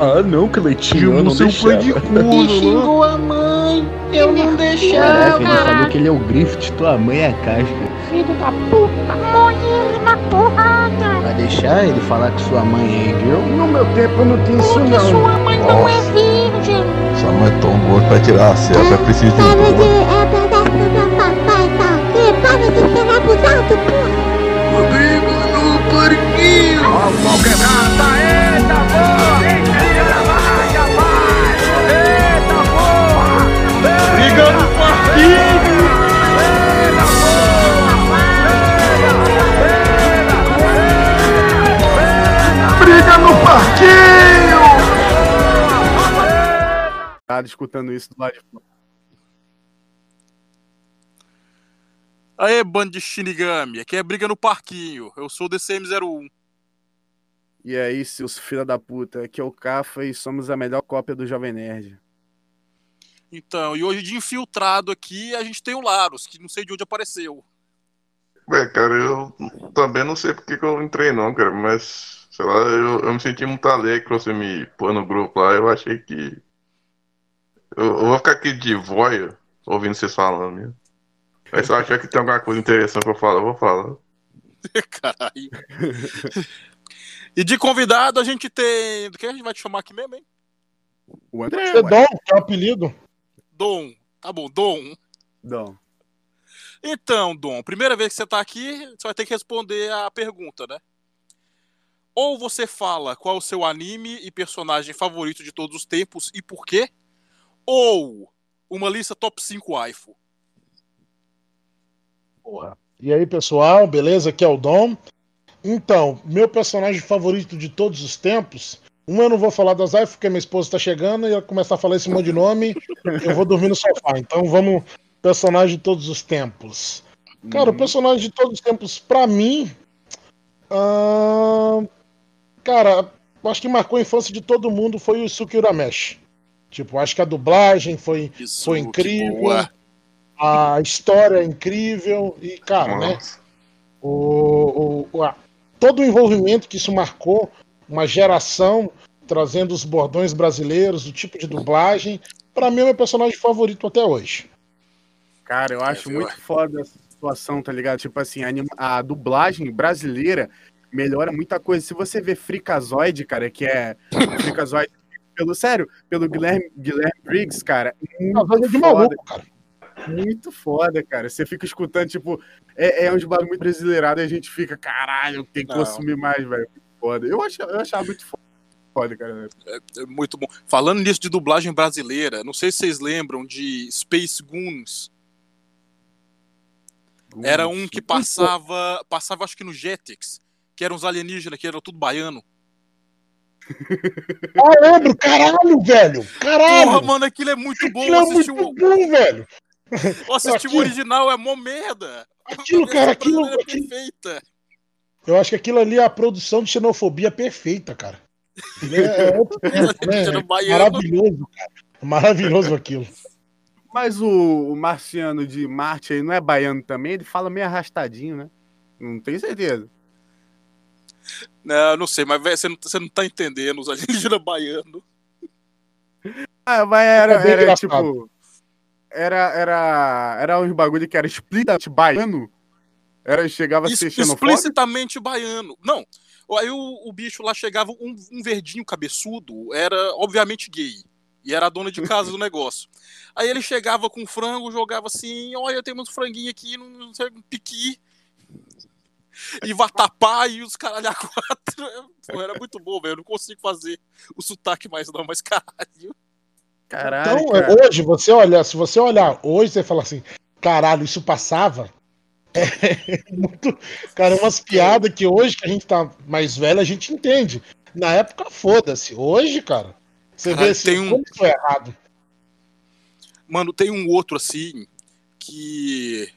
Ah, não, Cleitinho, eu não deixava. pai de Me corno, né? xingou a mãe. Eu não Caraca, deixava. ele falou que ele é o Griffith, tua mãe é a casca. Filho da puta, ele na porrada. Vai deixar ele falar que sua mãe é girl? No meu tempo não tinha isso Porque não. sua mãe não é virgem. Sua mãe é tão gorda pra tirar a selva, é preciso de um Para de. É verdade que meu papai tá aqui. Para Tá escutando isso do lado de fora. Aê, bando de Shinigami, aqui é briga no parquinho. Eu sou o DCM01. E aí, seus filha da puta, aqui é o Cafa e somos a melhor cópia do Jovem Nerd. Então, e hoje de infiltrado aqui a gente tem o Larus, que não sei de onde apareceu. Ué, cara, eu também não sei porque que eu entrei não, cara, mas, sei lá, eu, eu me senti muito alegre que você me pôs no grupo lá, eu achei que... Eu, eu vou ficar aqui de voia, ouvindo vocês falando mesmo. Mas se eu achar que tem alguma coisa interessante pra falar, eu vou falar. Caralho. e de convidado a gente tem. Do que a gente vai te chamar aqui mesmo, hein? O André, ué. dá que é o apelido? Dom. Tá bom, Dom. Dom. Então, Dom, primeira vez que você tá aqui, você vai ter que responder a pergunta, né? Ou você fala qual é o seu anime e personagem favorito de todos os tempos e por quê? Ou uma lista top 5 waifu. Porra. E aí, pessoal, beleza? Aqui é o Dom. Então, meu personagem favorito de todos os tempos. Um eu não vou falar das Zayf, porque minha esposa tá chegando e ela começar a falar esse monte de nome, eu vou dormir no sofá. Então vamos, personagem de todos os tempos. Cara, o personagem de todos os tempos, pra mim. ahn, cara, acho que marcou a infância de todo mundo foi o Yusuke Urameshi. Tipo, acho que a dublagem foi, Isso, foi incrível. boa. A história é incrível. E, cara, né? Nossa. o, o- o- a- todo o envolvimento que isso marcou, uma geração trazendo os bordões brasileiros, o tipo de dublagem, pra mim é o meu personagem favorito até hoje. Cara, eu acho viu? muito foda essa situação, tá ligado? Tipo assim, a, anima- a dublagem brasileira melhora muita coisa. Se você vê Freakazoid, cara, que é Freakazoid pelo sério, pelo Guilherme, Guilherme Briggs, cara, Uma coisa de foda, maluco, cara. muito foda, cara. Você fica escutando, tipo, é, é uns bagulho muito brasileirado e a gente fica, caralho, tem que Não. consumir mais, velho. Foda. Eu achava, eu achava muito foda, cara. É muito bom. Falando nisso de dublagem brasileira, não sei se vocês lembram de Space Goons. Era um que passava, passava acho que no Jetix, que eram uns alienígenas que eram tudo baiano. Ah, lembro, caralho, velho! Caralho! Porra, mano, aquilo é muito bom. Aquilo é muito o, bom, velho! eu assisti o Aquilo- original, é mó merda. Aquilo, cara, aquilo, é perfeita. Eu acho que aquilo ali é a produção de xenofobia perfeita, cara. É, é né? Era baiano. Maravilhoso, cara. Maravilhoso aquilo. Mas o, o marciano de Marte aí não é baiano também? Ele fala meio arrastadinho, né? Não tenho certeza. Não, não sei, mas você, não, você não tá entendendo os alienígenas baianos. Ah, mas era, É era engraçado. tipo. Era, era, era uns bagulho que era explicitamente baiano. Era, chegava a ser xenofóbico. explicitamente baiano. Não. Aí o, o bicho lá chegava, um, um verdinho cabeçudo, era obviamente gay. E era a dona de casa do negócio. Aí ele chegava com frango, jogava assim: olha, temos franguinho aqui, não, não sei, um piqui. E vatapá e os caralho a quatro. Pô, era muito bom, velho. Eu não consigo fazer o sotaque mais, não, mas caralho. Caralho, Então, cara. hoje, você olha, se você olhar hoje, você fala assim, caralho, isso passava. É muito. Cara, é umas piadas que hoje, que a gente tá mais velho, a gente entende. Na época, foda-se. Hoje, cara, você Caralho, vê assim, tem um- é errado. Mano, tem um outro assim que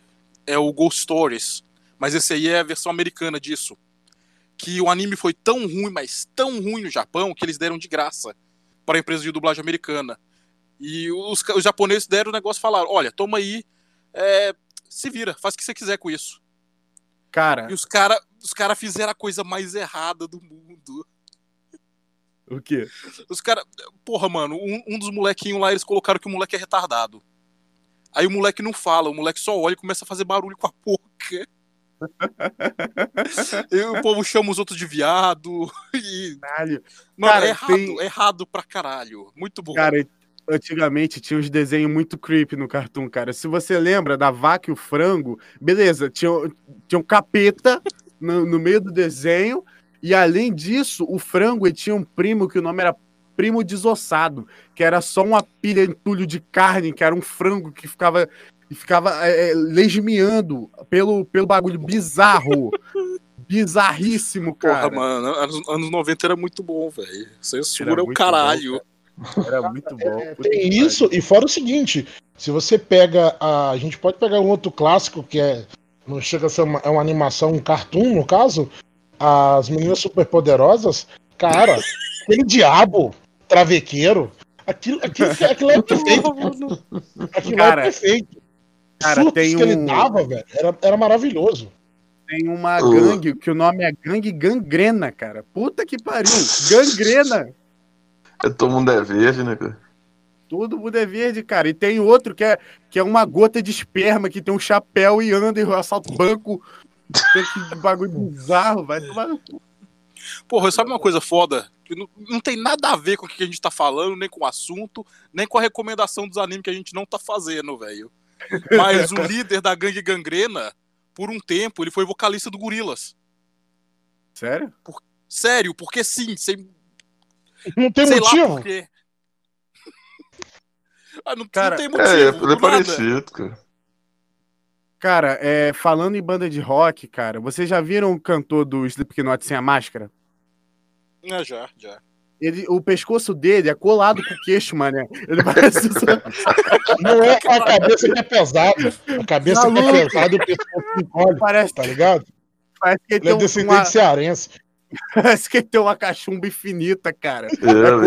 é o Ghost Stories, mas esse aí é a versão americana disso. Que o anime foi tão ruim, mas tão ruim no Japão, que eles deram de graça para a empresa de dublagem americana. E os, os japoneses deram o negócio e falaram: olha, toma aí, é, se vira, faz o que você quiser com isso. Cara, E os caras os cara fizeram a coisa mais errada do mundo. O quê? Os caras. Porra, mano, um, um dos molequinhos lá, eles colocaram que o moleque é retardado. Aí o moleque não fala, o moleque só olha e começa a fazer barulho com a boca. E o povo chama os outros de viado. E, Caralho. mano, Cara, é errado, tem- é errado pra caralho. Muito bom. Cara, antigamente tinha uns desenhos muito creepy no Cartoon, cara. Se você lembra da vaca e o frango, beleza, tinha, tinha um capeta no, no meio do desenho, e além disso, o frango ele tinha um primo que o nome era Primo Desossado, que era só uma pilha entulho de carne, que era um frango que ficava, que ficava é, é, lesmiando pelo, pelo bagulho bizarro. Bizarríssimo, Porra, cara. mano, anos, anos 90 era muito bom, velho. Censura é o caralho. Era muito bom. É, tem que isso, e fora o seguinte: se você pega. A, a gente pode pegar um outro clássico que é. Não chega a ser uma, é uma animação, um cartoon, no caso. As meninas superpoderosas. Cara, aquele diabo travequeiro. Aquilo, aquilo, aquilo é perfeito. Aquilo Cara, é perfeito. Cara, Surtos tem que ele um- dava, velho, era, era maravilhoso. Tem uma gangue, que o nome é Gangue Gangrena, cara. Puta que pariu. Gangrena. É, todo mundo é verde, né, cara? Todo mundo é verde, cara. E tem outro que é, que é uma gota de esperma, que tem um chapéu e anda e assalta o banco. Tem que bagulho bizarro, vai tomar no cu. Porra, sabe uma coisa foda? Que não, não tem nada a ver com o que a gente tá falando, nem com o assunto, nem com a recomendação dos animes que a gente não tá fazendo, velho. Mas o líder da gangue gangrena, por um tempo, ele foi vocalista do Gorilas. Sério? Sério, porque sim, sem, Não tem sei lá motivo. por quê. Ah, não, Cara, não tem É, motivo. ele é nada. parecido, cara. Cara, é, falando em banda de rock, cara, vocês já viram o cantor do Slipknot sem a máscara? É, já, já. Ele, o pescoço dele é colado com o queixo, mané. Ele parece. Não é a cabeça que é pesada. A cabeça que é pesada e o pescoço que encolhe, parece, tá ligado? parece que ele Ele é tem um- descendente uma, cearense. parece que ele tem uma cachumba infinita, cara. É,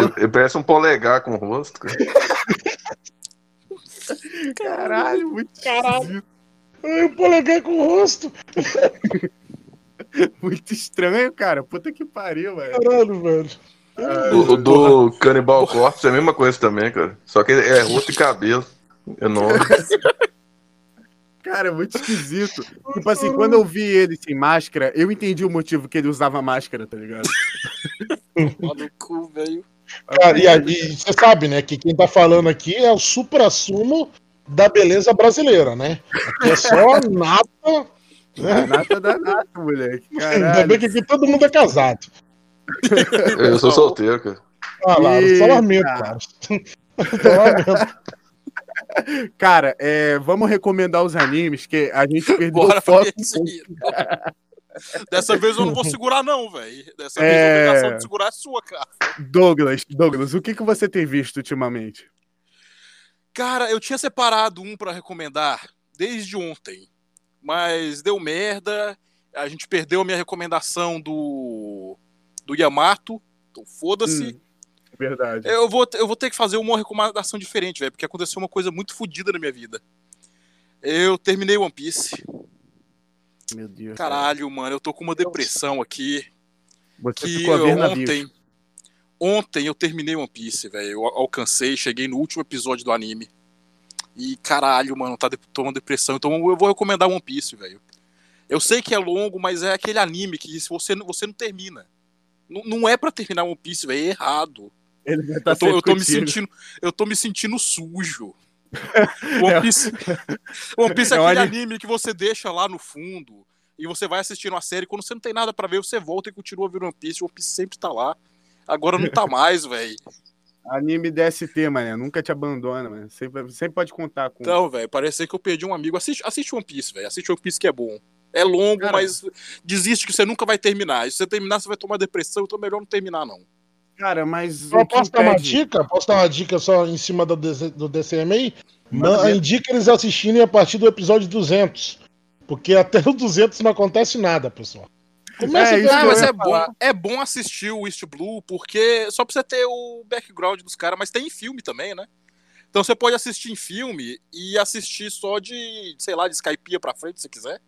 ele, ele parece um polegar com o rosto, cara. Caralho, muito Caralho. Ai, o polegar com o rosto. muito estranho, cara. Puta que pariu, velho. Caralho, velho. O, o do Cannibal Corpse é a mesma coisa também, cara. Só que é rosto e cabelo. Enorme. Cara, é muito esquisito. Tipo assim, quando eu vi ele sem máscara, eu entendi o motivo que ele usava máscara, tá ligado? No cu, velho. Cara, e, a- e você sabe, né, que quem tá falando aqui é o supra-sumo da beleza brasileira, né? Aqui é só nata. Né? Nada da nata, moleque. Ainda Caralho. bem que aqui todo mundo é casado. Eu sou solteiro, cara. Ah lá, só lamento, cara. Só lamento. Cara, é, vamos recomendar os animes que a gente perdeu Bora o foco. fazer isso aí. Dessa vez eu não vou segurar, não, velho. Dessa É. vez a obrigação de segurar é sua, cara. Douglas, Douglas, o que, que você tem visto ultimamente? Cara, eu tinha separado um pra recomendar desde ontem, mas deu merda. A gente perdeu a minha recomendação do do Yamato. Então foda-se. Hum, verdade. Eu vou eu vou ter que fazer uma recomendação diferente, velho, porque aconteceu uma coisa muito fodida na minha vida. Eu terminei One Piece. Meu Deus. Caralho, mano, eu tô com uma depressão aqui. Você que ficou a ver ontem, ontem eu terminei One Piece, velho. Eu alcancei, cheguei no último episódio do anime. E caralho, mano, tá de- tô uma depressão. Então eu vou recomendar One Piece, velho. Eu sei que é longo, mas é aquele anime que se você, você não termina. Não, não é pra terminar One Piece, velho. É errado. Estar eu tô, eu tô me sentindo, eu tô me sentindo sujo. One Piece, One Piece é É aquele anime- anime que você deixa lá no fundo e você vai assistindo a série. Quando você não tem nada pra ver, você volta e continua vendo One Piece. One Piece sempre tá lá. Agora não tá mais, velho. Anime DST, mané. Nunca te abandona, mano. Sempre, sempre pode contar com. Então, velho, parece que eu perdi um amigo. Assiste, assiste One Piece, velho. Assiste One Piece que é bom. É longo, Cara. mas desiste que você nunca vai terminar. E se você terminar, você vai tomar depressão, então é melhor não terminar, não. Cara, mas. Eu posso dar uma dica? Posso dar uma dica só em cima do, DC do DCMA? Manda Ma- ver. Indica eles assistirem a partir do episódio 200. Porque até o 200 não acontece nada, pessoal. Começa É, isso a Ah, mas é bom, é bom assistir o East Blue, porque só pra você ter o background dos caras, mas tem em filme também, né? Então você pode assistir em filme e assistir só de, sei lá, de Skypeia pra frente, se quiser.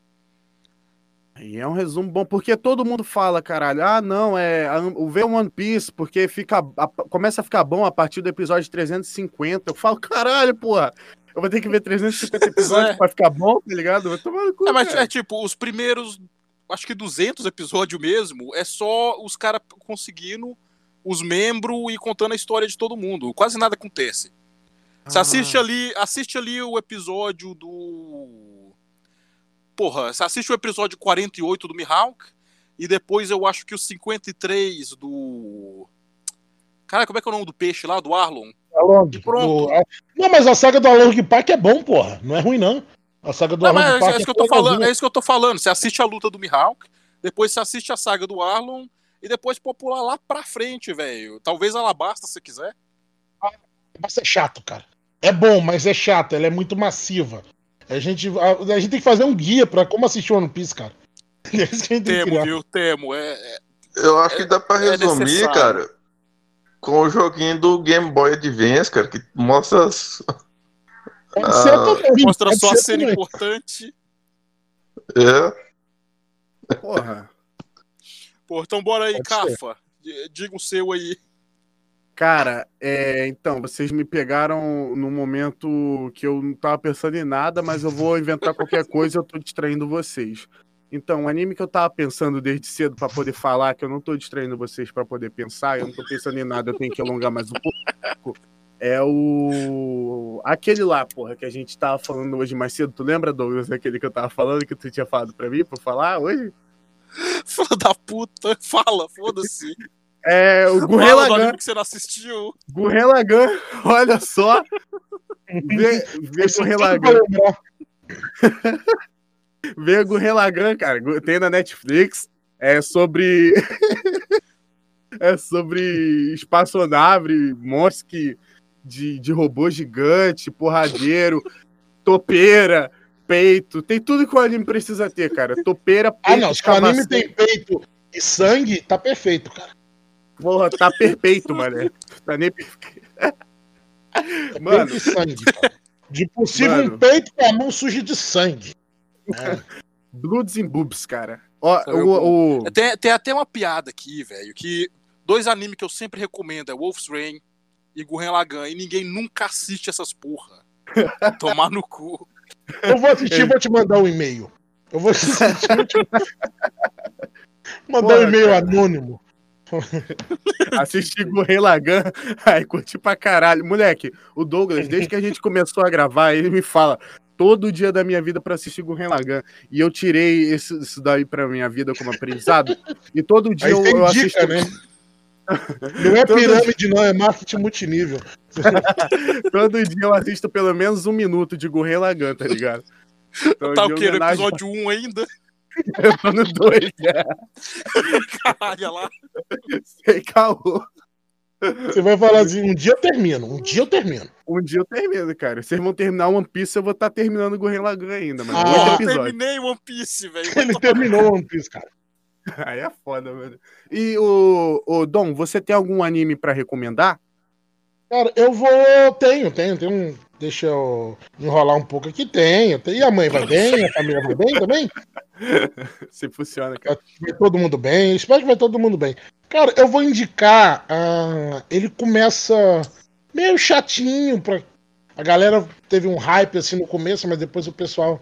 E é um resumo bom, porque todo mundo fala, caralho, ah, não, é o ver One Piece, porque fica, a- começa a ficar bom a partir do episódio 350. Eu falo, caralho, porra, eu vou ter que ver 350 episódios É. pra ficar bom, tá ligado? Vai tomar no cu, É, mas cara. é tipo, os primeiros, acho que 200 episódios mesmo, é só os caras conseguindo os membros e contando a história de todo mundo. Quase nada acontece. Você Ah. assiste ali, assiste ali o episódio do. Porra, você assiste o episódio 48 do Mihawk e depois eu acho que o 53 do. Cara, como é que é o nome do peixe lá, do Arlon? Along. Pronto. do- Não, mas a saga do Along Park é bom, porra. Não é ruim, não. A saga do Não, Along mas Park é isso que eu tô falando, é isso que eu tô falando. Você assiste a luta do Mihawk, depois você assiste a saga do Arlon e depois pode pular lá pra frente, velho. Talvez Alabasta, se quiser. Mas é chato, cara. É bom, mas é chato. Ela é muito massiva. A gente, a, a gente tem que fazer um guia pra como assistir One Piece, cara. É isso que a gente tem que Temo, criar. viu? Temo. É, é- Eu acho que dá pra é resumir, necessário. cara, com o joguinho do Game Boy Advance, cara, que mostra as... Ah, também. mostra só a ser cena também. importante. É, Porra. Pô, então bora aí. Cafa. Diga o seu aí. Cara, é, então, vocês me pegaram num momento que eu não tava pensando em nada, mas eu vou inventar qualquer coisa e eu tô distraindo vocês. Então, o anime que eu tava pensando desde cedo pra poder falar, que eu não tô distraindo vocês pra poder pensar, eu não tô pensando em nada, eu tenho que alongar mais um pouco. É o. Aquele lá, porra, que a gente tava falando hoje mais cedo. Tu lembra, Douglas, daquele que eu tava falando, que tu tinha falado pra mim, pra falar hoje? Filho da puta. Fala, foda-se. É o Gurren Lagann. que você não assistiu. Gurren Lagann, olha só. Vê, vê Gurren Lagann. lembrar. Vê Gurren Lagann, cara. Tem na Netflix. É sobre. é sobre espaçonave, monstro de, de robô gigante, porradeiro, topeira, peito. Tem tudo que o anime precisa ter, cara. Topeira, peito, Ah, não. Se o anime tem peito e sangue, tá perfeito, cara. Porra, tá perfeito, mané. Tá nem perfeito. Mano, peito e sangue, cara. De possível Mano. um peito com a mão suja de sangue. Bloods and Boobs, cara. Ó, o, o- Tem, tem até uma piada aqui, velho, que dois animes que eu sempre recomendo é Wolf's Rain e Gurren Lagann, e ninguém nunca assiste essas porra. Tomar no cu. Eu vou assistir e vou te mandar um e-mail. Eu vou assistir vou te... mandar um Porra, e-mail cara. anônimo. assistir Gurren Lagann, aí curti pra caralho. Moleque, o Douglas, desde que a gente começou a gravar, ele me fala todo dia da minha vida pra assistir Gurren Lagann. E eu tirei esse- isso daí pra minha vida como aprendizado. E todo dia Aí eu, eu dica, assisto. né? Não é pirâmide, não, é marketing multinível. Todo dia eu assisto pelo menos um minuto de Gurren Lagann, tá ligado? Então, Tá o quê? No homenagem- episódio 1 ainda? Eu tô no 2, né? Caralho, olha lá. Sem caô. Você vai falar assim, um dia eu termino, um dia eu termino. Um dia eu termino, cara. Vocês vão terminar One Piece, eu vou estar terminando Gurren Lagann ainda, mano. Ah, eu terminei One Piece, velho. Ele terminou One Piece, cara. Aí é foda, mano. E o, o Dom, você tem algum anime pra recomendar? Cara, eu vou. Tenho, tenho, tenho um. Deixa eu enrolar um pouco aqui. Tenho. E a mãe vai bem? A família vai bem também? Se funciona, cara. Vai todo mundo bem? Espero que vai todo mundo bem. Cara, eu vou indicar. ah, ele começa meio chatinho. Pra... A galera teve um hype assim no começo, mas depois o pessoal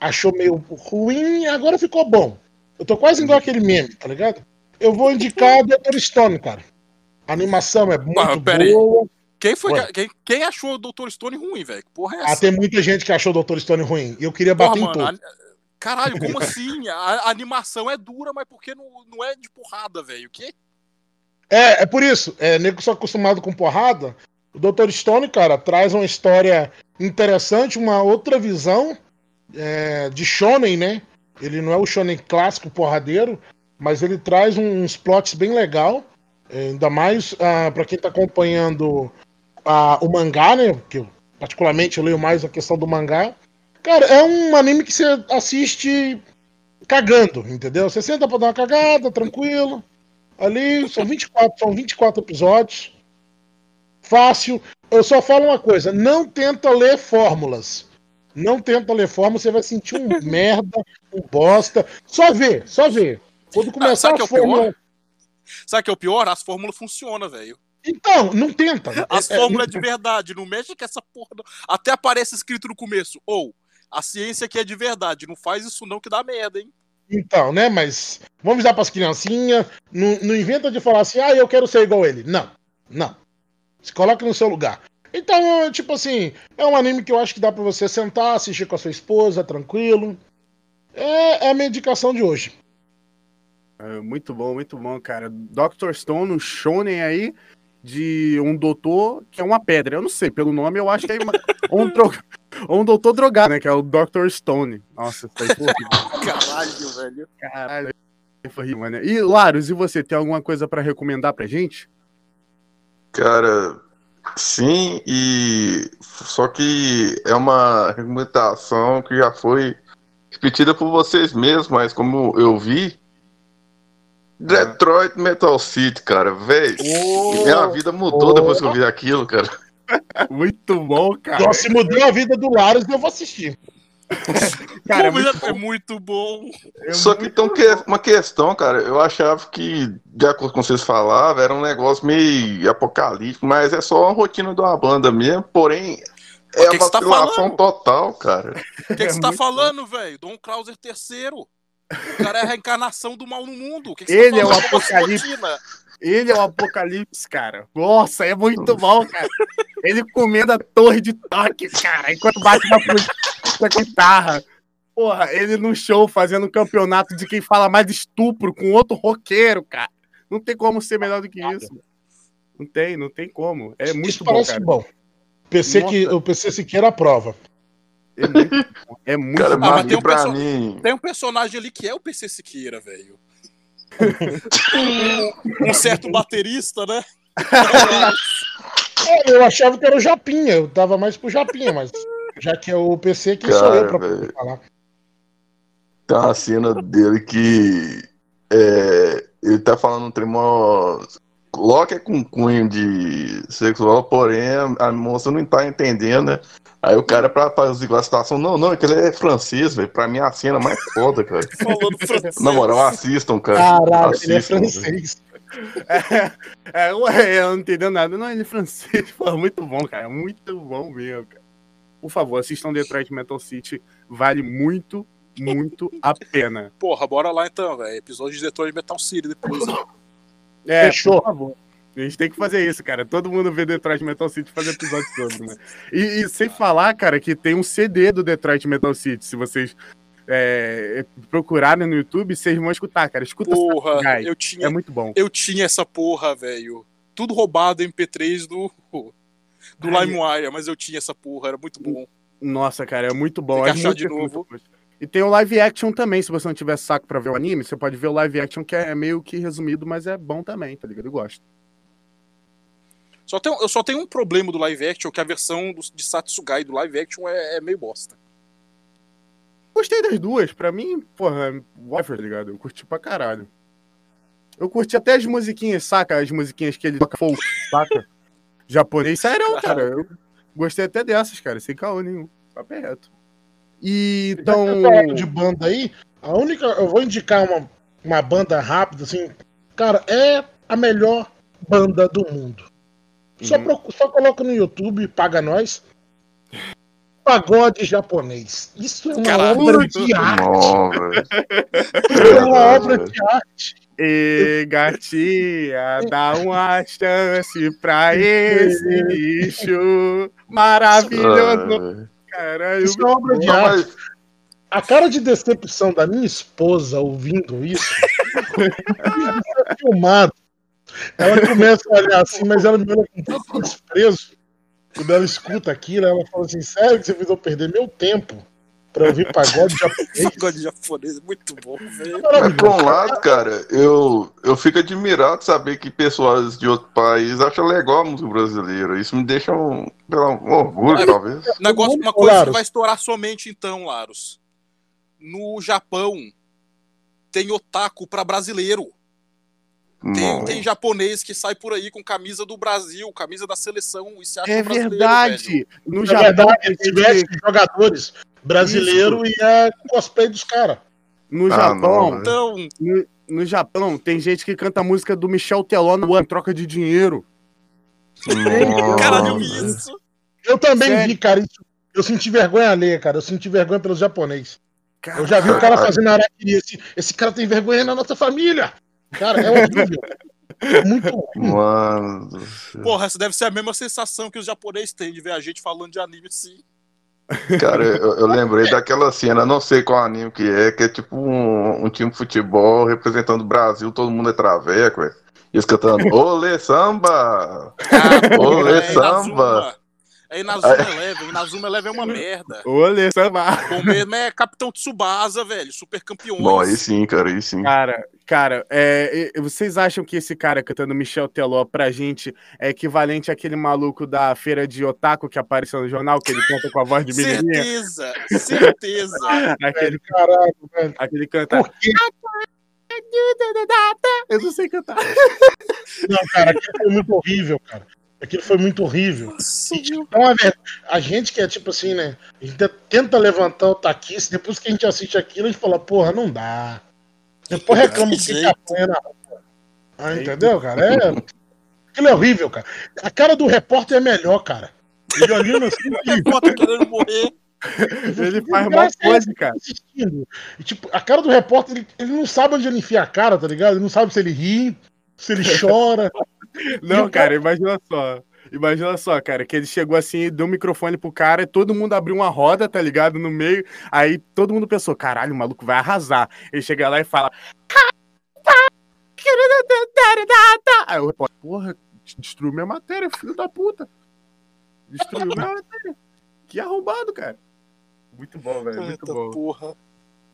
achou meio ruim e agora ficou bom. Eu tô quase igual aquele meme, tá ligado? Eu vou indicar Dr. Stone, cara. A animação é muito Ah, pera aí. Quem, foi, Ué. que- quem, quem achou o Dr. Stone ruim, velho? Que porra é Ah, essa? tem muita gente que achou o Dr. Stone ruim. E eu queria Porra, bater em mano, todos. a- Caralho, como assim? A, a animação é dura, mas porque não, não é de porrada, velho? O quê? É, é por isso. É, nego só acostumado com porrada. O Dr. Stone, cara, traz uma história interessante, uma outra visão é, de shonen, né? Ele não é o shonen clássico porradeiro, mas ele traz uns plots bem legal. É, ainda mais ah, para quem tá acompanhando ah, o mangá, né? Que eu, particularmente eu leio mais a questão do mangá. Cara, é um anime que você assiste cagando, entendeu? Você senta pra dar uma cagada, tranquilo. Ali são 24, são 24 episódios. Fácil. Eu só falo uma coisa: não tenta ler fórmulas. Não tenta ler forma, você vai sentir um merda, um bosta. Só vê, só vê. Quando começar sabe que a é o pior? fórmula. Sabe o que é o pior? As fórmulas funcionam, velho. Então, não tenta. As É- é- fórmulas de verdade. Não mexe com essa porra. não. Até aparece escrito no começo. Ou, a ciência aqui é de verdade. Não faz isso não que dá merda, hein? Então, né? Mas vamos dar pras criancinhas. Não, não inventa de falar assim, ah, eu quero ser igual ele. Não, não. Se coloca no seu lugar. Então, tipo assim, é um anime que eu acho que dá pra você sentar, assistir com a sua esposa, tranquilo. É, é a minha indicação de hoje. É, muito bom, muito bom, cara. Dr. Stone, um shonen aí de um doutor que é uma pedra. Eu não sei, pelo nome eu acho que é uma- um, dro- um doutor drogado, né? Que é o Dr. Stone. Nossa, foi horrível. Caralho, velho. Caralho. Foi horrível, mano. E, Larus, e você, tem alguma coisa pra recomendar pra gente? Cara, sim, e só que é uma recomendação que já foi repetida por vocês mesmos, mas como eu vi, Detroit Metal City, cara, velho. Minha vida mudou depois que eu vi aquilo, cara. Muito bom, cara. Nossa, se mudou a vida do Laros, eu vou assistir. Cara, é muito é muito bom. É Só que tem um que- uma questão, cara. Eu achava que, de acordo com vocês falavam, era um negócio meio apocalíptico, mas é só uma rotina de uma banda mesmo. Porém, é que que a você tá total, cara. O que, que É você tá falando, velho? Dom Krauser terceiro. O cara é a reencarnação do mal no mundo. O que que Ele você é tá o apocalipse. Ele é o Apocalipse, cara. Nossa, é muito bom, cara. Ele comendo a torre de toque, cara, enquanto bate uma flauta com a guitarra. Porra, ele no show fazendo um campeonato de quem fala mais de estupro com outro roqueiro, cara. Não tem como ser melhor do que isso. Não tem, não tem como. É muito Isso bom, parece cara. bom. PC que, Nossa. o PC Siqueira aprova. É muito bom. É muito Cara. Ah, tem um pra perso- mim. Tem um personagem ali que é o PC Siqueira, velho. um, certo baterista, né? É, eu achava que era o Japinha, eu tava mais pro Japinha, mas já que é o PC, quem sou eu pra poder velho. falar? Tem uma cena dele que é, ele tá falando um tremor. Loki é com cunho de sexual, porém a, moça não tá entendendo, né? Aí o cara, pra fazer a situação, não, não, é que ele é francês, velho. Pra mim é a cena mais foda, cara. Na moral, assistam, cara. Caralho, ele é Assistam, francês. É, ué, eu não entendo nada. Não, ele é francês. Pô, muito bom, cara. Muito bom mesmo, cara. Por favor, assistam Detroit Metal City. Vale muito, muito a pena. Porra, bora lá então, velho. Episódio de Detroit Metal City depois. É, Fechou. por favor. A gente tem que fazer isso, cara. Todo mundo vê Detroit Metal City e fazer episódio sobre, né? E, e sem falar, cara, que tem um CD do Detroit Metal City. Se vocês é, procurarem no YouTube, vocês vão escutar, cara. Escuta Porra, Guy. eu tinha, É muito bom. eu tinha essa porra, velho. Tudo roubado MP3 do, do LimeWire, mas eu tinha essa porra, era muito bom. Nossa, cara, é muito bom. Tem que achar de novo. muito. E tem o live action também, se você não tiver saco pra ver o anime, você pode ver o live action, que é meio que resumido, mas é bom também, tá ligado? Eu gosto. Só tem, eu só tenho um problema do live action, que a versão do, de Satsugai do live action é, é meio bosta. Gostei das duas, pra mim, porra, whatever, tá ligado? Eu curti pra caralho. Eu curti até as musiquinhas, saca? As musiquinhas que ele toca folk, saca? Japonês, sério, cara. Eu gostei até dessas, cara, sem caô nenhum. Papo reto. E então. De banda aí, a única. Eu vou indicar uma, uma banda rápida, assim. Cara, é a melhor banda do mundo. Só, Uhum. procu- só coloca no YouTube, paga nós. Pagode japonês. Isso é uma Caralho. obra de arte. Isso é uma obra de arte. E gatinha, dá uma chance pra esse bicho maravilhoso. Caralho. Isso é uma obra de Não, arte. mas A cara de decepção da minha esposa ouvindo isso. isso é filmado. Ela começa a olhar assim, mas ela me olha com tanto desprezo. Quando ela escuta aquilo, ela fala assim: sério que você fez eu perder meu tempo pra ouvir pagode japonês? Pagode japonês, muito bom, velho. Mas por um lado, cara, eu, eu fico admirado de saber que pessoas de outro país acham legal a música brasileira. Isso me deixa um, um orgulho, É. talvez. Negócio, uma coisa que Laros. vai estourar somente então, Laros. No Japão, tem otaku pra brasileiro. Tem, tem japonês que sai por aí com camisa do Brasil, camisa da seleção e se acha É brasileiro, velho. verdade. No Na Japão, verdade, tem se jogadores brasileiros e é cosplay dos caras. no Ah, Japão, não, Então, no, no Japão, tem gente que canta a música do Michel Teló no One, troca de dinheiro. caralho, eu vi isso. Eu também Sério? vi, cara. Isso, eu senti vergonha alheia, cara. Eu senti vergonha pelos japoneses. Eu já vi o cara fazendo araquiri. Esse, esse cara tem vergonha na nossa família. Cara, é horrível. É muito ruim. Mano. Porra, essa deve ser a mesma sensação que os japoneses têm de ver a gente falando de anime assim. Cara, eu, eu lembrei daquela cena, não sei qual anime que é, que é tipo um, um time de futebol representando o Brasil, todo mundo é traveco, velho. E eles cantando, Olê samba! Ah, Olê, é samba. Inazuma. É Inazuma Eleven. Inazuma Eleven é uma merda. Olê, samba. O mesmo é Capitão Tsubasa, velho. Super campeões. Bom, aí sim, cara, aí sim. Cara, cara, é, vocês acham que esse cara cantando Michel Teló pra gente é equivalente àquele maluco da feira de otaku que apareceu no jornal, que ele canta com a voz de menininha? Certeza, certeza. Aquele, Caralho, velho. aquele canta. Por quê? Eu não sei cantar. Não, cara, aquilo foi muito horrível, cara. Aquilo foi muito horrível. Nossa, E, tipo, então, a, a gente que é tipo assim, né? A gente tenta levantar o taquice, depois que a gente assiste aquilo, a gente fala, porra, não dá. Depois reclama que jeito. apanha na rua. Ah, entendeu, cara? É... Aquilo é horrível, cara. A cara do repórter é melhor, cara. Ele olhando assim, querendo morrer. Ele faz mal pose, cara. assistindo. E, tipo, a cara do repórter, ele, ele não sabe onde ele enfia a cara, tá ligado? Ele não sabe se ele ri, se ele chora. Não, cara, imagina só. Imagina só, cara, que ele chegou assim, deu o microfone pro cara, e todo mundo abriu uma roda, tá ligado? No meio. Aí todo mundo pensou, caralho, o maluco vai arrasar. Ele chega lá e fala. Aí o repórter, porra, destruiu minha matéria, filho da puta. Destruiu minha matéria. Que arrombado, cara. Muito bom, velho. Muito Eita bom. porra.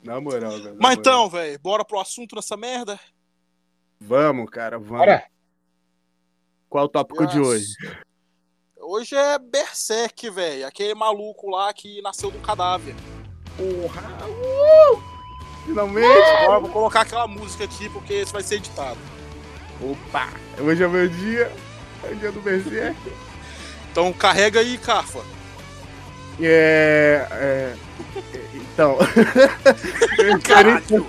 Na moral, velho. Mas moral. então, velho, bora pro assunto nessa merda? Vamos, cara, vamos. Bora. Qual é o tópico de Nossa. hoje? Hoje é Berserk, velho. Aquele maluco lá que nasceu de um cadáver. Porra! Uh! Finalmente! Eu vou colocar aquela música aqui porque isso vai ser editado. Opa! Hoje é meu dia. É o dia do Berserk. Então carrega aí, Cafa. É. é, então. eu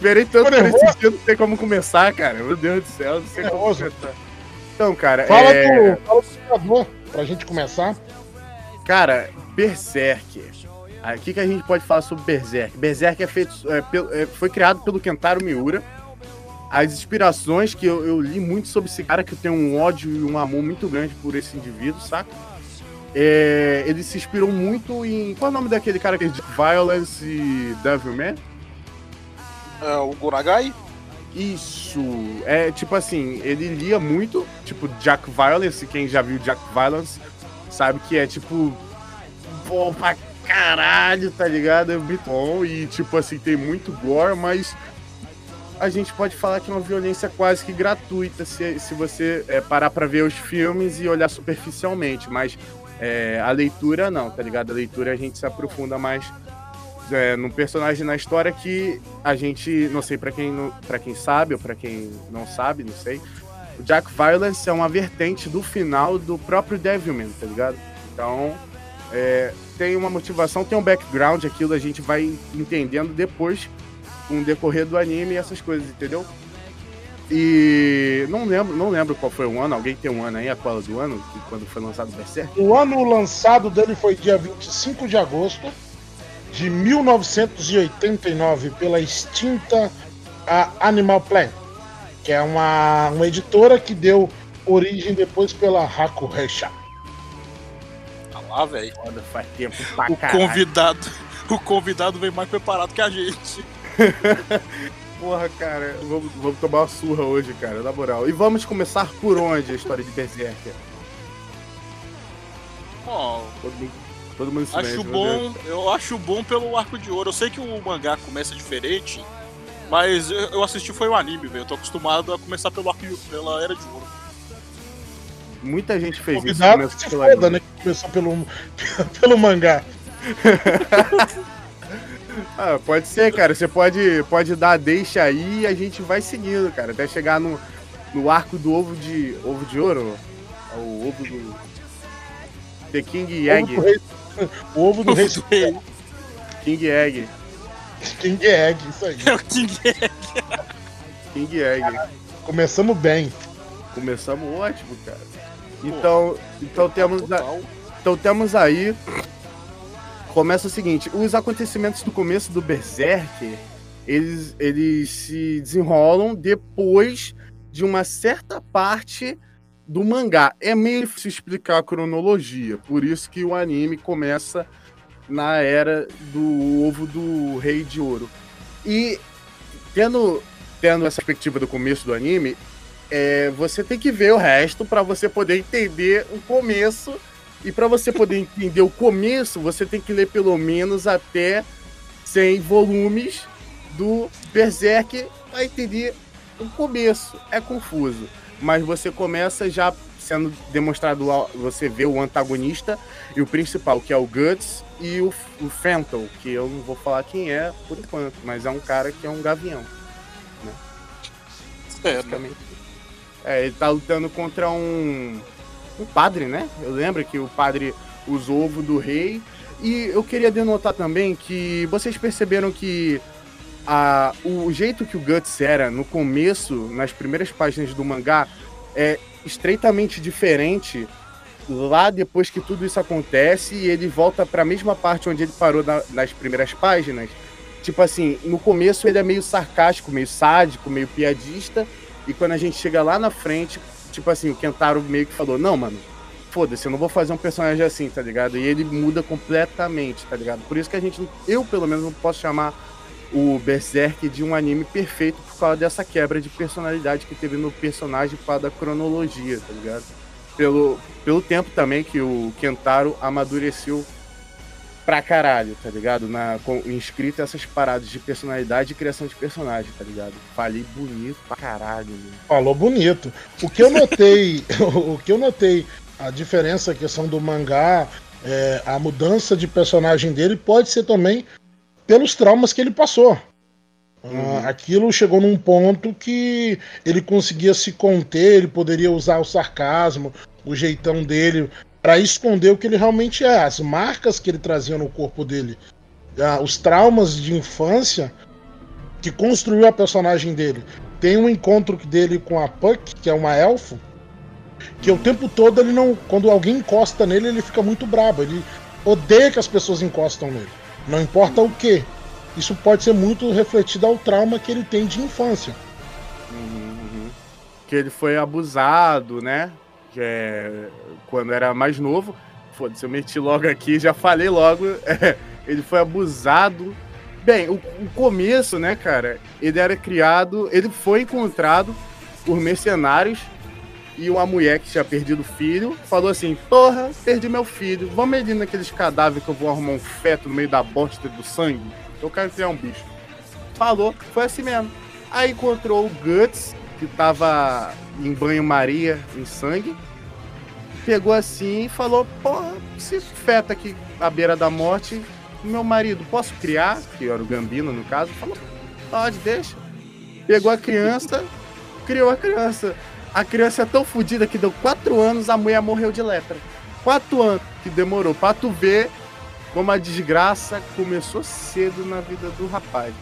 esperei tanto por esse dia, não sei como começar, cara. Meu Deus do céu, não sei como Nervoso. começar. Então, cara, Fala é... do, fala do jogador, pra gente começar. Cara, Berserk. O que, que a gente pode falar sobre Berserk? Berserk é feito, é, é, foi criado pelo Kentaro Miura. As inspirações que eu, eu li muito sobre esse cara, que eu tenho um ódio e um amor muito grande por esse indivíduo, saca? É, ele se inspirou muito em. Qual é o nome daquele cara que é de Violence e Devilman? É, o Gonagai? Isso. É tipo assim, ele lia muito, tipo, Jack Violence, quem já viu Jack Violence sabe que é tipo. Pô, pra caralho, tá ligado? É bom. E tipo assim, tem muito gore, mas a gente pode falar que é uma violência quase que gratuita se, se você é, parar pra ver os filmes e olhar superficialmente. Mas é, a leitura não, tá ligado? A leitura a gente se aprofunda mais é, num personagem na história que a gente, não sei pra quem para quem sabe ou pra quem não sabe, não sei. O Jack Violence é uma vertente do final do próprio Devilman, tá ligado? Então, é, tem uma motivação, tem um background, aquilo a gente vai entendendo depois com o decorrer do anime e essas coisas, entendeu? E não lembro, não lembro qual foi o ano, alguém tem um ano aí, a cola do ano, quando foi lançado o Berserk? O ano lançado dele foi dia 25 de agosto de 1989 pela extinta a Animal Planet, que é uma, uma editora que deu origem depois pela Hakureisha. Tá lá, velho. Foda, faz tempo pra O caralho. convidado. O convidado vem mais preparado que a gente. Porra, cara, vamos, vamos tomar uma surra hoje, cara, na moral. E vamos começar por onde a história de Berserker? Todo mundo, todo mundo silêncio, acho bom. Eu acho bom pelo arco de ouro. Eu sei que o mangá começa diferente, mas eu, assisti foi o anime, velho. Eu tô acostumado a começar pelo arco de, pela era de ouro. Muita gente fez isso. Começou se pelo foda, né? Que começou pelo, pelo mangá. Ah, pode ser, cara. Você pode, pode dar a deixa aí e a gente vai seguindo, cara. Até chegar no, no arco do ovo de. ovo de ouro? É O ovo do. The King Ovo Egg. O ovo do rei King Egg. King Egg, isso aí. É o King King Egg. Começamos bem. Começamos ótimo, cara. Então, então temos a, então temos aí começa o seguinte, os acontecimentos do começo do Berserk, eles eles se desenrolam depois de uma certa parte do mangá. É meio difícil explicar a cronologia, por isso que o anime começa na era do ovo do Rei de Ouro. E tendo tendo essa perspectiva do começo do anime, é, você tem que ver o resto para você poder entender o começo. E para você poder entender o começo, você tem que ler pelo menos até 100 volumes do Berserk para entender o começo. É confuso, mas você começa já sendo demonstrado, você vê o antagonista e o principal, que é o Guts, e o, o Fenton, que eu não vou falar quem é por enquanto, mas é um cara que é um gavião. É, né? basicamente. É, ele tá lutando contra um, um padre, né? Eu lembro que o padre usou ovo do rei. E eu queria denotar também que vocês perceberam que a, o jeito que o Guts era no começo, nas primeiras páginas do mangá, é estreitamente diferente lá depois que tudo isso acontece e ele volta para a mesma parte onde ele parou na- nas primeiras páginas. Tipo assim, no começo ele é meio sarcástico, meio sádico, meio piadista, e quando a gente chega lá na frente, tipo assim, o Kentaro meio que falou: Não, mano, foda-se, eu não vou fazer um personagem assim, tá ligado? E ele muda completamente, tá ligado? Por isso que a gente, eu pelo menos, não posso chamar o Berserk de um anime perfeito por causa dessa quebra de personalidade que teve no personagem por causa da cronologia, tá ligado? Pelo, pelo tempo também que o Kentaro amadureceu pra caralho, tá ligado? Na, com, inscrito essas paradas de personalidade e criação de personagem, tá ligado? Falei bonito pra caralho. Falou bonito. O que eu notei, o que eu notei, a diferença, a questão do mangá, é, a mudança de personagem dele pode ser também pelos traumas que ele passou. Ah, aquilo chegou num ponto que ele conseguia se conter, ele poderia usar o sarcasmo, o jeitão dele para esconder o que ele realmente é, as marcas que ele trazia no corpo dele, ah, os traumas de infância que construiu a personagem dele. Tem um encontro dele com a Puck, que é uma elfo, que o tempo todo ele não, quando alguém encosta nele, ele fica muito brabo, ele odeia que as pessoas encostam nele, não importa o que. Isso pode ser muito refletido ao trauma que ele tem de infância. Que ele foi abusado, né? É, quando era mais novo. Foda-se, eu meti logo aqui, já falei logo. é, ele foi abusado. Bem, o, o começo, né, cara? Ele era criado, ele foi encontrado por mercenários e uma mulher que tinha perdido o filho falou assim: Porra, perdi meu filho. Vamos ali naqueles cadáveres que eu vou arrumar um feto no meio da bosta do sangue. Eu quero criar um bicho. Falou, foi assim mesmo. Aí encontrou o Guts, que tava em banho-maria, em sangue. Pegou assim e falou: Porra, esse feto aqui à beira da morte, meu marido, posso criar? Que era o Gambino, no caso. Falou: Pode, deixa. Pegou a criança, criou a criança. A criança é tão fodida que deu quatro anos, a mulher morreu de lepra. Quatro anos que demorou pra tu ver como a desgraça começou cedo na vida do rapaz.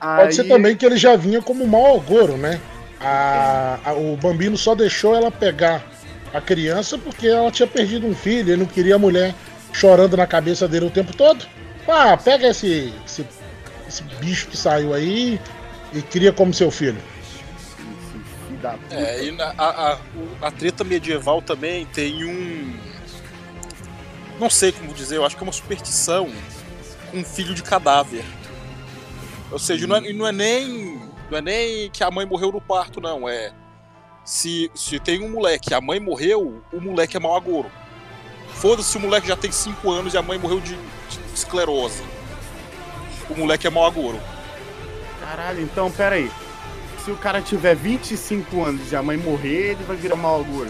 Pode ser Aí- também que ele já vinha como mau agouro, né? A- a- o Bambino só deixou ela pegar a criança porque ela tinha perdido um filho, ele não queria a mulher chorando na cabeça dele o tempo todo. Ah, pega esse, esse, esse bicho que saiu aí e cria como seu filho. Da puta. É, e na- a, a, a treta medieval também tem um. Não sei como dizer, eu acho que é uma superstição com um filho de cadáver. Ou seja, não é, não é nem. Não é nem que a mãe morreu no parto, não. É. Se, se tem um moleque, a mãe morreu, o moleque é mau agouro. Foda-se, o moleque já tem 5 anos e a mãe morreu de, de esclerose. O moleque é mau agouro. Caralho, então pera aí. Se o cara tiver 25 anos e a mãe morrer, ele vai virar mau agouro.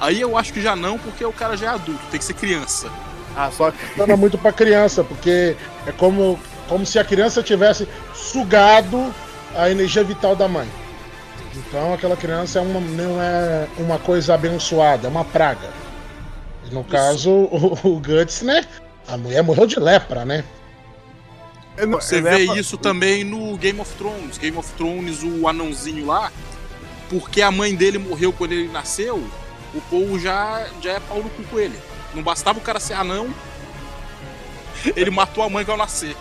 Aí eu acho que já não, porque o cara já é adulto, tem que ser criança. Ah, só que. Muito pra criança, porque é como, como se a criança tivesse sugado a energia vital da mãe. Então aquela criança é uma, não é uma coisa abençoada, é uma praga. E no caso, o, o Guts, né? A mulher morreu de lepra, né? Você vê isso também no Game of Thrones. Game of Thrones, o anãozinho lá, porque a mãe dele morreu quando ele nasceu, o povo já, já é pau no cu com ele. Não bastava o cara ser anão, ele matou a mãe ao nascer.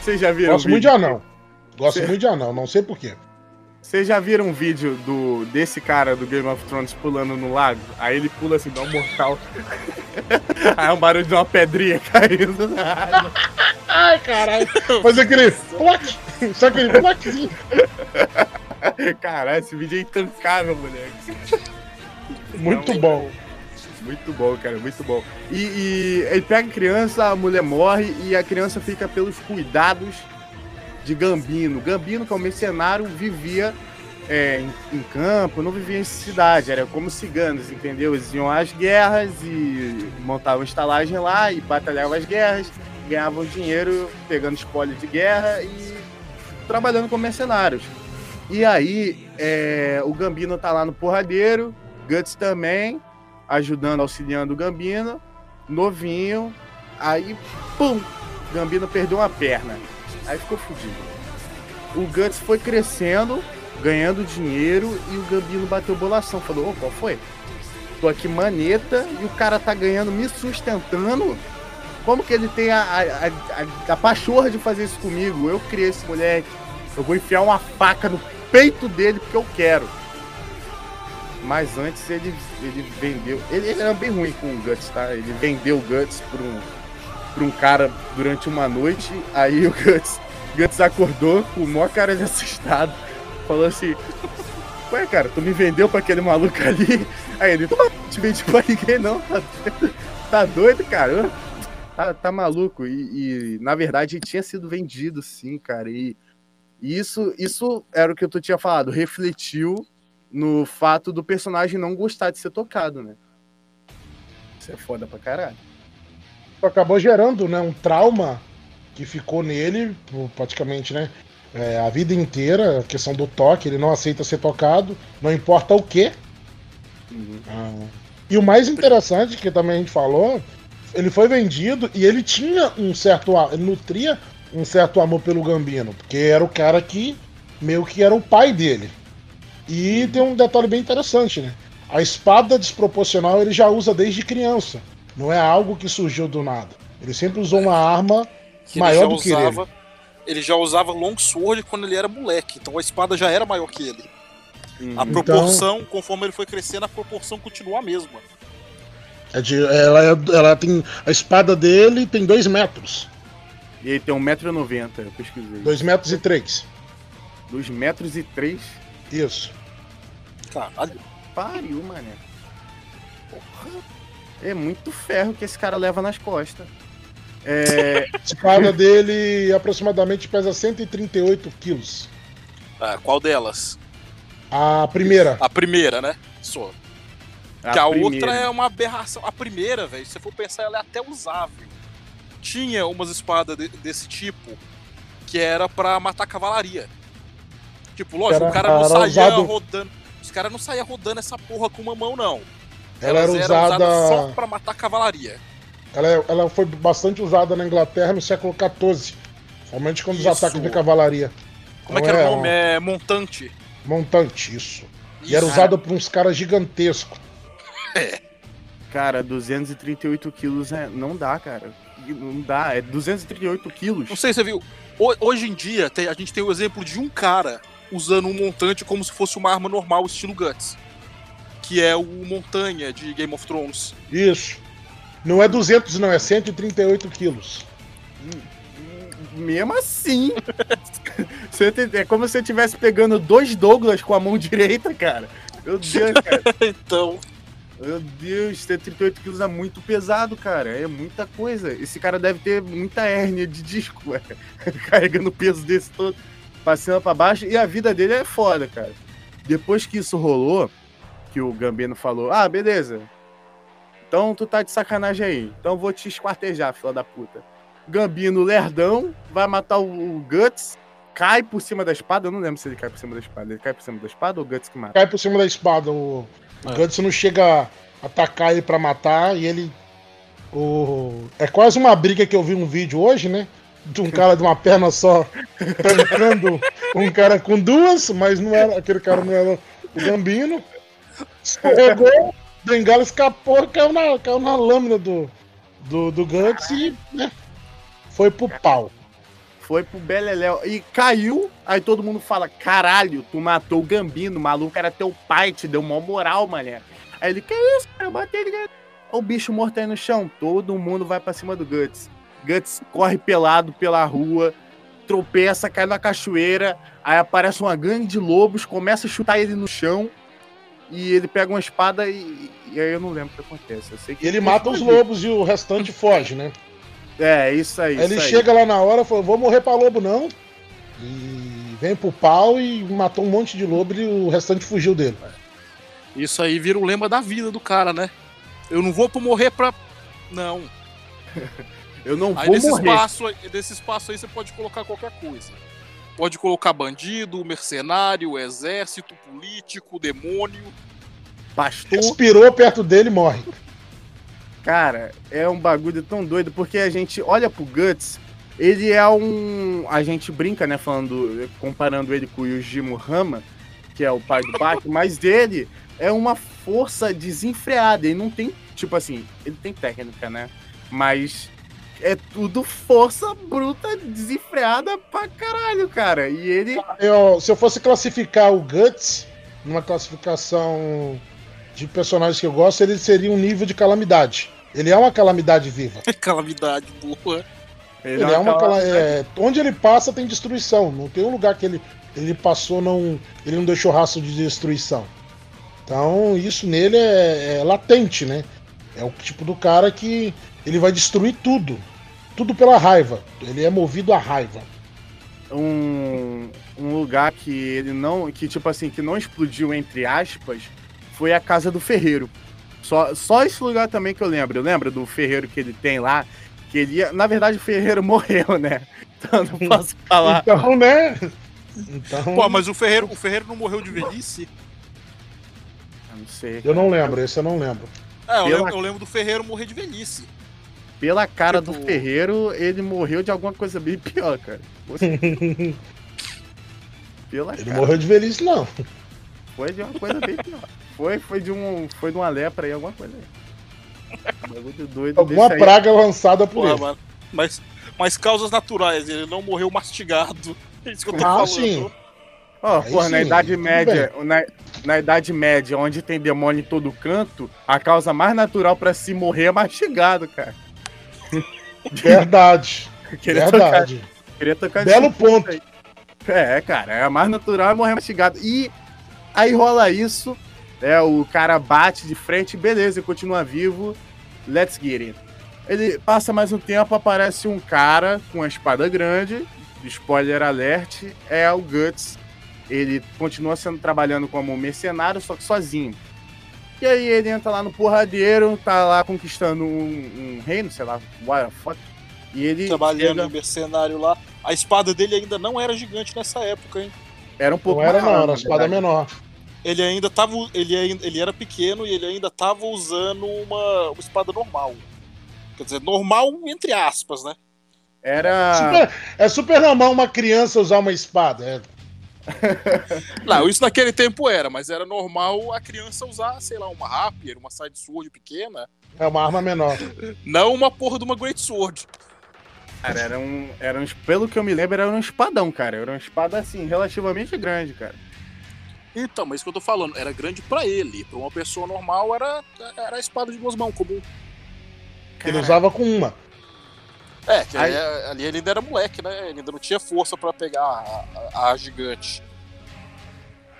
Vocês já viram Gosto o muito de anão. Gosto Cê- muito de anão, não sei porquê. Vocês já viram um vídeo do, desse cara do Game of Thrones pulando no lago? Aí ele pula assim, dá um mortal. Aí é um barulho de uma pedrinha caindo na água. Ai, caralho. Faz aquele ploc. Só aquele ploczinho. Caralho, esse vídeo é intancável, moleque. Muito bom. Muito bom, cara, muito bom. E, e ele pega a criança, a mulher morre e a criança fica pelos cuidados de Gambino. Gambino, que é um mercenário, vivia é, em, em campo, não vivia em cidade, era como ciganos, entendeu? Eles iam às guerras e montavam estalagem lá e batalhavam as guerras, ganhavam dinheiro pegando espólio de guerra e trabalhando como mercenários. E aí, é, o Gambino tá lá no porradeiro, Guts também, ajudando, auxiliando o Gambino, novinho, aí, pum, Gambino perdeu uma perna. Aí ficou fudido. O Guts foi crescendo, ganhando dinheiro e o Gambino bateu bolação. Falou, ô, qual foi? Tô aqui maneta e o cara tá ganhando, me sustentando. Como que ele tem a, a, a, a pachorra de fazer isso comigo? Eu criei esse moleque. Eu vou enfiar uma faca no peito dele porque eu quero. Mas antes ele, ele vendeu. Ele, ele era bem ruim com o Guts, tá? Ele vendeu o Guts pra um, pra um cara durante uma noite. Aí o Guts, Guts acordou com o maior cara de assustado. Falou assim: Ué, cara, tu me vendeu pra aquele maluco ali? Aí ele: Não te vendi pra ninguém, não. Tá, tá doido, cara? Tá, tá maluco. E, e, na verdade tinha sido vendido, sim, cara. E, e isso, isso era o que eu tinha falado. Refletiu no fato do personagem não gostar de ser tocado, né? Isso é foda pra caralho. Acabou gerando, né, um trauma que ficou nele, praticamente, né, é, a vida inteira, a questão do toque, ele não aceita ser tocado, não importa o que. Ah, e o mais interessante, que também a gente falou, ele foi vendido e ele tinha um certo, ele nutria um certo amor pelo Gambino, porque era o cara que meio que era o pai dele. E tem um detalhe bem interessante, né? A espada desproporcional ele já usa desde criança. Não é algo que surgiu do nada. Ele sempre usou uma arma Que maior do que ele. usava, ele já usava long sword quando ele era moleque, então a espada já era maior que ele. A Então- proporção, conforme ele foi crescendo, a proporção continua a mesma. É de, ela, é- ela tem. A espada dele tem 2 metros. E ele tem 1,90m, eu pesquisei. 2 metros e 3. 2 metros e 3. Isso. Caralho. Pariu, mané. Porra. É muito ferro que esse cara leva nas costas. É. A espada dele aproximadamente pesa 138 quilos. Ah, qual delas? A primeira. A primeira, né? Só. que a primeira. outra é uma aberração. A primeira, velho, se você for pensar, ela é até usável. Tinha umas espadas de- desse tipo que era pra matar cavalaria. Tipo, lógico, Era- o cara não saía usado- rodando. Os caras não saíam rodando essa porra com uma mão, não. Ela era usada. usadas só pra matar cavalaria. Ela, ela foi bastante usada na Inglaterra no século XIV. Somente quando os Isso. ataques de cavalaria. Como é Então que era é o nome? É montante. Montante, isso. E era Isso. usada por uns caras gigantescos. Cara, 238 quilos é... não dá, cara. Não dá, é 238 quilos. Não sei se você viu. Ho- Hoje em dia, tem- a gente tem o exemplo de um cara usando um montante como se fosse uma arma normal, estilo Guts. Que é o Montanha de Game of Thrones. Isso. Não é 200, não, é 138 quilos. Mesmo assim. É como se você estivesse pegando dois Douglas com a mão direita, cara. Meu Deus, cara. Então, Meu Deus, 138 quilos é muito pesado, cara. É muita coisa. Esse cara deve ter muita hérnia de disco, ué. carregando o peso desse todo, cima pra baixo. E a vida dele é foda, cara. Depois que isso rolou, que o Gambino falou: Ah, beleza. Então tu tá de sacanagem aí. Então vou te esquartejar, filha da puta. Gambino lerdão vai matar o, o Guts cai por cima da espada. Eu não lembro se ele cai por cima da espada. Ele cai por cima da espada ou o Guts que mata? Cai por cima da espada. O, o É. Guts não chega a atacar ele pra matar e ele. O, é quase uma briga que eu vi um vídeo hoje, né? De um cara de uma perna só tancando um cara com duas, mas não era, aquele cara não era o Gambino. Escorregou, Bengala escapou, caiu na, caiu na lâmina do, do, do Guts e né, foi pro pau. Foi pro Beleléu. E caiu, aí todo mundo fala: caralho, tu matou o Gambino, o maluco era teu pai, te deu mó moral, mané. Aí ele, que isso, cara, matei ele. cara." O bicho morto aí no chão, todo mundo vai pra cima do Guts. Guts corre pelado pela rua, tropeça, cai na cachoeira, aí aparece uma gangue de lobos, começa a chutar ele no chão, e ele pega uma espada e, e aí eu não lembro o que acontece. Eu sei que E ele mata os lobos e o restante foge, né? É, isso aí. Aí ele isso aí. chega lá na hora e falou: vou morrer pra lobo, não. E vem pro pau e matou um monte de lobo e o restante fugiu dele. Isso aí vira o lema da vida do cara, né? Eu não vou pra morrer pra. Não. Eu não Aí vou nesse morrer. espaço, aí- nesse espaço aí você pode colocar qualquer coisa. Pode colocar bandido, mercenário, exército, político, demônio. Pastor. Respirou perto dele e morre. Cara, é um bagulho tão doido, porque a gente olha pro Guts, ele é um. A gente brinca, né, falando, comparando ele com o Yujiro Hama, que é o pai do Batman, mas ele é uma força desenfreada. Ele não tem, tipo assim, ele tem técnica, né? Mas é tudo força bruta, desenfreada pra caralho, cara. E ele. Eu- se eu fosse classificar o Guts numa classificação de personagens que eu gosto, ele seria um nível de calamidade. Ele é uma calamidade viva. Calamidade boa. Ele é uma cala- é, onde ele passa tem destruição. Não tem um lugar que ele, ele passou não ele não deixou rastro de destruição. Então isso nele é, é latente, né? É o tipo do cara que ele vai destruir tudo, tudo pela raiva. Ele é movido à raiva. um, um lugar que ele não. Que, tipo assim, que não explodiu, entre aspas, foi a casa do ferreiro. Só, só esse lugar também que eu lembro. Eu lembro do ferreiro que ele tem lá. Que ele ia. Na verdade, o ferreiro morreu, né? Então não posso falar. Então, né? Então, Pô, mas o Ferreiro, o Ferreiro não morreu de velhice? Eu não sei. eu não lembro, esse eu não lembro. É, eu Pela- lembro, eu lembro do Ferreiro morrer de velhice. Pela cara Tipo- do ferreiro, ele morreu de alguma coisa bem pior, cara. Pela Ele cara. morreu de velhice, não. Foi de uma coisa bem pior. Foi, foi de um. Foi de uma lepra aí, alguma coisa aí. Um bagulho doido. Alguma aí. praga lançada por Porra, ele. mano. Mas, mas causas naturais, ele não morreu mastigado. É isso que eu tô Ah, falando. sim. Ó, Aí porra, na Idade Média, na, na Idade Média, onde tem demônio em todo canto, a causa mais natural pra se morrer é mastigado, cara. Verdade. Queria tocar, Verdade. queria tocar Belo ponto. aí. É, cara, é a mais natural é morrer mastigado. E aí rola isso, é, o cara bate de frente, beleza, ele continua vivo, let's get it. Ele passa mais um tempo, aparece um cara com uma espada grande, spoiler alert, é o Guts. Ele continua sendo trabalhando como mercenário, só que sozinho. E aí ele entra lá no porradeiro, tá lá conquistando um, um reino, sei lá, what the fuck. E ele Trabalhando chega- de mercenário lá. A espada dele ainda não era gigante nessa época, hein? era um pouco Não era, maior, não, era uma espada menor. Ele ainda tava. Ele, ainda, ele era pequeno e ele ainda tava usando uma, uma espada normal. Quer dizer, normal entre aspas, né? Era. Super- é super normal uma criança usar uma espada. é. Não, isso naquele tempo era, mas era normal a criança usar, sei lá, uma rapier, uma side sword pequena, É uma arma menor. não uma porra de uma great sword. Cara, era um, era um. Pelo que eu me lembro, era um espadão, cara. Era uma espada, assim, relativamente grande, cara. Então, mas isso que eu tô falando, era grande pra ele. Pra uma pessoa normal era, era a espada de duas mãos comum. Ele usava com uma. É, que Aí- aí- ali ele ainda era moleque, né? Ele ainda não tinha força pra pegar a, a- a gigante.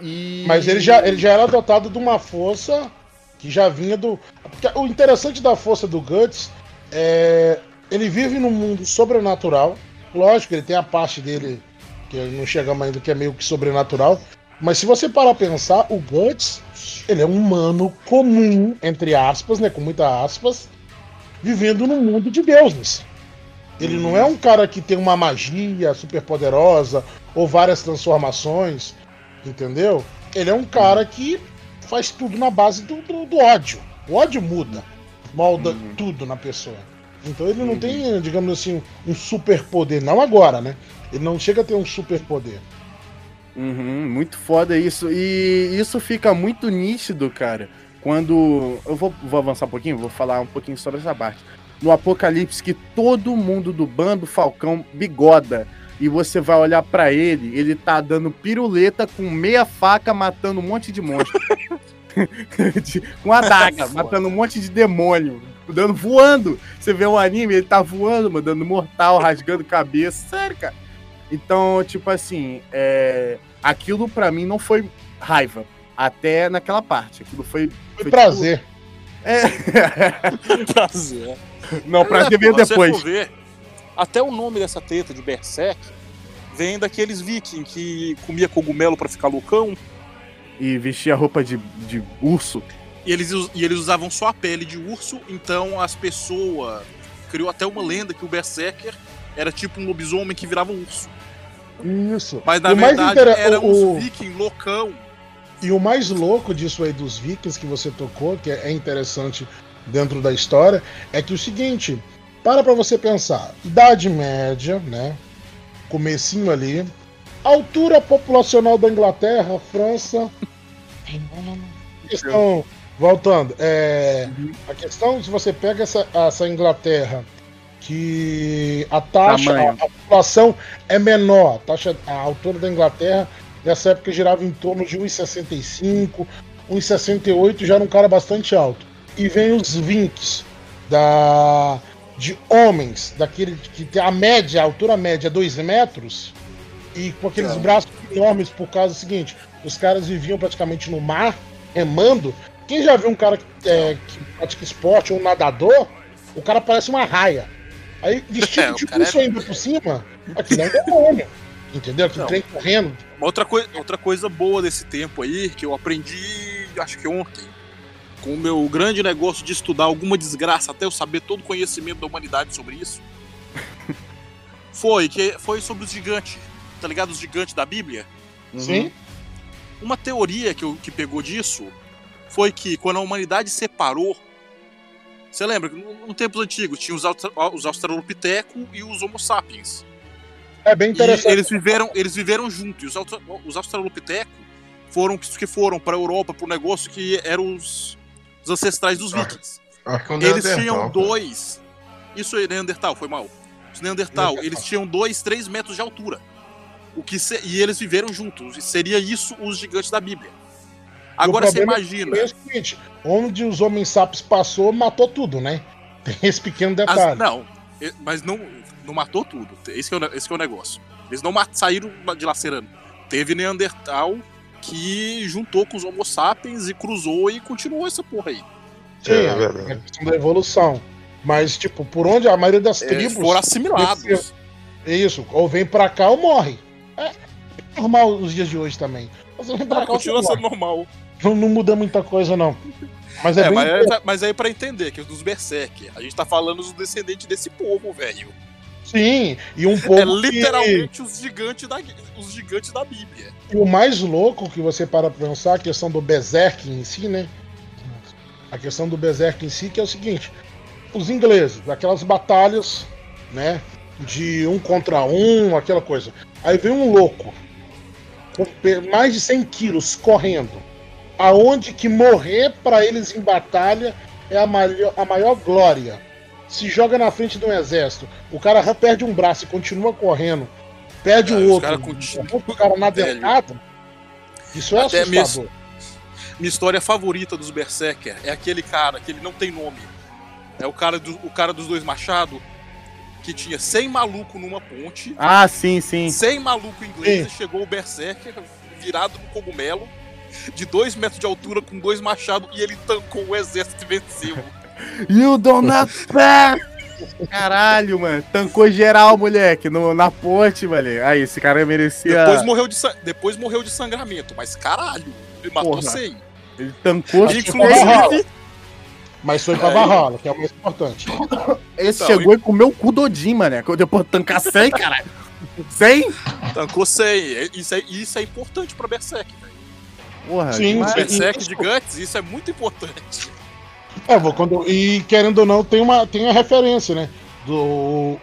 E... Mas ele já, ele já era dotado de uma força que já vinha do. Porque o interessante da força do Guts é. Ele vive num mundo sobrenatural. Lógico, ele tem a parte dele que não chegamos ainda, que é meio que sobrenatural. Mas se você parar a pensar, o Guts, ele é um humano comum, entre aspas, né? Com muitas aspas, vivendo num mundo de deuses. Ele não é um cara que tem uma magia super poderosa ou várias transformações, entendeu? Ele é um cara que faz tudo na base do, do- do ódio. O ódio muda, molda tudo na pessoa. Então ele não tem, digamos assim, um super poder. Não agora, né? Ele não chega a ter um super poder. Uhum, muito foda isso. E isso fica muito nítido, cara, quando. Eu vou, vou avançar um pouquinho, vou falar um pouquinho sobre essa parte. No Apocalipse, que todo mundo do bando Falcão bigoda. E você vai olhar pra ele, ele tá dando piruleta com meia faca, matando um monte de monstro. Com a daga, matando um monte de demônio. Dando, voando. Você vê o anime, ele tá voando, mano, dando mortal, rasgando cabeça. Sério, cara. Então, tipo assim, é, aquilo pra mim não foi raiva. Até naquela parte. Aquilo foi. Foi foi prazer. tipo- é. Prazer. Não, prazer É, veio pô, depois. ver, até o nome dessa treta de Berserk vem daqueles vikings que comia cogumelo pra ficar loucão E vestia roupa de, de urso. e eles, e eles usavam só a pele de urso, então as pessoas criou até uma lenda que o Berserker era tipo um lobisomem que virava um urso. Isso. Mas na O mais verdade inter- era o- um viking loucão. E o mais louco disso aí dos vikings que você tocou, que é interessante dentro da história, é que o seguinte, para pra você pensar, Idade Média, né? Comecinho ali, altura populacional da Inglaterra, França. Questão, voltando, é, a questão se você pega essa, essa Inglaterra que a taxa, a, a população é menor, a taxa, a altura da Inglaterra nessa época girava em torno de 1,65, 1,68 já era um cara bastante alto. E vem os vinks da de homens, daquele que tem a média, a altura média é 2 metros, e com aqueles braços enormes por causa do seguinte, os caras viviam praticamente no mar, remando. Quem já viu um cara que, é, que pratica esporte ou um nadador, o cara parece uma raia. Aí vestido É, de cara é- ainda por cima, aquilo é um demônio. Entendeu? Que Não. trem correndo. Uma Outra, coi outra coisa boa desse tempo aí, que eu aprendi, acho que ontem, com o meu grande negócio de estudar alguma desgraça até eu saber todo o conhecimento da humanidade sobre isso, foi que foi sobre os gigantes, tá ligado? Os gigantes da Bíblia. Sim. Uma teoria que, eu, que pegou disso foi que quando a humanidade separou. Você lembra? que No, no tempos antigos tinha os, os Australopithecus e os Homo sapiens. É bem E interessante. eles viveram, eles viveram juntos. E os, os Australopithecus foram os que foram para a Europa para o negócio que eram os, os ancestrais dos Ah, vikings. Acho é um Eles tinham dois. Isso aí, Neandertal, foi mal. Os Neandertal, Neandertal. eles tinham dois, três metros de altura. O que se- E eles viveram juntos. E seria isso os gigantes da Bíblia. Agora você problema imagina. É o seguinte, onde os homens sapos passou, matou tudo, né? Tem esse pequeno as- detalhe. não, e- mas não, não matou tudo. Esse que é o, esse que é o negócio. Eles não ma- saíram de lacerando. Teve Neandertal que juntou com os Homo sapiens e cruzou e continuou essa porra aí. Sim, É, a- verdade. a questão da evolução. Mas, tipo, por onde a maioria das É, tribos. foram assimilados. É isso, ou vem pra cá ou morre. É normal os dias de hoje também. Você vem pra cá ou você Continua morre. sendo normal. Não, não muda muita coisa, não. Mas é, É, bem mas, mas aí pra entender que os dos Berserk, a gente tá falando dos descendentes desse povo, velho. Sim, e um pouco. É literalmente os gigantes da os gigantes da Bíblia. E o mais louco que você para pra pensar, a questão do Berserk em si, né? A questão do Berserk em si, que é o seguinte: os ingleses, aquelas batalhas, né? De um contra um, aquela coisa. Aí vem um louco, com mais de 100 quilos, correndo. Aonde que morrer pra eles em batalha é a maior, a maior glória. Se joga na frente de um exército, o cara perde um braço e continua correndo, perde É, o outro, cara continua- o cara na dentada. Isso é Até assustador. Minha história favorita dos Berserker é aquele cara que ele não tem nome. É o cara, do, o cara dos dois machados que tinha 100 maluco numa ponte, Ah, sim, sim. 100 maluco inglês, e chegou o Berserker virado no cogumelo, de 2 metros de altura com dois machados e ele tancou o exército e venceu. You don't not pass! Caralho, mano. Tancou geral, moleque, no, na ponte, velho. Aí, esse cara merecia. Depois morreu, de, depois morreu de sangramento, mas caralho, ele matou Porra. 100. Ele tancou. Mas, Inclusive, Mas foi pra É. Valhalla, que é o mais importante. Esse Então, chegou e comeu o cu do Odin, mané. Depois tancar 100, caralho. 100? Tancou 100. Isso é, isso é importante pra Berserk, velho. Porra, Sim, sim. Berserk de Guts, isso é muito importante. É, vou quando, e querendo ou não, tem, uma, tem a referência, né? Do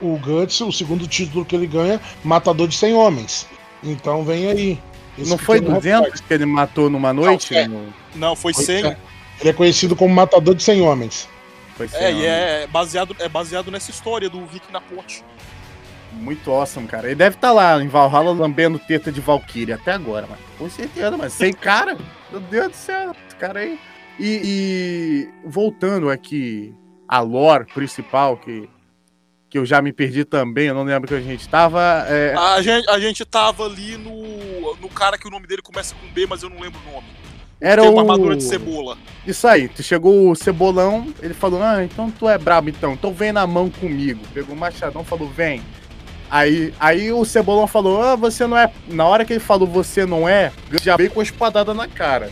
o Guts, o segundo título que ele ganha, Matador de 100 Homens. Então vem aí. Esse Não foi pequeno 200 reflexo. que ele matou numa noite? é. No- Não, foi 100. Ele é conhecido como Matador de 100 Homens. Foi É, 100, e não. é baseado, é baseado nessa história do Vic na ponte. Muito awesome, cara. Ele deve estar lá em Valhalla lambendo teta de Valkyrie até agora, mano. Com certeza, mas sem cara. Meu Deus do céu, esse cara aí. E, e voltando aqui à lore principal, que, que eu já me perdi também, eu não lembro que a gente tava. é, A gente, a gente tava ali no, no cara que o nome dele começa com B, mas eu não lembro o nome. era Tem o. uma armadura de cebola. Isso aí, tu chegou o cebolão, ele falou, ah, então tu é brabo então, então vem na mão comigo. Pegou o machadão, falou, vem. Aí, aí o cebolão falou, ah, você não é. Na hora que ele falou, você não é, já veio com a espadada na cara.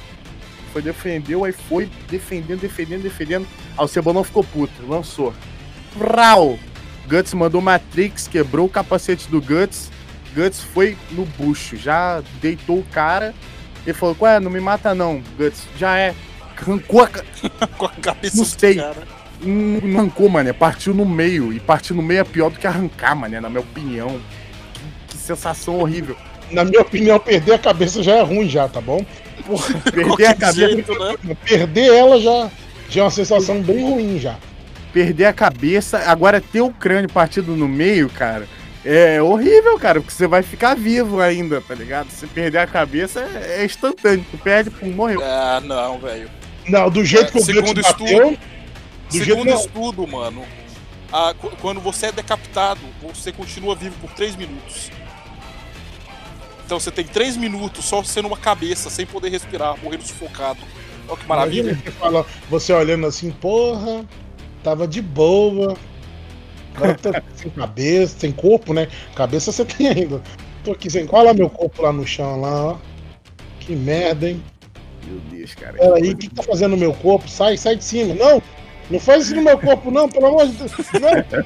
Foi, defendeu, aí foi defendendo, defendendo, defendendo. Aí o cebolão ficou puto, lançou. Vrau! Guts mandou Matrix, quebrou o capacete do Guts. Guts foi no bucho, já deitou o cara. Ele falou, qual é? Não me mata não, Guts. Já é. Arrancou a, a cabeça Não sei. Não não arrancou, mané. Partiu no meio. E partir no meio é pior do que arrancar, mané, na minha opinião. Que, que sensação horrível. Na minha opinião, perder a cabeça já é ruim, já, tá bom? Porra, perder a cabeça. jeito, né? Perder ela já, já é uma sensação bem ruim já. Perder a cabeça. Agora ter o crânio partido no meio, cara. É horrível, cara, porque você vai ficar vivo ainda, tá ligado? Se perder a cabeça é é instantâneo. Tu perde, pum, morreu. Ah, não, velho. Não, do jeito É, que o segundo bateu, do jeito Segundo estudo, mano, a- qu- quando você é decapitado, você continua vivo por 3 minutos. Então você tem 3 minutos só sendo uma cabeça, sem poder respirar, morrendo sufocado. Olha que maravilha. Você, fala, você olhando assim, porra, tava de boa. Agora tá sem cabeça, sem corpo, né? Cabeça você tem ainda. Tô aqui sem. Olha lá meu corpo lá no chão lá, ó. Que merda, hein? Meu Deus, cara. Peraí, o que, que tá fazendo no meu corpo? Sai, sai de cima. Não! Não faz isso no meu corpo, não, pelo amor de Deus. Não!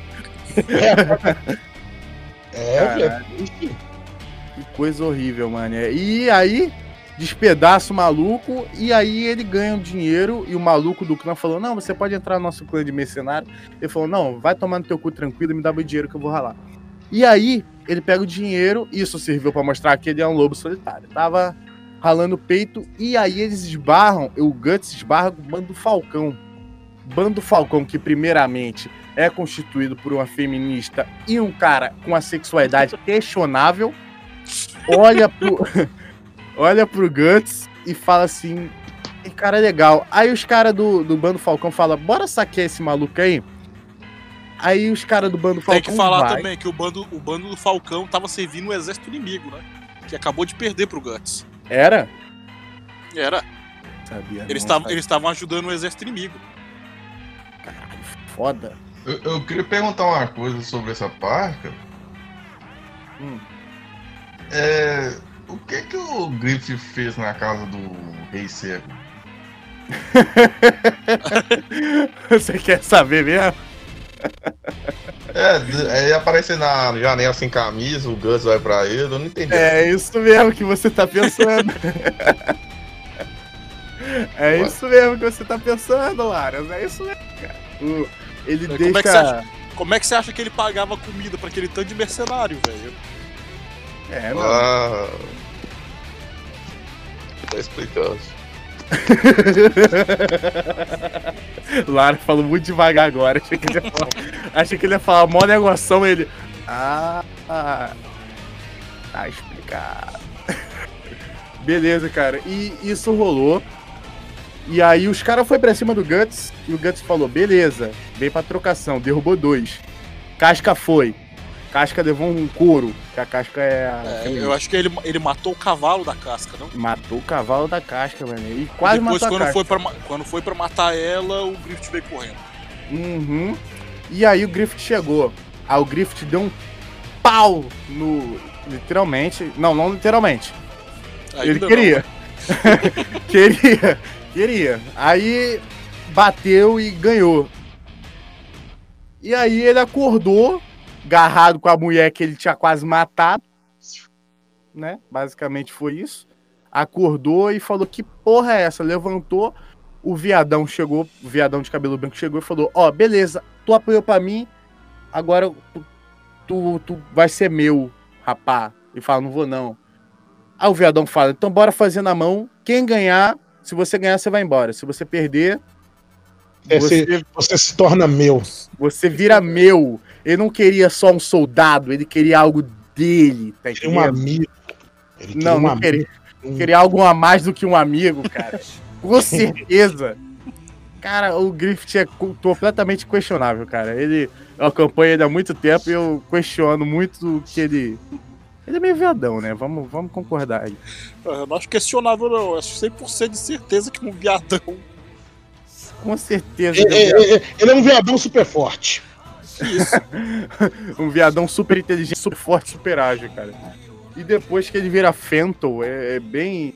É, é, velho. Coisa horrível, mano. E aí, despedaça o maluco, e aí ele ganha o dinheiro, e o maluco do clã falou: Não, você pode entrar no nosso clã de mercenário. Ele falou: Não, vai tomar no teu cu tranquilo me dá o dinheiro que eu vou ralar. E aí, ele pega o dinheiro, isso serviu pra mostrar que ele é um lobo solitário. Tava ralando o peito, e aí eles esbarram, o Guts esbarra com o bando Falcão. Bando Falcão, que primeiramente é constituído por uma feminista e um cara com a sexualidade questionável, olha pro, olha pro Guts e fala assim: "Que cara legal. Aí os caras do, do Bando Falcão falam: bora saquear esse maluco aí. Aí os caras do Bando Tem Falcão. que falar vai. também que o bando, o bando do Falcão tava servindo o exército inimigo, né? Que acabou de perder pro Guts. Era? Era. Sabia. Eles não, estavam sabia. eles estavam ajudando o exército inimigo. Caralho, foda. Eu, eu queria perguntar uma coisa sobre essa parca. Hum. É. O que que o Griffith fez na casa do Rei Cego? Você quer saber mesmo? É, aí aparece na janela sem camisa, o Gus vai pra ele, eu não entendi. É isso mesmo que você tá pensando. é Ué? isso mesmo que você tá pensando, Laras. É isso mesmo, cara. O- ele Como deixa. é que você acha? Como é que você acha que ele pagava comida pra aquele tanto de mercenário, velho? É, não. Ah. Tá explicando. Lara falou muito devagar agora. Achei que ele ia falar, achei que ele ia falar mó negoção. Ele. Ah, ah, tá explicado. Beleza, cara. E isso rolou. E aí os caras foram pra cima do Guts. E o Guts falou: beleza, veio pra trocação, derrubou dois. Casca foi. Casca levou um couro, que a casca é. a É, eu acho que ele, ele matou o cavalo da casca, não? Matou o cavalo da casca, mano. E quase Depois, matou a quando casca. foi, pra, quando foi pra matar ela, o Griffith veio correndo. Uhum. E aí o Griffith chegou. Aí o Griffith deu um pau no. Literalmente. Não, não literalmente. Ele queria. queria. Queria. Aí bateu e ganhou. E aí ele acordou, agarrado com a mulher que ele tinha quase matado, né? Basicamente foi isso. Acordou e falou: Que porra é essa? Levantou, o viadão chegou, o viadão de cabelo branco chegou e falou: Ó, beleza, tu apoiou pra mim, agora tu, tu, vai ser meu, rapá. E fala: Não vou não. Aí o viadão fala: Então bora fazer na mão. Quem ganhar, se você ganhar, você vai embora. Se você perder, É, você, você, você se torna meu. você vira meu. Ele não queria só um soldado, ele queria algo dele, tá Ele é um amigo. Ele Não, um não amigo. queria. Um- Queria algo a mais do que um amigo, cara. Com certeza. Cara, o Griffith é co- completamente questionável, cara. Ele, eu acompanho ele há muito tempo e eu questiono muito que ele. Ele é meio viadão, né? Vamos, vamos concordar aí. Eu não acho questionável, não. Eu acho 100% de certeza que um viadão. Com certeza. É um viadão. ele- ele é um viadão super forte. Isso. um viadão super inteligente, super forte, super ágil, cara. E depois que ele vira Fenton, é, é bem.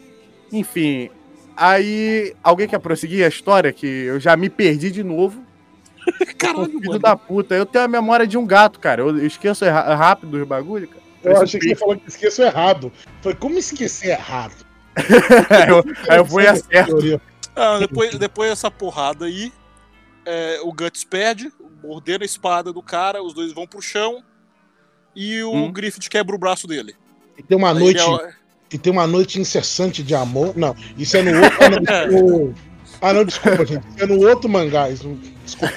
Enfim. Aí, alguém quer prosseguir a história? Que eu já me perdi de novo. Caralho, Filho mano. da puta. Eu tenho a memória de um gato, cara. Eu, esqueço rápido os bagulho, cara. Eu Parece achei um que você falou que esqueço errado. Falei, como esquecer errado? aí, eu, aí eu vou e acerto. Teoria. Ah, depois, depois dessa porrada aí, é, o Guts perde, ordena a espada do cara, os dois vão pro chão e o Hum. Griffith quebra o braço dele. E tem uma Aí noite, é- e tem uma noite incessante de amor. Não, isso é no outro. Ah, não, no- ah, não, desculpa, gente. Isso é no outro mangá. Isso, desculpa.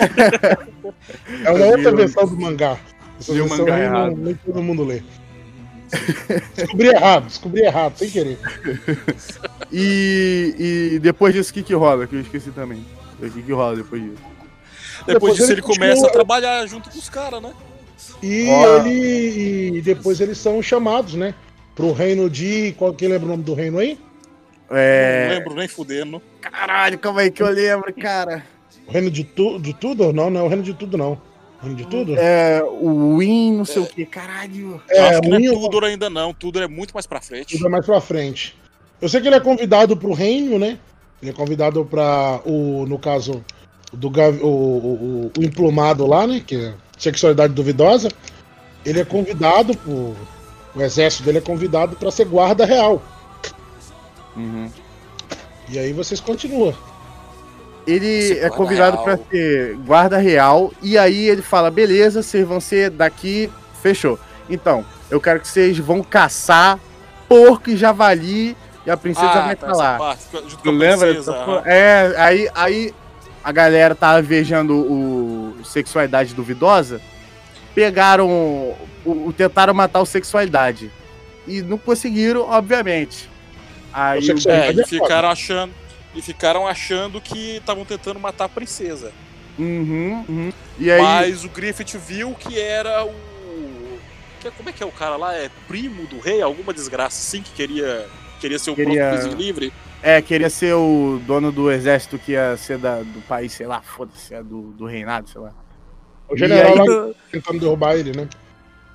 É uma outra versão do mangá. Essa versão mangá aí não, errado. nem todo mundo lê. Descobri errado, descobri errado, sem querer. E, e depois disso, o que que rola? Que eu esqueci também. O que que rola depois disso? Depois Depois disso ele ele começa continua- a trabalhar junto com os caras, né? E ele. E depois eles são chamados, né? Pro reino de. Qual que lembra o nome do reino aí? Não É... lembro nem fudendo. Caralho, calma aí que eu lembro, cara. O reino de, tu, de tudo? Não, não é o reino de tudo, não. O reino de tudo? É, o Win, não sei o que, caralho. Eu acho que não é o Tudor ainda não, Tudor é muito mais pra frente. Tudo é mais pra frente. Eu sei que ele é convidado pro reino, né? Ele é convidado pra o, no caso, do gav- o, o, o- emplumado lá, né? Que é sexualidade duvidosa. Ele é convidado pro. O exército dele é convidado pra ser guarda real. Uhum. E aí vocês continuam. Ele é convidado pra ser guarda real e aí ele fala: beleza, vocês vão ser daqui, fechou. Então, eu quero que vocês vão caçar porco e javali e a princesa vai tá, lá. parte, junto com Tu a lembra? princesa? É, aí, aí a galera tava vejando o sexualidade duvidosa, pegaram, o, o- tentaram matar o sexualidade e não conseguiram, obviamente. Aí É, Mas é e ficaram achando. E ficaram achando que estavam tentando matar a princesa. Uhum, uhum. E aí, Mas o Griffith viu que era o. que- como é que é o cara lá? É primo do rei? Alguma desgraça assim que queria, queria ser o Queria- próprio príncipe livre? É, queria ser o dono do exército que ia ser da, do país, sei lá, foda-se, é do, do reinado, sei lá. O general E aí- lá tentando derrubar ele, né?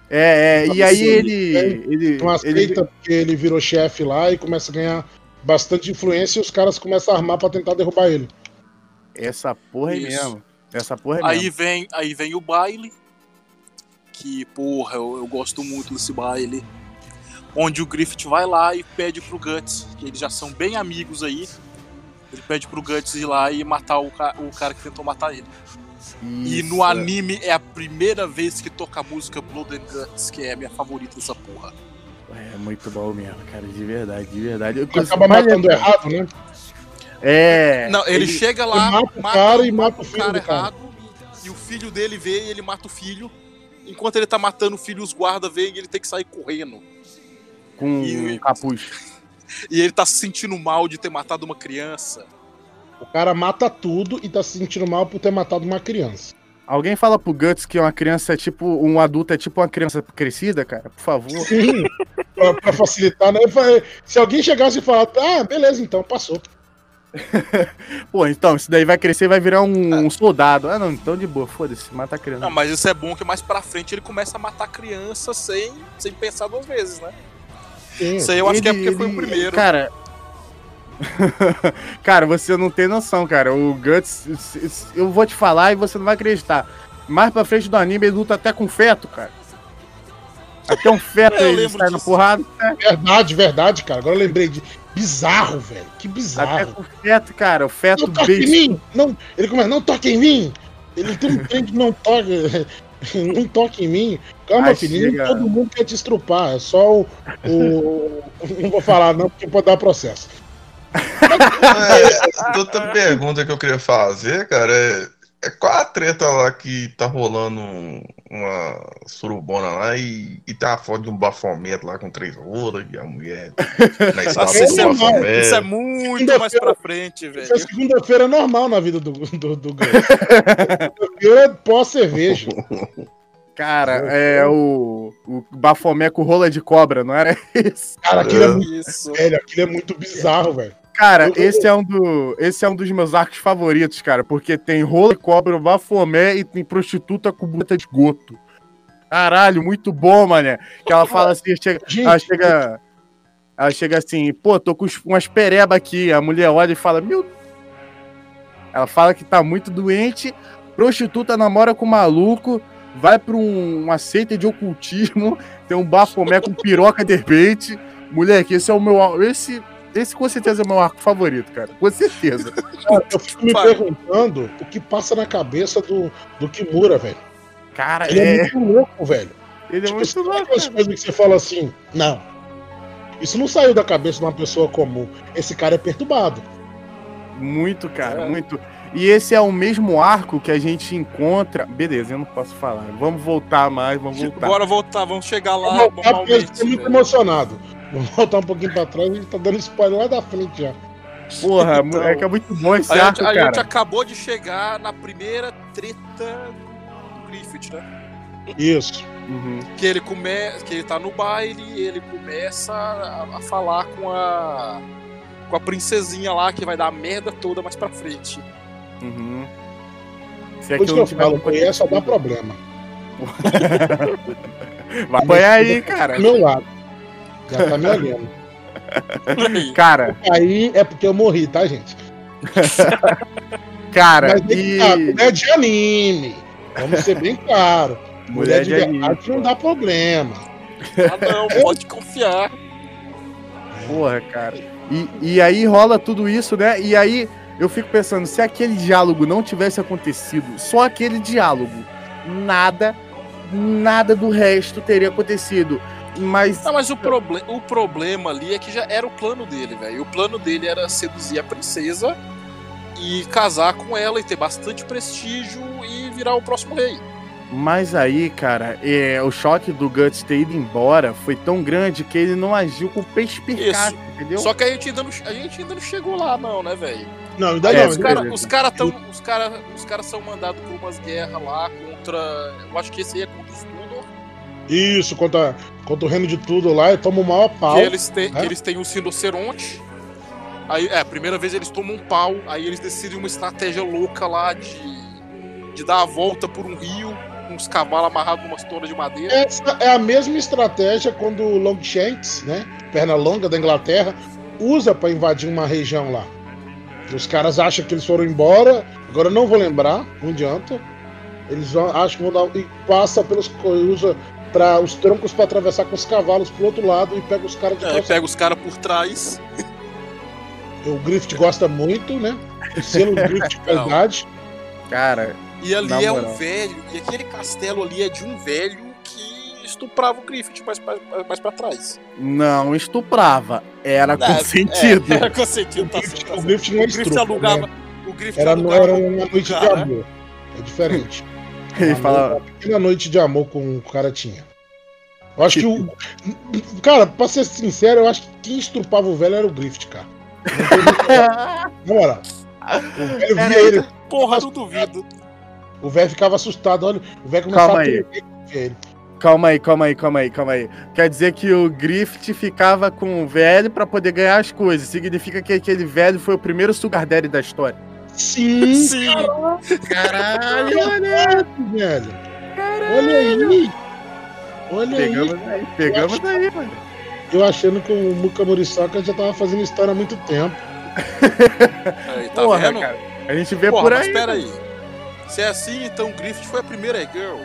É, é, e aí Sim, ele. ele, Não aceita ele porque ele virou chefe lá e começa a ganhar bastante influência e os caras começam a armar pra tentar derrubar ele. essa porra aí Isso. mesmo. Essa porra aí Aí mesmo. vem, aí vem o baile. Que, porra, eu, eu gosto muito desse baile. Onde o Griffith vai lá e pede pro Guts, que eles já são bem amigos aí. Ele pede pro Guts ir lá e matar o, ca- o cara que tentou matar ele. E Isso, no anime é a primeira vez que toca a música Blood and Guts, que é a minha favorita dessa porra. É muito bom mesmo, cara, de verdade, de verdade. Eu Ele acaba matando errado, né? É. Não, ele, chega lá, ele mata o cara e mata o filho do cara. errado, e o filho dele vê e ele mata o filho. Enquanto ele tá matando o filho, os guardas veem e ele tem que sair correndo. Com e- um capuz. E ele tá se sentindo mal de ter matado uma criança. O cara mata tudo e tá se sentindo mal por ter matado uma criança. Alguém fala pro Guts que uma criança é tipo. Um adulto é tipo uma criança crescida, cara? Por favor. Sim, pra, pra facilitar, né? Se alguém chegasse e falar, ah, beleza, então, passou. Pô, então, isso daí vai crescer e vai virar um, um soldado. Ah, não, então de boa, foda-se, mata a criança. Não, mas isso é bom que mais pra frente ele começa a matar criança sem, sem pensar duas vezes, né? Isso aí eu acho que é Ele- porque foi o ele- primeiro. Cara, cara, você não tem noção, cara. O Guts, eu vou te falar e você não vai acreditar. Mais pra frente do anime, ele luta até com feto, cara. Até um feto Eu ele sai na porrada. Verdade, verdade, cara. Agora eu lembrei de. Bizarro, velho. Que Até bizarro. com feto, cara. O feto Não toque em besta. mim! Não, ele começa, não toque em mim! Ele tem um trem de não toque. Não toque em mim. Calma, Aí filho, nem chega- todo mundo quer te estrupar. É só o, o- Não vou falar, não, porque pode dar processo. É, outra pergunta que eu queria fazer, cara, é, é qual a treta lá que tá rolando uma surubona lá e, e tem a foto de um bafomento lá com três rolas e a mulher na Nossa, isso, do é, bafomento. isso é muito mais pra frente, velho. Isso é segunda-feira normal na vida do, do, do. Segunda-feira pós-cerveja. Cara, é o, o Bafomé com rola de cobra, não era isso? Cara, aquilo é, É. muito Isso. velho, aquilo é muito bizarro, velho. Cara, esse é, um do, esse é um dos meus arcos favoritos, cara, porque tem rola cobra, Bafomé e tem prostituta com buta de goto. Caralho, muito bom, mané. Que ela fala assim, chega, Gente, ela chega. Ela chega assim, pô, tô com umas pereba aqui. A mulher olha e fala, meu. Ela fala que tá muito doente, prostituta namora com maluco, vai pra um, uma seita de ocultismo, tem um bafomé com piroca de repente. Moleque, esse é o meu. Esse, esse com certeza é o meu arco favorito, cara. Com certeza. Cara, eu fico me perguntando o que passa na cabeça do, do Kimura, velho. Cara, Ele é, é, muito louco, velho. ele é Tipo, muito sabe louco. aquelas coisas que você fala assim, não. Isso não saiu da cabeça de uma pessoa comum. Esse cara é perturbado. Muito, cara, É. muito. E esse é o mesmo arco que a gente encontra. Beleza, eu não posso falar. Vamos voltar mais, vamos voltar. Bora voltar, vamos chegar lá Vamos voltar porque eu tô muito velho. emocionado. Vamos voltar um pouquinho pra trás, a gente tá dando spoiler lá da frente já. Porra, Então, é que é muito bom esse A arco, a cara. gente acabou de chegar na primeira treta do Griffith, né? Isso. Uhum. Que ele começa, que ele tá no baile e ele começa a, a falar com a com a princesinha lá que vai dar a merda toda mais pra frente. Uhum. Se Por isso que eu falo, mulher só dá problema. Vai apanhar aí, cara. Do meu lado. Já tá me olhando. Cara, Aí é porque eu morri, tá, gente? cara, Mas tá, e. mulher de anime. Vamos ser bem claro. Mulher, de, verdade anime, não dá problema. Ah não, pode confiar. Porra, cara. E, e aí rola tudo isso, né? E aí eu fico pensando, se aquele diálogo não tivesse acontecido, só aquele diálogo, nada, nada do resto teria acontecido. Mas. Não, mas o, proble o problema ali é que já era o plano dele, velho. O plano dele era seduzir a princesa e casar com ela e ter bastante prestígio e virar o próximo rei. Mas aí, cara, é, o choque do Guts ter ido embora foi tão grande que ele não agiu com perspicácia, entendeu? Só que a gente ainda não, a gente ainda não chegou lá, não, né, velho? Não, ainda É, não. Os caras os cara tão, os cara, os cara são mandados por umas guerras lá contra. Eu acho que esse aí é contra os. Isso, contra, contra o reino de tudo lá, e toma o maior pau. Que eles têm, né? que eles têm o rinoceronte. Aí, é, a primeira vez eles tomam um pau, aí eles decidem uma estratégia louca lá de, de dar a volta por um rio, com os cavalos amarrados numas torres de madeira. Essa é a mesma estratégia quando o Longshanks, né, perna longa da Inglaterra, usa pra invadir uma região lá. Os caras acham que eles foram embora, agora eu não vou lembrar, não adianta. Eles acham que vão dar, e passa pelos usa para os troncos para atravessar com os cavalos pro outro lado e pega os caras de calça. pega os caras por trás. O Griffith gosta muito, né? O selo Griffith de qualidade. Cara, E ali é moral. um velho, e aquele castelo ali é de um velho que estuprava o Griffith mais, mais, mais pra trás. não estuprava. Era com É, sentido. É, era com sentido, tá O certo. Griffith, tá o. Griffith não é O Griffith estrupo, alugava. né? O Griffith Era, alugava era um uma noite de amor. É diferente. Ele fala, noite- uma pequena noite de amor com o cara tinha. Eu acho que o. Cara, pra ser sincero, eu acho que quem estrupava o velho era o Griffith, cara. Moral. O velho via ele. Porra, não duvido. O velho ficava assustado. Olha, o velho começava Calma a aí. ele. calma aí, calma aí, calma aí, calma aí. Quer dizer que o Griffith ficava com o velho pra poder ganhar as coisas. Significa que aquele velho foi o primeiro sugar daddy da história. Sim, Sim. Caralho, velho. Olha aí. Olha aí. Pegamos aí, pegamos aí, mano. Eu achando que o Muka Muriçoca já tava fazendo história há muito tempo. Aí, tá Porra, vendo? cara. A gente vê Porra, por mas aí. espera aí. Se é assim, então Griffith foi a primeira E-Girl.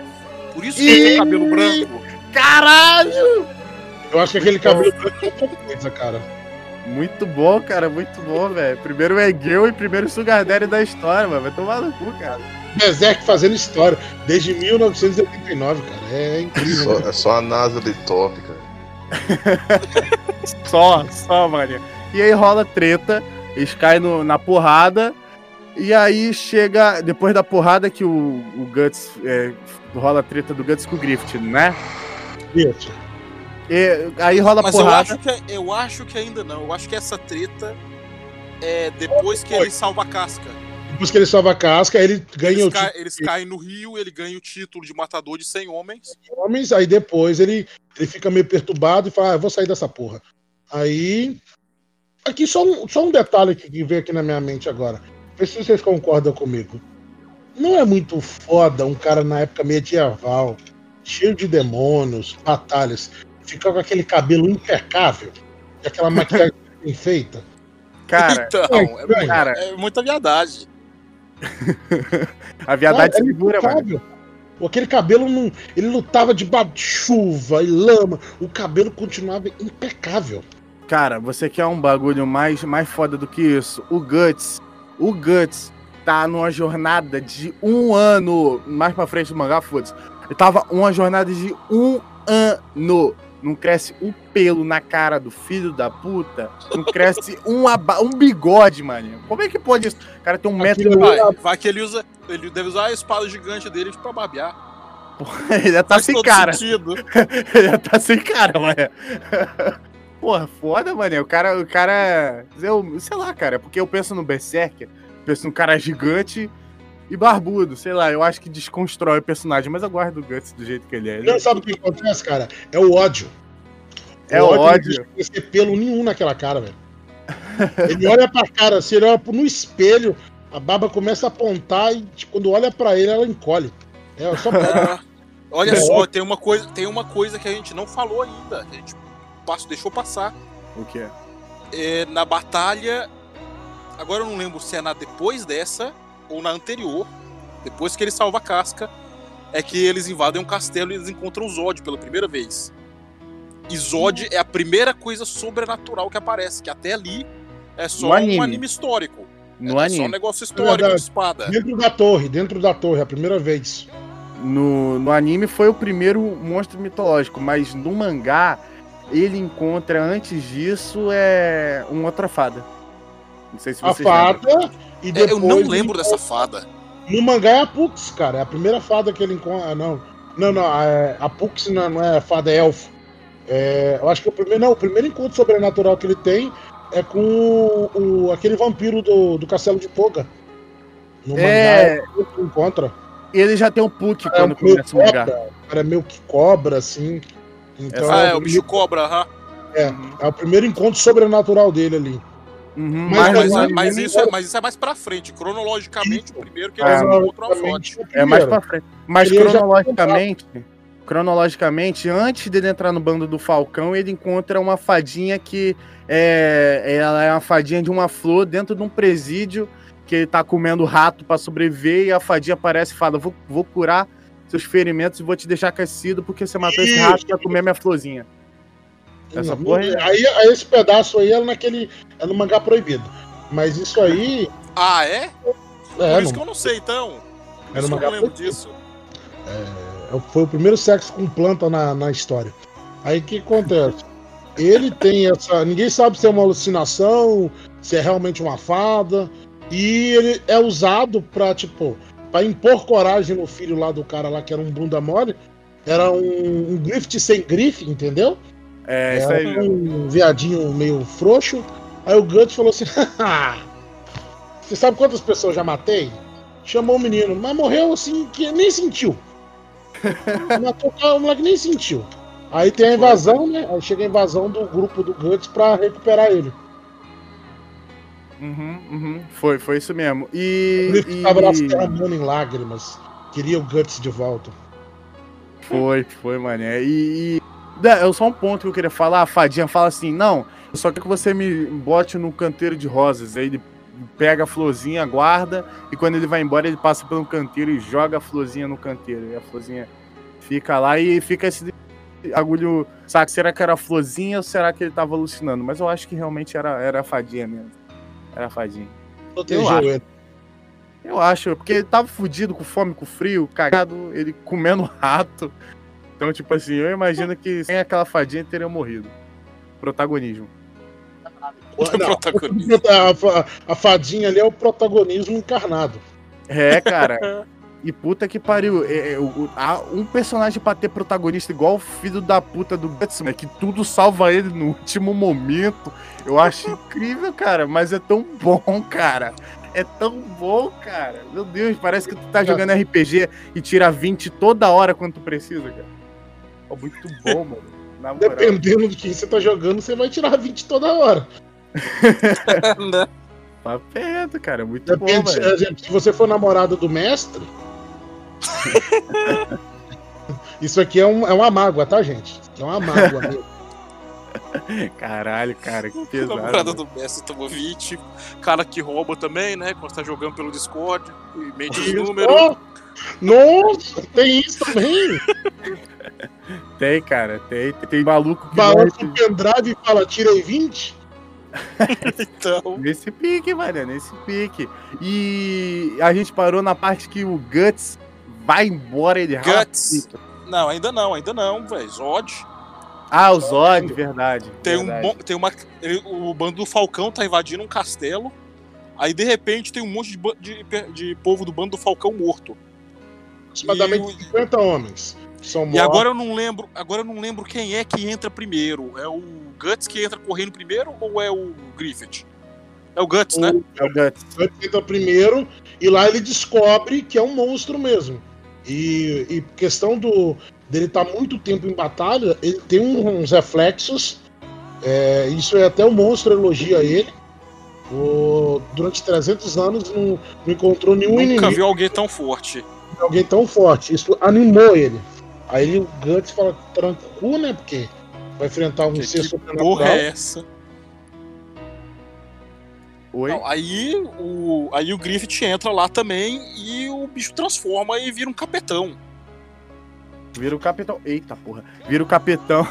Por isso que ele tem cabelo branco. Caralho! Eu acho que aquele cabelo branco é outra coisa, cara. Muito bom, cara, muito bom, velho. Primeiro é Girl e primeiro Sugar Daddy da história, mano. Vai tomar no cu, cara. Berserk fazendo história desde 1989, cara. É incrível. Só- é só a NASA de top, cara. Só, só, mano. E aí rola treta, eles caem no- na porrada. E aí chega, depois da porrada que o, o Guts, é, rola a treta do Guts com o Griffith, né? Isso. E, aí rola a Mas eu porrada. acho, que, eu acho que ainda não. Eu acho que essa treta é depois que ele salva a casca. Depois que ele salva a casca, ele ganha Eles, o título eles caem no rio, ele ganha o título de matador de 100 homens. homens, aí depois ele, ele fica meio perturbado e fala, ah, eu vou sair dessa porra. Aí. Aqui só um, só um detalhe que, que veio aqui na minha mente agora. Vê se vocês concordam comigo. Não é muito foda um cara na época medieval, cheio de demônios, batalhas, ficar com aquele cabelo impecável, e aquela maquiagem bem feita. Cara, então, é, Cara, cara. é muita viadagem. a viadade Cara, era segura, mano. impecável. Pô, Aquele cabelo não. Ele lutava de chuva e lama. O cabelo continuava impecável. Cara, você quer um bagulho mais, mais foda do que isso? O Guts, o Guts tá numa jornada de um ano. Mais pra frente do mangá, foda-se. Ele tava uma jornada de um ano. Não cresce um pelo na cara do filho da puta. Não cresce um, um bigode, mano. Como é que pode isso? O cara tem um metro. Aquilo- Vai, vai que ele usa. Ele deve usar a espada gigante dele pra babear. Ele já tá Faz sem cara. sentido. Ele já tá sem cara, mano. Porra, foda, mano. O cara, o cara. Eu, sei lá, cara, porque eu penso no Berserker, penso num cara gigante e barbudo, sei lá, eu acho que desconstrói o personagem, mas eu guardo o Guts do jeito que ele é. Ele Não sabe o que acontece, cara? É o ódio. É o ódio. Não deixa ter pelo nenhum naquela cara, velho. Ele olha pra cara, assim, ele olha no espelho, a baba começa a apontar e tipo, quando olha pra ele, ela encolhe. É só Ah, olha É só, tem uma, coisa, tem uma coisa que a gente não falou ainda. A gente passou, deixou passar. O quê? É, na batalha. Agora eu não lembro se é na depois dessa ou na anterior. Depois que ele salva a casca. É que eles invadem um castelo e eles encontram o Zod pela primeira vez. E Zod é a primeira coisa sobrenatural que aparece. Que até ali é só anime. um anime histórico. No é só um anime. negócio histórico de espada. dentro da torre, dentro da torre, a primeira vez. No, no anime foi o primeiro monstro mitológico, mas no mangá ele encontra antes disso é uma outra fada. Não sei se A lembram. fada e É, depois. eu não ele lembro encontra- dessa fada. No mangá é a Pux, cara. É a primeira fada que ele encontra. Ah, não. Não, não. A, a Pux não, não é fada, é elfo. É, eu acho que o primeiro. Não, o primeiro encontro sobrenatural que ele tem é com o, o- aquele vampiro do, do castelo de Poga. No É. mangá, ele encontra. Ele já tem um Puck É quando começa o mangá. cara é meio que cobra, assim. Então ah, é, é, o o bicho cobra, aham. é o primeiro encontro sobrenatural dele ali. Uhum, Mas- Mas, mas- mas isso é, mas isso é mais pra frente. Cronologicamente, o primeiro que eles encontram é o Zod. Cronologicamente, o É mais pra frente. Mas Ele já- cronologicamente, cronologicamente, antes dele entrar no bando do Falcão, ele encontra uma fadinha que é, ela é uma fadinha de uma flor dentro de um presídio que ele tá comendo rato pra sobreviver e a fadinha aparece e fala: vou, vou curar seus ferimentos e vou te deixar aquecido porque você matou esse Isso. rato e vai comer minha florzinha. Essa Não, porra é- aí, aí esse pedaço aí é naquele. É no mangá proibido. Mas isso aí. Ah, é? Por É, isso no- que eu não sei, então. Por É isso eu mangá não lembro proibido. disso. É, Foi o primeiro sexo com planta na, na história. Aí o que acontece? Ele tem essa. Ninguém sabe se é uma alucinação, se é realmente uma fada. E ele é usado pra, tipo, pra impor coragem no filho lá do cara lá, que era um bunda mole. Era um, um grift sem grife, entendeu? É, isso aí. Um viadinho meio frouxo. Aí o Guts falou assim: Você sabe quantas pessoas eu já matei? Chamou o menino, mas morreu assim que nem sentiu. Matou o moleque nem sentiu. Aí tem a invasão, né? Aí chega a invasão do grupo do Guts pra recuperar ele. Uhum, uhum. Foi, foi isso mesmo. O E. E- tava lá se derramando em lágrimas. Queria o Guts de volta. Foi, foi, mané. E, e, É só um ponto que eu queria falar. A fadinha fala assim: não, eu só quero que você me bote no canteiro de rosas. Aí ele pega a florzinha, guarda, e quando ele vai embora, ele passa pelo canteiro e joga a florzinha no canteiro. E a florzinha fica lá e fica esse agulho. Sabe, será que era a florzinha ou será que ele tava alucinando? Mas eu acho que realmente era, era a fadinha mesmo. Era a fadinha. Protegeu acho. ele. Eu acho, porque ele tava fudido com fome, com frio, cagado, ele comendo rato. Então, tipo assim, eu imagino que sem aquela fadinha teria morrido. Protagonismo. Não, a, a fadinha ali é o protagonismo encarnado. É, cara. E puta que pariu. É, é, o- há um personagem pra ter protagonista igual o filho da puta do Guts, né, que tudo salva ele no último momento. Eu acho incrível, cara. Mas é tão bom, cara. É tão bom, cara. Meu Deus, parece que tu tá jogando RPG e tira 20 toda hora quando tu precisa, cara. É muito bom, mano. Na moral. Dependendo de quem você tá jogando, você vai tirar 20 toda hora. Papo reto, cara. é Muito bom, Depende, por velho. exemplo, se você for namorada do mestre. Isso aqui é, um- é uma mágoa, tá, gente? É uma mágoa. meu. Caralho, cara, que pesado. namorada do Messi tomou 20. Cara que rouba também, né? Quando tá jogando pelo Discord. E mente os números. Oh, Nossa, tem isso também. Tem, cara, tem. Tem maluco que Balança o pendrive e fala, tirei 20. Então. nesse pique, mano, nesse pique. E a gente parou na parte que o Guts vai embora, ele Guts. Não, ainda não, ainda não, velho. Zod. Ah, o Zod, verdade. Tem um bom. Tem uma. o bando do Falcão tá invadindo um castelo. Aí de repente tem um monte de, de, de povo do bando do Falcão morto. Aproximadamente E o- 50 homens. São E mortos. agora eu não lembro, agora eu não lembro quem é que entra primeiro. É o Guts que entra correndo primeiro ou é o Griffith? É o Guts, né? É o Guts. Ele entra primeiro e lá ele descobre que é um monstro mesmo. E, e questão do dele estar muito tempo em batalha, ele tem uns reflexos. é, isso é até o monstro elogia ele. O- durante 300 anos não, não encontrou nenhum Nunca inimigo, viu alguém tão forte. alguém tão forte. Isso animou ele. Aí o Guts fala, tranca o cu, né? Porque vai enfrentar um Que, ser que sobrenatural. porra é essa? Oi? Não, aí, o, aí o Griffith entra lá também e o bicho transforma e vira um capetão. Vira o capitão. Eita porra. Vira o capitão.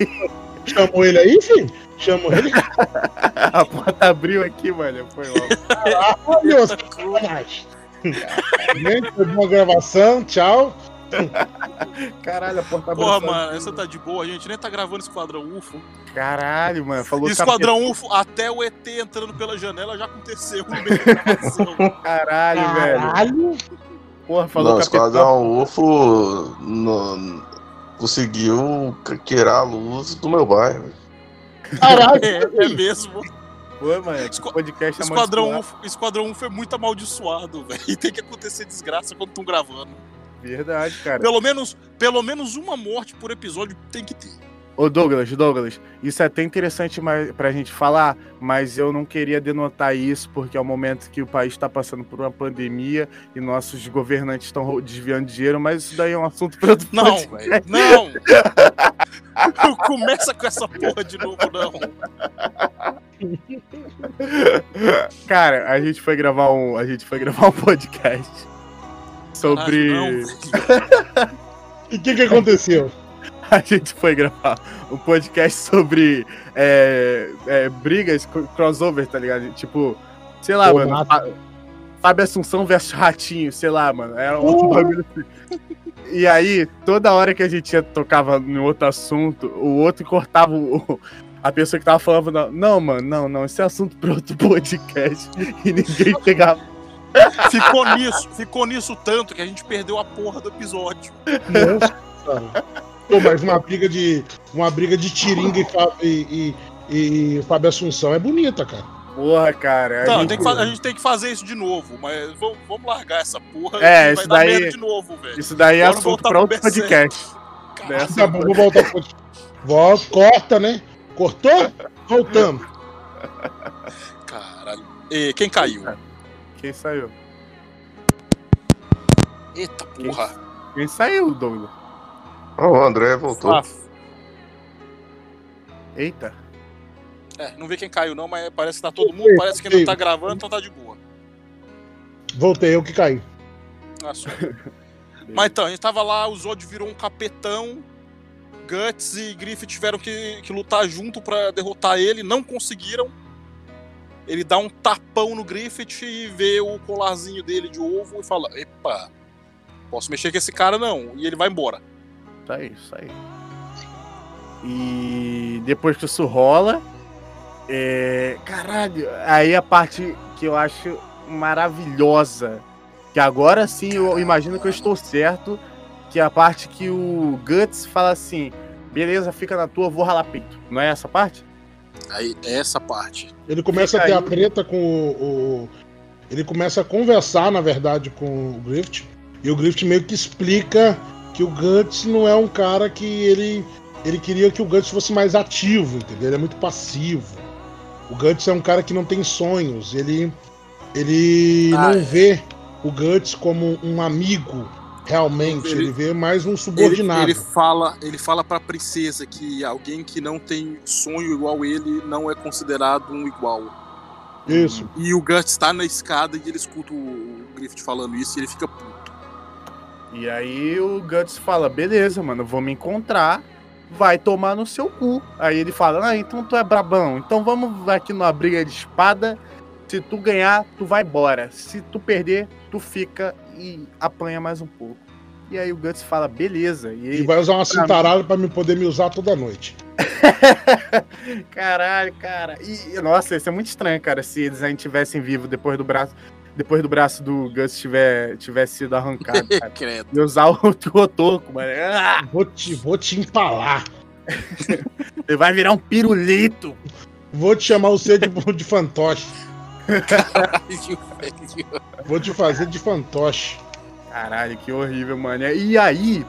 Chamou ele aí, filho? Chamou ele. A porta abriu aqui, mano. Foi logo. Meu, sacanagem. Gente, foi boa gravação, tchau. Caralho, a porta abriu. Porra, mano, essa tá de boa. A gente nem tá gravando Esquadrão UFO. Caralho, mano. Falou Esquadrão UFO, até o ET entrando pela janela já aconteceu. Caralho, velho. Caralho. Porra, falou Não, o capitão. Esquadrão UFO no- conseguiu queirar a luz do meu bairro. Caralho. É, é mesmo. Pô, mano. Esqua- podcast é Esquadrão amaldiçoado. UFO, Esquadrão UFO é muito amaldiçoado, velho. E tem que acontecer desgraça quando estão gravando. Verdade, cara. Pelo menos, pelo menos uma morte por episódio tem que ter. Ô Douglas, Douglas, isso é até interessante pra gente falar, mas eu não queria denotar isso porque é o momento que o país está passando por uma pandemia e nossos governantes estão desviando dinheiro, mas isso daí é um assunto para outro Não, velho. Não! Não Começa com essa porra de novo, não. Cara, a gente foi gravar um, a gente foi gravar um podcast sobre. E o que, que aconteceu? a gente foi gravar um podcast sobre é, é, brigas, cro- crossover, tá ligado? Tipo, sei lá, Pô, mano. Fá- Fábio Assunção versus Ratinho, sei lá, mano. Era um Porra. bagulho assim. E aí, toda hora que a gente ia, tocava no outro assunto, o outro cortava o, a pessoa que tava falando, não, não, mano, não, não, esse é assunto pra outro podcast. E ninguém pegava. Ficou nisso, ficou nisso tanto que a gente perdeu a porra do episódio. Nossa. Pô, mas uma briga de. Uma briga de Tiringa e, e, e, e Fábio Assunção é bonita, cara. Porra, cara. a Não, gente- tem que fa- a gente tem que fazer isso de novo, mas vamos, vamos largar essa porra É, isso daí- novo, velho. Isso daí é Bora assunto pra outro podcast. Né? Tá bom, vou voltar pro. Volta, corta, né? Cortou? Voltamos. Caralho. E quem caiu? Quem saiu? Eita porra. Quem saiu, Douglas? Ó, o André voltou. Ah, Eita. É, não vê quem caiu não, mas parece que tá todo mundo, parece que não tá gravando, então tá de boa. Voltei, eu que caí. Ah, só. mas então, a gente tava lá, o Zod virou um capetão, Guts e Griffith tiveram que, que lutar junto pra derrotar ele, não conseguiram. Ele dá um tapão no Griffith e vê o colarzinho dele de ovo e fala: Epa, posso mexer com esse cara não. E ele vai embora. Isso aí, isso aí. E depois que isso rola, é... caralho, aí a parte que eu acho maravilhosa, que agora sim eu imagino que eu estou certo, que é a parte que o Guts fala assim, beleza, fica na tua, vou ralar peito. Não é essa parte? Aí, é essa parte. Ele começa a ter aí. a treta com o, o- Ele começa a conversar, na verdade, com o Griffith. E o Griffith meio que explica que o Guts não é um cara que ele. Ele queria que o Guts fosse mais ativo, entendeu? Ele é muito passivo. O Guts é um cara que não tem sonhos. Ele. Ele Ah, não é. vê o Guts como um amigo, realmente. Ele, Ele- vê mais um Ele, subordinado. ele fala, ele fala pra princesa que alguém que não tem sonho igual ele não é considerado um igual. Isso. E o Guts tá na escada e ele escuta o Griffith falando isso e ele fica puto. E aí o Guts fala, beleza, mano, vou me encontrar, vai tomar no seu cu. Aí ele fala, ah, então tu é brabão, então vamos aqui numa briga de espada. Se tu ganhar, tu vai embora. Se tu perder, tu fica e apanha mais um pouco. E aí o Guts fala, beleza. E E aí, vai usar uma cintaralha pra me poder me usar toda noite. caralho, cara. E, nossa, isso é muito estranho, cara, se eles ainda tivessem vivo depois do braço. Depois do braço do Guts tiver, tivesse sido arrancado, cara. Credo. E usar o Rotoco, mano. Ah, Vou te, vou te empalar. ele vai virar um pirulito. Vou te chamar você de, de fantoche. Vou te fazer de fantoche. Caralho, que horrível, mano. E aí,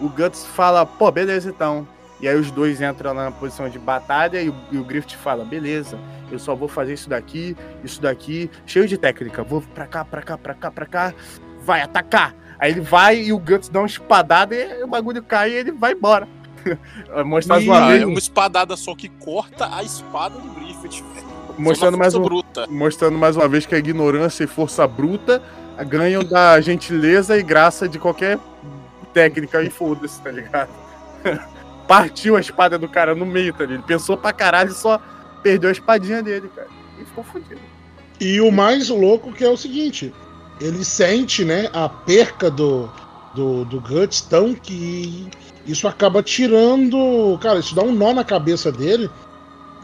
o Guts fala, pô, beleza então. E aí os dois entram na posição de batalha e o, e o Griffith fala, beleza, eu só vou fazer isso daqui, isso daqui, cheio de técnica. Vou pra cá, pra cá, pra cá, pra cá, vai atacar. Aí ele vai e o Guts dá uma espadada e o bagulho cai e ele vai embora. Mostrar mais uma vez, é uma espadada só que corta a espada do Griffith, velho. Mostrando mais, um, bruta. mostrando mais uma vez que a ignorância e força bruta ganham da gentileza e graça de qualquer técnica e foda-se, tá ligado? Partiu a espada do cara no meio, tá ligado? Ele pensou pra caralho e só perdeu a espadinha dele, cara. E ficou fodido. E o mais louco que é o seguinte: ele sente, né, a perca do, do, do Guts tão que isso acaba tirando. Cara, isso dá um nó na cabeça dele.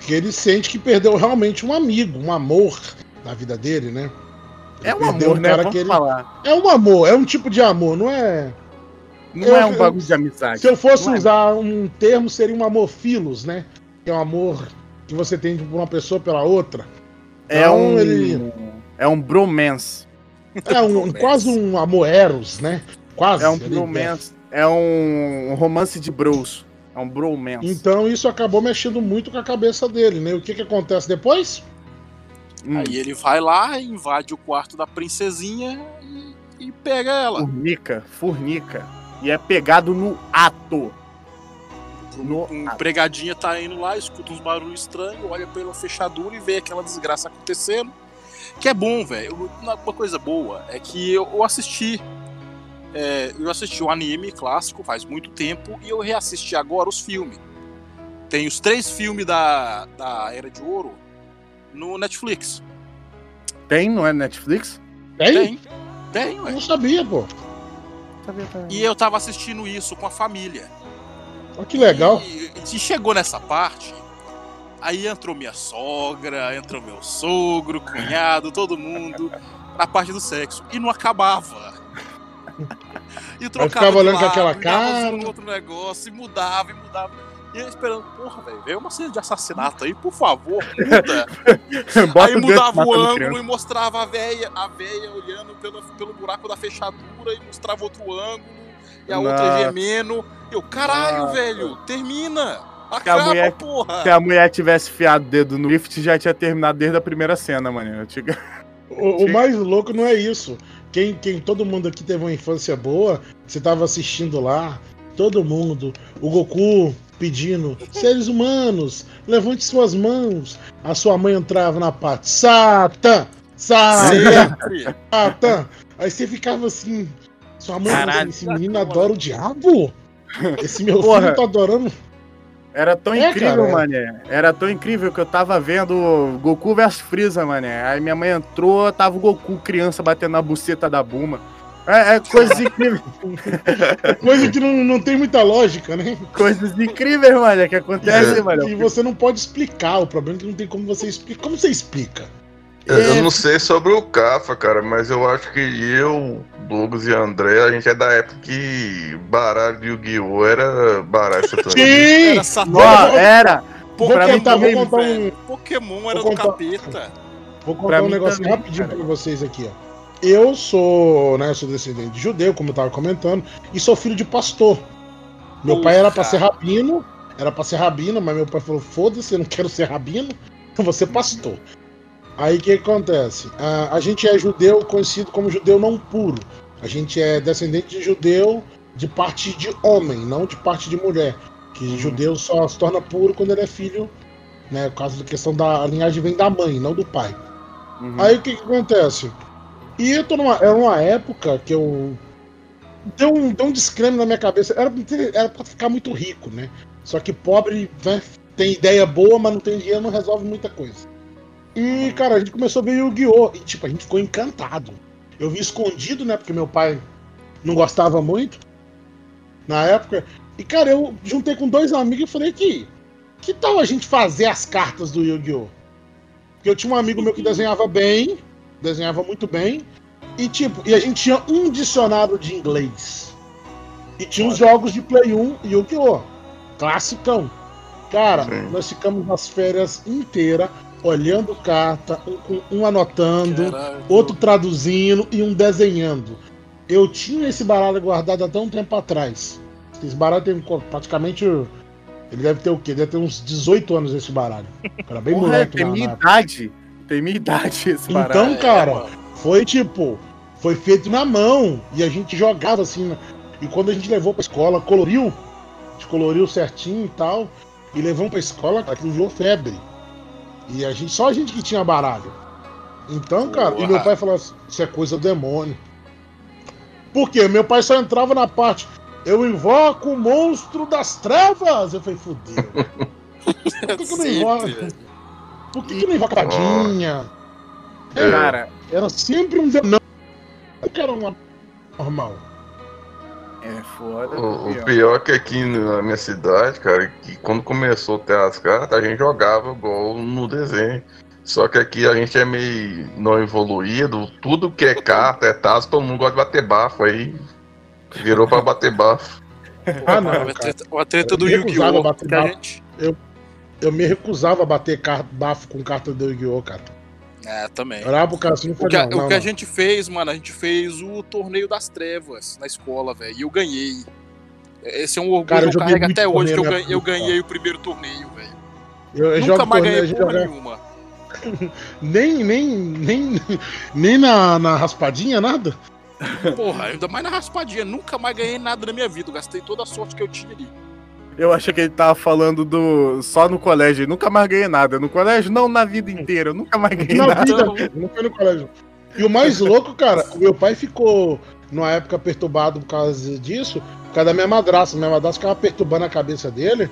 Que ele sente que perdeu realmente um amigo, um amor na vida dele, né? Ele É um amor, né? cara Vamos que ele- falar. É um amor, é um tipo de amor, não é. Não Eu- é um bagulho de amizade. Se eu fosse Não é. usar um termo, seria um amor filos, né? Que é um amor que você tem por uma pessoa pela outra. É Então, um. ele- É um bromance. É um, quase um amor eros, né? Quase. É um bromance. É um romance de bros. É um bromance. Então isso acabou mexendo muito com a cabeça dele, né? O que que acontece depois? Hum, Aí ele vai lá, invade o quarto da princesinha e, e pega ela. Fornica, fornica. E é pegado no ato. No Um ato. pregadinha tá indo lá, escuta uns barulhos estranhos, olha pela fechadura e vê aquela desgraça acontecendo. Que é bom, velho. Uma uma coisa boa é que eu, eu assisti. É, eu assisti o anime clássico faz muito tempo e eu reassisti agora os filmes. Tem os três filmes da, da Era de Ouro no Netflix. Tem, não é Netflix? Tem? Tem. Tem, Eu ué. não sabia, pô. E eu tava assistindo isso com a família. Olha que legal. E, e chegou nessa parte, aí entrou minha sogra, entrou meu sogro, cunhado, todo mundo, na parte do sexo. E não acabava. E trocava ficava olhando com aquela dava cara. um outro negócio, e mudava, e mudava. E eu esperando, porra, velho, veio uma cena de assassinato aí, por favor, muda. Aí mudava o ângulo criança. e mostrava a véia, a véia olhando pelo, pelo buraco da fechadura e mostrava outro ângulo e a outra Nossa. gemendo. Eu, caralho, Nossa. velho, termina! a Acaba, mulher- porra! Se a mulher tivesse fiado o dedo no lift, já tinha terminado desde a primeira cena, mano. Tinha- O, o mais louco não é isso. Quem, quem todo mundo aqui teve uma infância boa, você tava assistindo lá, todo mundo, o Goku pedindo seres humanos, levante suas mãos. A sua mãe entrava na parte, Satan, Satan. Aí você ficava assim, sua mãe, Caralho. esse menino adora o diabo? Esse meu Porra. filho tá adorando. Era tão É, incrível, cara, mané. Era tão incrível que eu tava vendo Goku vs Freeza, mané. Aí minha mãe entrou, tava o Goku criança batendo na buceta da Buma. É, é coisas incríveis, Coisa que não, não tem muita lógica, né? coisas incríveis, mané, que acontecem, É. mané. E você não pode explicar. O problema é que não tem como você explicar. Como você explica? Eu, É. eu não sei sobre o Cafa, cara, mas eu acho que eu, Douglas e André, a gente é da época que baralho de Yu-Gi-Oh! era baralho satânico. Sim! Era satânico. Era. Vou pra mim contar, também, contar um. Pokémon era Vou do contar- capeta. Vou Pra contar um mim negócio também, rapidinho cara. pra vocês aqui, ó. Eu sou, né, eu sou descendente de judeu, como eu tava comentando, e sou filho de pastor. Meu pai era pra ser rabino, era pra ser rabino, mas meu pai falou: foda-se, eu não quero ser rabino, eu vou ser pastor. Aí o que acontece? Ah, a gente é judeu, conhecido como judeu não puro. A gente é descendente de judeu de parte de homem, não de parte de mulher. Que judeu só se torna puro quando ele é filho, né? Por causa da questão da a linhagem vem da mãe, não do pai. Uhum. Aí o que, que acontece? E eu tô numa, era uma época que eu. Deu um, deu um descreme na minha cabeça. Era, era pra ficar muito rico, né? Só que pobre né, tem ideia boa, mas não tem dinheiro, não resolve muita coisa. E, cara, a gente começou a ver Yu-Gi-Oh! E, tipo, a gente ficou encantado. Eu vi escondido, né? Porque meu pai não gostava muito na época. E, cara, eu juntei com dois amigos e falei que. Que tal a gente fazer as cartas do Yu-Gi-Oh! Porque eu tinha um amigo meu que desenhava bem, desenhava muito bem. E tipo, e a gente tinha um dicionário de inglês. E tinha os jogos de Play 1 e Yu-Gi-Oh! Classicão. Cara, Sim. nós ficamos nas férias inteiras olhando carta, um, um anotando, Caralho. outro traduzindo e um desenhando. Eu tinha esse baralho guardado até um tempo atrás. Esse baralho tem praticamente. Ele deve ter o quê? Deve ter uns 18 anos esse baralho. Era bem Porra, moleque. tem na- minha na idade. Tem minha idade esse Então, baralho. É, cara, mano. foi tipo, foi feito na mão e a gente jogava assim. né? E quando a gente levou pra escola, coloriu, a gente coloriu certinho e tal, e levamos pra escola, cara, aquilo virou febre. E a gente, só a gente que tinha baralho. Então, cara, e meu pai falou assim: Isso é coisa demônio. Por quê? Meu pai só entrava na parte. Eu invoco o monstro das trevas! Eu falei, fudeu. Por que, que eu não invoco? Por que, que não invoca a tadinha? Cara, Era sempre um demônio. Era uma normal. É foda. O, o pior. pior é que aqui na minha cidade, cara, que quando começou a ter as cartas, a gente jogava igual no desenho. Só que aqui a gente é meio não evoluído, tudo que é carta, é tazo, todo mundo gosta de bater bafo, aí virou pra bater bafo. Ah, não, A treta, a treta Eu do Yu-Gi-Oh! gente. Eu me recusava a bater car- bafo com carta do Yu-Gi-Oh, cara. É, também. Pro cara assim O que, a, não, não, o que a não. gente fez, mano, a gente fez o torneio das trevas na escola, velho. E eu ganhei. Esse é um orgulho Cara, eu que eu carrego até hoje, que eu, ganhei, eu ganhei o primeiro torneio, velho. Eu, eu Nunca mais torneio, a ganhei porra joga- nenhuma. Nem, nem, nem, nem na, na raspadinha, nada. Porra, ainda mais na raspadinha. Nunca mais ganhei nada na minha vida. Eu gastei toda a sorte que eu tinha ali. Eu achei que ele tava falando do. só no colégio. Nunca mais ganhei nada. No colégio, não na vida inteira. Eu nunca mais ganhei Na nada. vida, não foi no colégio. E o mais louco, cara, o meu pai ficou numa época perturbado por causa disso, por causa da minha madrasta. Minha madrasta ficava perturbando a cabeça dele.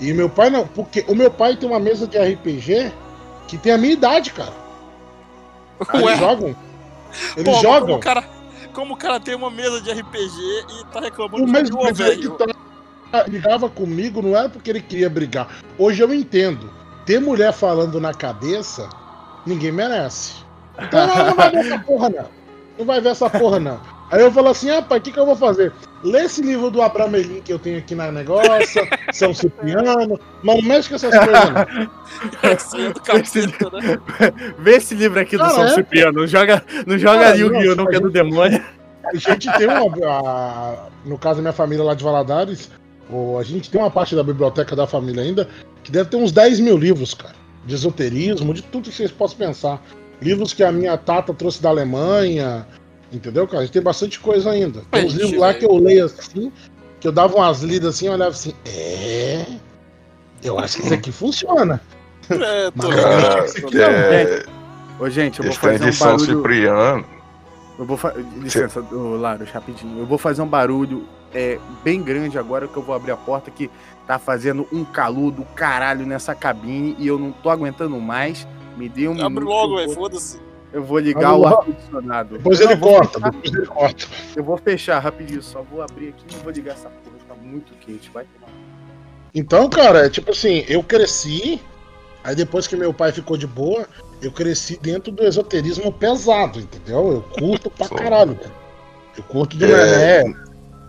E meu pai não, porque o meu pai tem uma mesa de RPG que tem a minha idade, cara. Eles Ué, jogam. Eles pô, jogam. Como o, cara, como o cara tem uma mesa de RPG e tá reclamando O mais de doido é que velho. tá, brigava comigo não era porque ele queria brigar. Hoje eu entendo. Ter mulher falando na cabeça, ninguém merece. Então não, não vai ver essa porra, não. Não vai ver essa porra, não. Aí eu falo assim, rapaz, o que, que eu vou fazer? Lê esse livro do Abramelin que eu tenho aqui na negócio, São Cipriano, mas não mexe com essas coisas, não. Assim, do capeta, né? Vê esse livro aqui do Ah, São é? Cipriano. Não joga, não joga Cara, Yu-Gi-Oh! não, que é a do demônio. A gente tem uma. a- no caso da minha família lá de Valadares, a gente tem uma parte da biblioteca da família ainda que deve ter uns 10 mil livros, cara. De esoterismo, de tudo que vocês possam pensar. Livros que a minha tata trouxe da Alemanha. Entendeu, cara? A gente tem bastante coisa ainda. Tem uns livros lá que eu leio assim, que eu dava umas lidas assim, eu olhava assim, é. Eu acho que isso aqui funciona. É, tô Mas- isso aqui não, é, Ô, gente, eu vou fazer um barulho. Cipriano. Eu vou fa... Licença, ô, Laros, rapidinho. Eu vou fazer um barulho é, bem grande agora que eu vou abrir a porta que tá fazendo um calor do caralho nessa cabine e eu não tô aguentando mais. Me dê um Abre minuto, logo, eu velho, vou- foda-se. Eu vou ligar Abre o ar-condicionado. Depois ele corta, depois ele corta. Eu vou fechar rapidinho, só vou abrir aqui e vou ligar essa porra. Tá muito quente, vai tomar. Então, cara, é tipo assim, eu cresci, aí depois que meu pai ficou de boa, eu cresci dentro do esoterismo pesado, entendeu? Eu curto pra caralho, cara. Eu curto de É. é.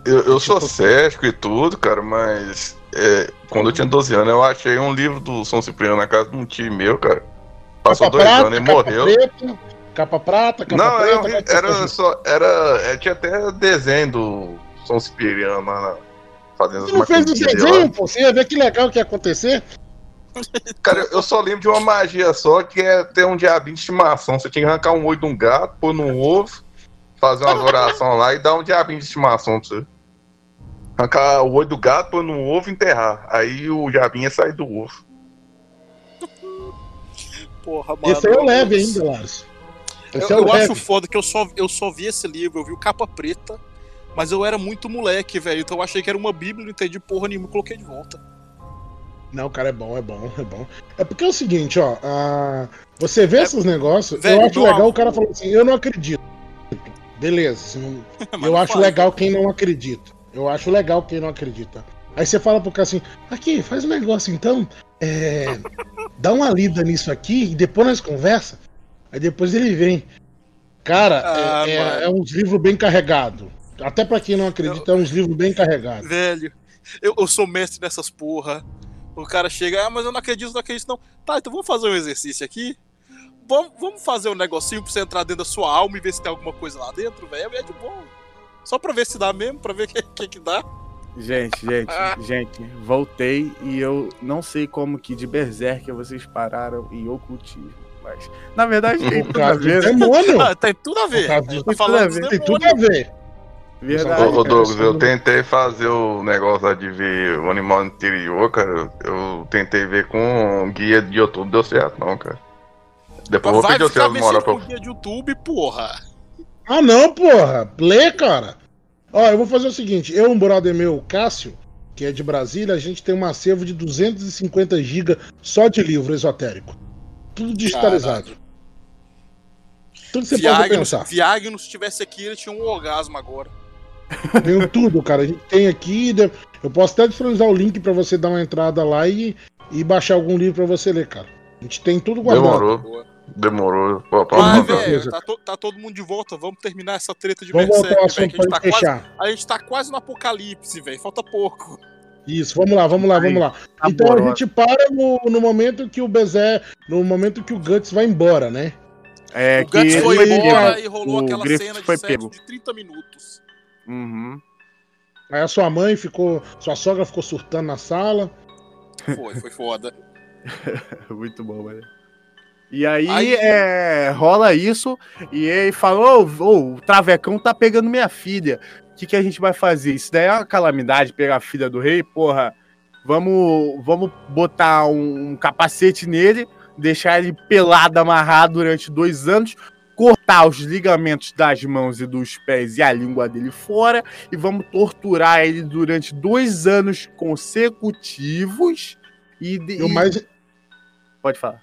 Eu, eu sou Tipo- cético e tudo, cara, mas é, quando eu tinha 12 anos, eu achei um livro do São Cipriano na casa de um tio meu, cara. Passou Capa dois prata, anos e capa morreu. preta, capa prata, capa Não, preta. era, um capa era só. Era, é, tinha até desenho do São Cipriano lá na, fazendo as Você não fez o desenho, pô? Você ia ver que legal que ia acontecer? Cara, eu só lembro de uma magia só, que é ter um diabinho de estimação. Você tinha que arrancar um olho de um gato, pôr num ovo, fazer umas orações lá e dar um diabinho de estimação pra você. Arrancar o olho do gato, pôr num ovo e enterrar. Aí o diabinho ia sair do ovo. Porra, mano. Esse aí é o leve ainda, Lars. Eu, Esse é eu acho leve. foda que eu só, eu só vi esse livro, eu vi o capa preta, mas eu era muito moleque, velho. Então eu achei que era uma bíblia, não entendi porra nenhuma coloquei de volta. Não, cara, é bom, é bom, é bom. É porque é o seguinte, ó. a- Você vê É, esses negócios, velho, eu acho legal avô- o cara falou assim, eu não acredito. Beleza, eu não acho faz, legal quem não acredita. Eu acho legal quem não acredita. Aí você fala pro cara assim, aqui, faz um negócio então, é, dá uma lida nisso aqui e depois nós conversa. Aí depois ele vem. Cara, Ah, é, é, é uns livros bem carregados. Até pra quem não acredita, é uns livros bem carregados. Velho, eu, eu sou mestre nessas porra. O cara chega, ah, mas eu não acredito, não acredito, não. Tá, então vamos fazer um exercício aqui. Vamos, vamos fazer um negocinho pra você entrar dentro da sua alma e ver se tem alguma coisa lá dentro, velho. É de bom. Só pra ver se dá mesmo, pra ver o que, que, que dá. Gente, gente, Ah. gente, voltei e eu não sei como que de Berserker vocês pararam em ocultismo. Mas, na verdade, tem tudo a ver. né? demônio. Ah, tem tudo a ver. Do- tá tem tudo a falando ver. Tem tudo a ver. Verdade. Ô. Douglas, eu tentei fazer o negócio lá de ver o animal interior, cara. Eu tentei ver com guia de YouTube, deu certo, não, cara. Depois eu vou pedir o seu moral pra guia de YouTube, porra. Ah, não, porra. Lê, cara. Ó, eu vou fazer o seguinte. Eu, um brother meu, o Cássio, que é de Brasília, a gente tem um acervo de 250 GB só de livro esotérico. Tudo digitalizado. Tudo que você pode Viagno, pensar. Viagno, se tivesse aqui, ele tinha um orgasmo agora. Tem tudo, cara. A gente tem aqui. Eu posso até disponibilizar o link pra você dar uma entrada lá e, e baixar algum livro pra você ler, cara. A gente tem tudo guardado. Demorou, Boa. Demorou. Pô, mandar. beleza. velho, tá, to- tá todo mundo de volta. Vamos terminar essa treta de Vamos voltar Berserk, velho. A, gente pra tá quase- a gente tá quase no apocalipse, velho. Falta pouco. Isso, vamos lá, vamos lá, vamos lá. Tá Então a gente para no, no momento que o Bezé. No momento que o Guts vai embora, né? É o Guts foi embora e rolou o aquela Griffith cena de foi sexo pego. de 30 minutos. Uhum. Aí a sua mãe ficou. Sua sogra ficou surtando na sala. Foi, foi foda. Muito bom, mano. E aí, Aí- é, rola isso, e ele falou: ô, ô, o Travecão tá pegando minha filha. O que, que a gente vai fazer? Isso daí é uma calamidade pegar a filha do rei, porra. Vamos, vamos botar um, um capacete nele, deixar ele pelado, amarrado durante dois anos, cortar os ligamentos das mãos e dos pés e a língua dele fora, e vamos torturar ele durante dois anos consecutivos. E, de- E o mais. Pode falar.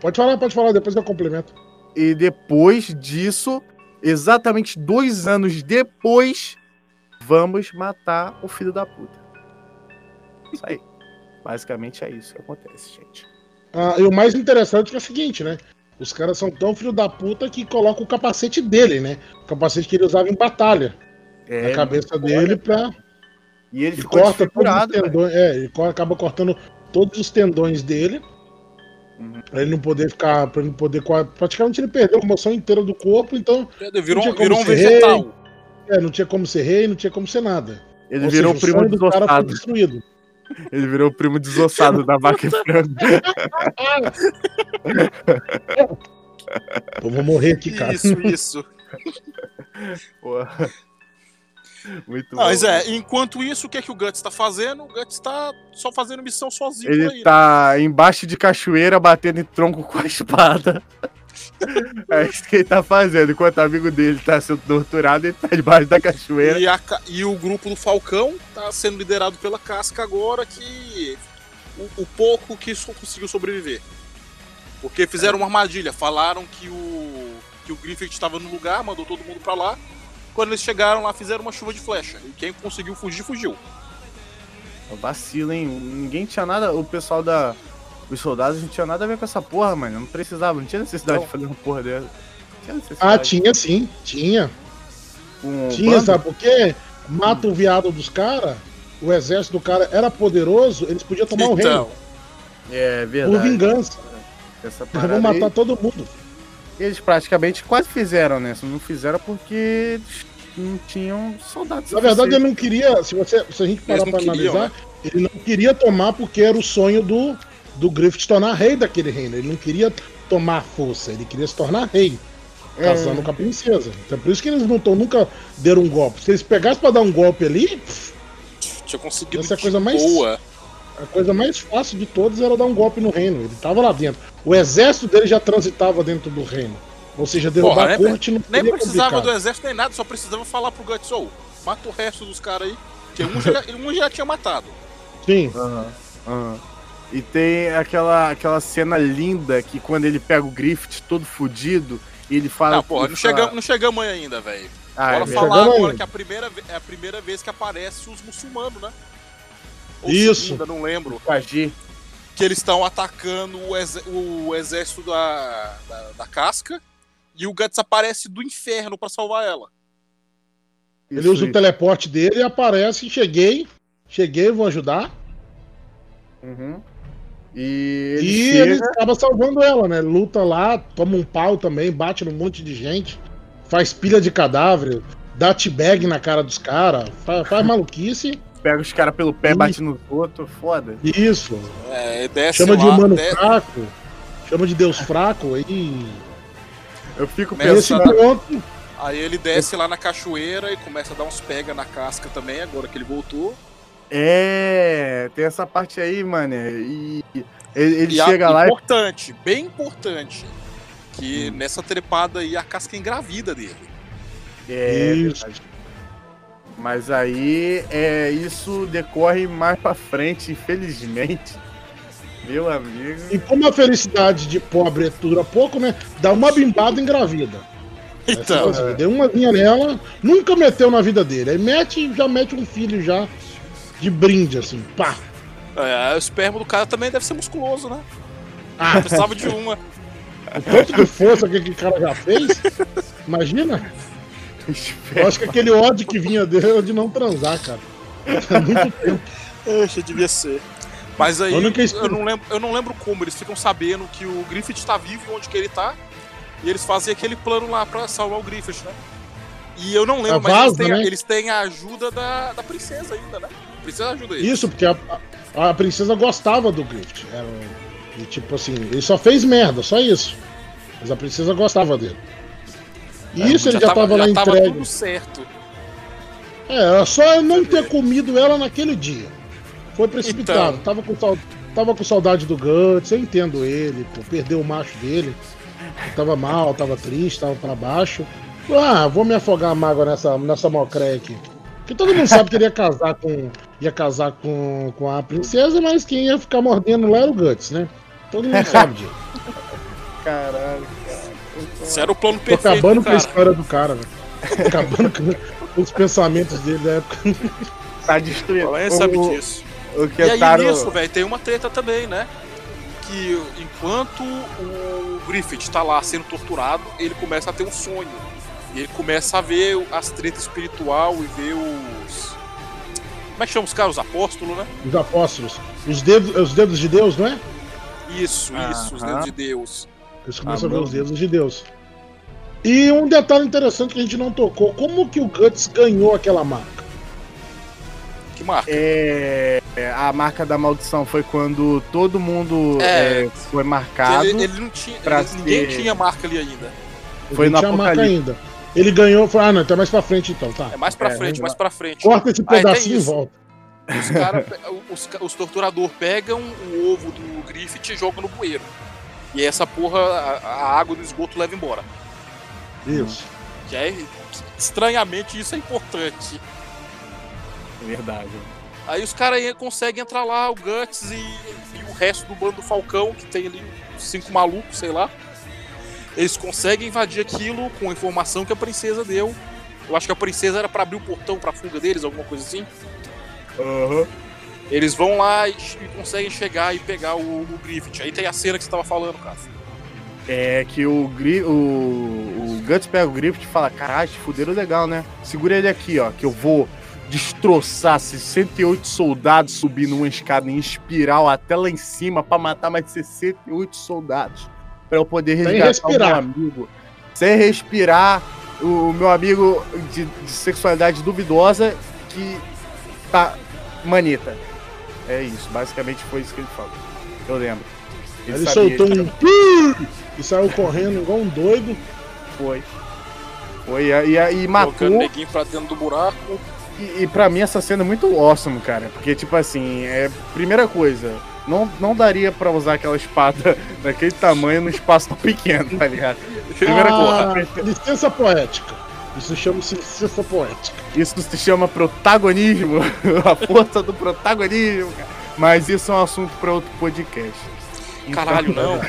Pode falar, pode falar, depois eu complemento. E depois disso, exatamente dois anos depois, vamos matar o filho da puta. Isso aí. Basicamente é isso que acontece, gente. Ah, e o mais interessante é, é o seguinte, né? Os caras são tão filho da puta que colocam o capacete dele, né? O capacete que ele usava em batalha. É, na cabeça dele pra. E ele E corta todos os tendões. É, ele acaba cortando todos os tendões dele. Uhum. Pra ele não poder ficar. Pra ele não poder. Praticamente ele perdeu a moção inteira do corpo, então. Virou, tinha como virou um ser vegetal. É, não tinha como ser rei, não tinha como ser nada. Ele Ou virou o seja, primo sonho do cara foi desossado. destruído. Ele virou o primo desossado da vaca e frango. Eu vou morrer aqui, cara. Isso, isso. Pô. Muito Não, mas bom. é, enquanto isso, o que é que o Guts tá fazendo? O Guts tá só fazendo missão sozinho Ele aí. né? tá embaixo de cachoeira batendo em tronco com a espada. É isso que ele tá fazendo. Enquanto o amigo dele tá sendo torturado, ele tá debaixo da cachoeira. E, a e o grupo do Falcão tá sendo liderado pela Casca agora, que o, o pouco que só conseguiu sobreviver. Porque fizeram uma armadilha, falaram que o, que o Griffith estava no lugar, mandou todo mundo pra lá. Quando eles chegaram lá, fizeram uma chuva de flecha. E quem conseguiu fugir, fugiu. Vacilo, hein? Ninguém tinha nada. O pessoal da. Os soldados não tinha nada a ver com essa porra, mano. Não precisava, não tinha necessidade Não. de fazer uma porra dessa. Ah, tinha sim, tinha. Com Tinha, bando? sabe por quê? Mata o viado dos caras, o exército do cara era poderoso, eles podiam tomar o reino. Então, É Por verdade. vingança. Essa vão matar aí, todo mundo. eles praticamente quase fizeram, né? Não fizeram porque eles não tinham soldados. Na verdade, ele não queria, se, você, se a gente parar pra queriam, analisar, ele não queria tomar porque era o sonho do, do Griffith se tornar rei daquele reino. Ele não queria tomar força, ele queria se tornar rei. É. Casando com a princesa. Então por isso que eles não tão, nunca deram um golpe. Se eles pegassem pra dar um golpe ali, pff, tinha conseguido Essa coisa mais- boa. a coisa mais fácil de todas era dar um golpe no reino. Ele tava lá dentro. O exército dele já transitava dentro do reino. Ou seja, derrubar Porra, a nem- corte não Nem precisava do complicado. exército nem nada, só precisava falar pro Guts, ou mata o resto dos caras aí. Que um já, um já tinha matado. Sim. Aham, aham. E tem aquela, aquela cena linda que quando ele pega o Griffith todo fudido, e ele fala. Não, porra, não fala- chegamos, não chegamos aí ainda, velho. Ah, é Bora verdade. falar agora aí. que é a primeira, é a primeira vez que aparece os muçulmanos, né? Ou Isso. segunda, não lembro. Agir. Que eles estão atacando o, ex- o exército da, da, da casca. E o Guts aparece do inferno pra salvar ela. Ele Isso usa o aí. teleporte dele e aparece, cheguei, cheguei, vou ajudar. Uhum. E ele e chega. ele acaba salvando ela, né? Luta lá, toma um pau também, bate num monte de gente, faz pilha de cadáver, dá t-bag na cara dos caras, faz, faz maluquice. Pega os caras pelo pé, Ih. bate nos outros, foda. Isso. É, desce Chama de humano fraco, chama de Deus fraco, aí. Eu fico pensando. ponto, Aí ele desce lá na cachoeira e começa a dar uns pega na casca também, agora que ele voltou. É, tem essa parte aí, mano. E ele, ele E a- chega lá e. importante, bem importante, que nessa trepada aí a casca engravida dele. É, Isso. verdade. Mas aí é, isso decorre mais pra frente, infelizmente. Meu amigo. e como a felicidade de pobre dura pouco, né? Dá uma bimbada engravida. Então, Assim, deu uma linha nela, nunca meteu na vida dele. Aí mete, já mete um filho já de brinde, assim, pá. é, o esperma do cara também deve ser musculoso, né? Ah, Precisava de uma. o tanto de força que aquele cara já fez, imagina. Eu acho que aquele ódio que vinha dele era de não transar, cara. Há muito tempo. Poxa, devia ser. Mas aí, eu não, lembro, eu não lembro como, eles ficam sabendo que o Griffith tá vivo onde que ele tá, e eles fazem aquele plano lá pra salvar o Griffith, né? E eu não lembro, A mas eles têm, a- né? eles têm a ajuda da, da princesa ainda, né? A princesa ajuda eles. Isso, porque a, a, princesa gostava do Griffith. Era, um- e tipo assim, ele só fez merda, só isso. Mas a princesa gostava dele. E isso ele já tava, lá É, já tava entregue. tudo certo. É, era só não ter comido ela naquele dia. Foi precipitado. Então. Tava, com sau- tava com saudade do Guts, eu entendo ele, pô, perdeu o macho dele. Ele tava mal, tava triste, tava pra baixo. Ah, vou me afogar a mágoa nessa, nessa mocré aqui. Porque todo mundo sabe que ele ia casar com. ia casar com, com a princesa, mas quem ia ficar mordendo lá era o Guts, né? Todo mundo sabe disso. Caralho. Esse era o plano Tô perfeito, acabando com a cara. história do cara, velho. Tô acabando com os pensamentos dele da época. Tá destruindo. Alguém O- sabe disso. O E que aí tá nisso, velho, tem uma treta também, né? Que enquanto o Griffith tá lá sendo torturado, ele começa a ter um sonho. E ele começa a ver as tretas espiritual e ver os. Como é que chama os caras? Os apóstolos, né? Os apóstolos. Os dedos, os dedos de Deus, não é? Isso, isso, os dedos de Deus. Eles começam a ver Amém. os dedos de Deus. E um detalhe interessante que a gente não tocou: como que o Guts ganhou aquela marca? Que marca. É, a marca da maldição foi quando todo mundo É. é, foi marcado. ele, ele não tinha. pra ele- ninguém ser- tinha marca ali ainda. Foi Ele no tinha marca ainda. ele ganhou. Foi, ah, não, então é mais pra frente então, tá. É mais pra É, frente, vamos mais pra frente. Corta esse pedacinho e volta. Os, cara, os, os torturador pegam o ovo do Griffith e jogam no bueiro. E aí essa porra, a, a água do esgoto leva embora. Isso. Que é, estranhamente, isso é importante. Verdade. Aí os caras conseguem entrar lá, o Guts e, e o resto do bando do Falcão, que tem ali cinco malucos, sei lá. Eles conseguem invadir aquilo com a informação que a princesa deu. Eu acho que a princesa era pra abrir o portão pra fuga deles, alguma coisa assim. Eles vão lá e, e conseguem chegar e pegar o, o Griffith. Aí tem a cena que você tava falando, cara. É que o, Gri, o, o Guts pega o Griffith e fala: Caralho, fuderam legal, né? Segura ele aqui, ó, que eu vou destroçar 68 soldados subindo uma escada em espiral até lá em cima pra matar mais 68 soldados. Pra eu poder Sem resgatar o meu amigo. Sem respirar, o meu amigo de, de sexualidade duvidosa que tá manita. É isso, basicamente foi isso que ele falou. Eu lembro. Ele sabia, soltou ele um pi e saiu correndo igual um doido. Foi. Foi, e, e, e matou. Jogando neguinho pra dentro do buraco. E, e pra mim essa cena é muito awesome, cara. Porque, tipo assim, é. Primeira coisa, não, não daria pra usar aquela espada daquele tamanho num espaço tão pequeno, tá ligado? Primeira Ah, coisa. licença poética. Isso chama-se licença poética. Isso se chama protagonismo, a força do protagonismo, cara. Mas isso é um assunto pra outro podcast. Então, Caralho, não.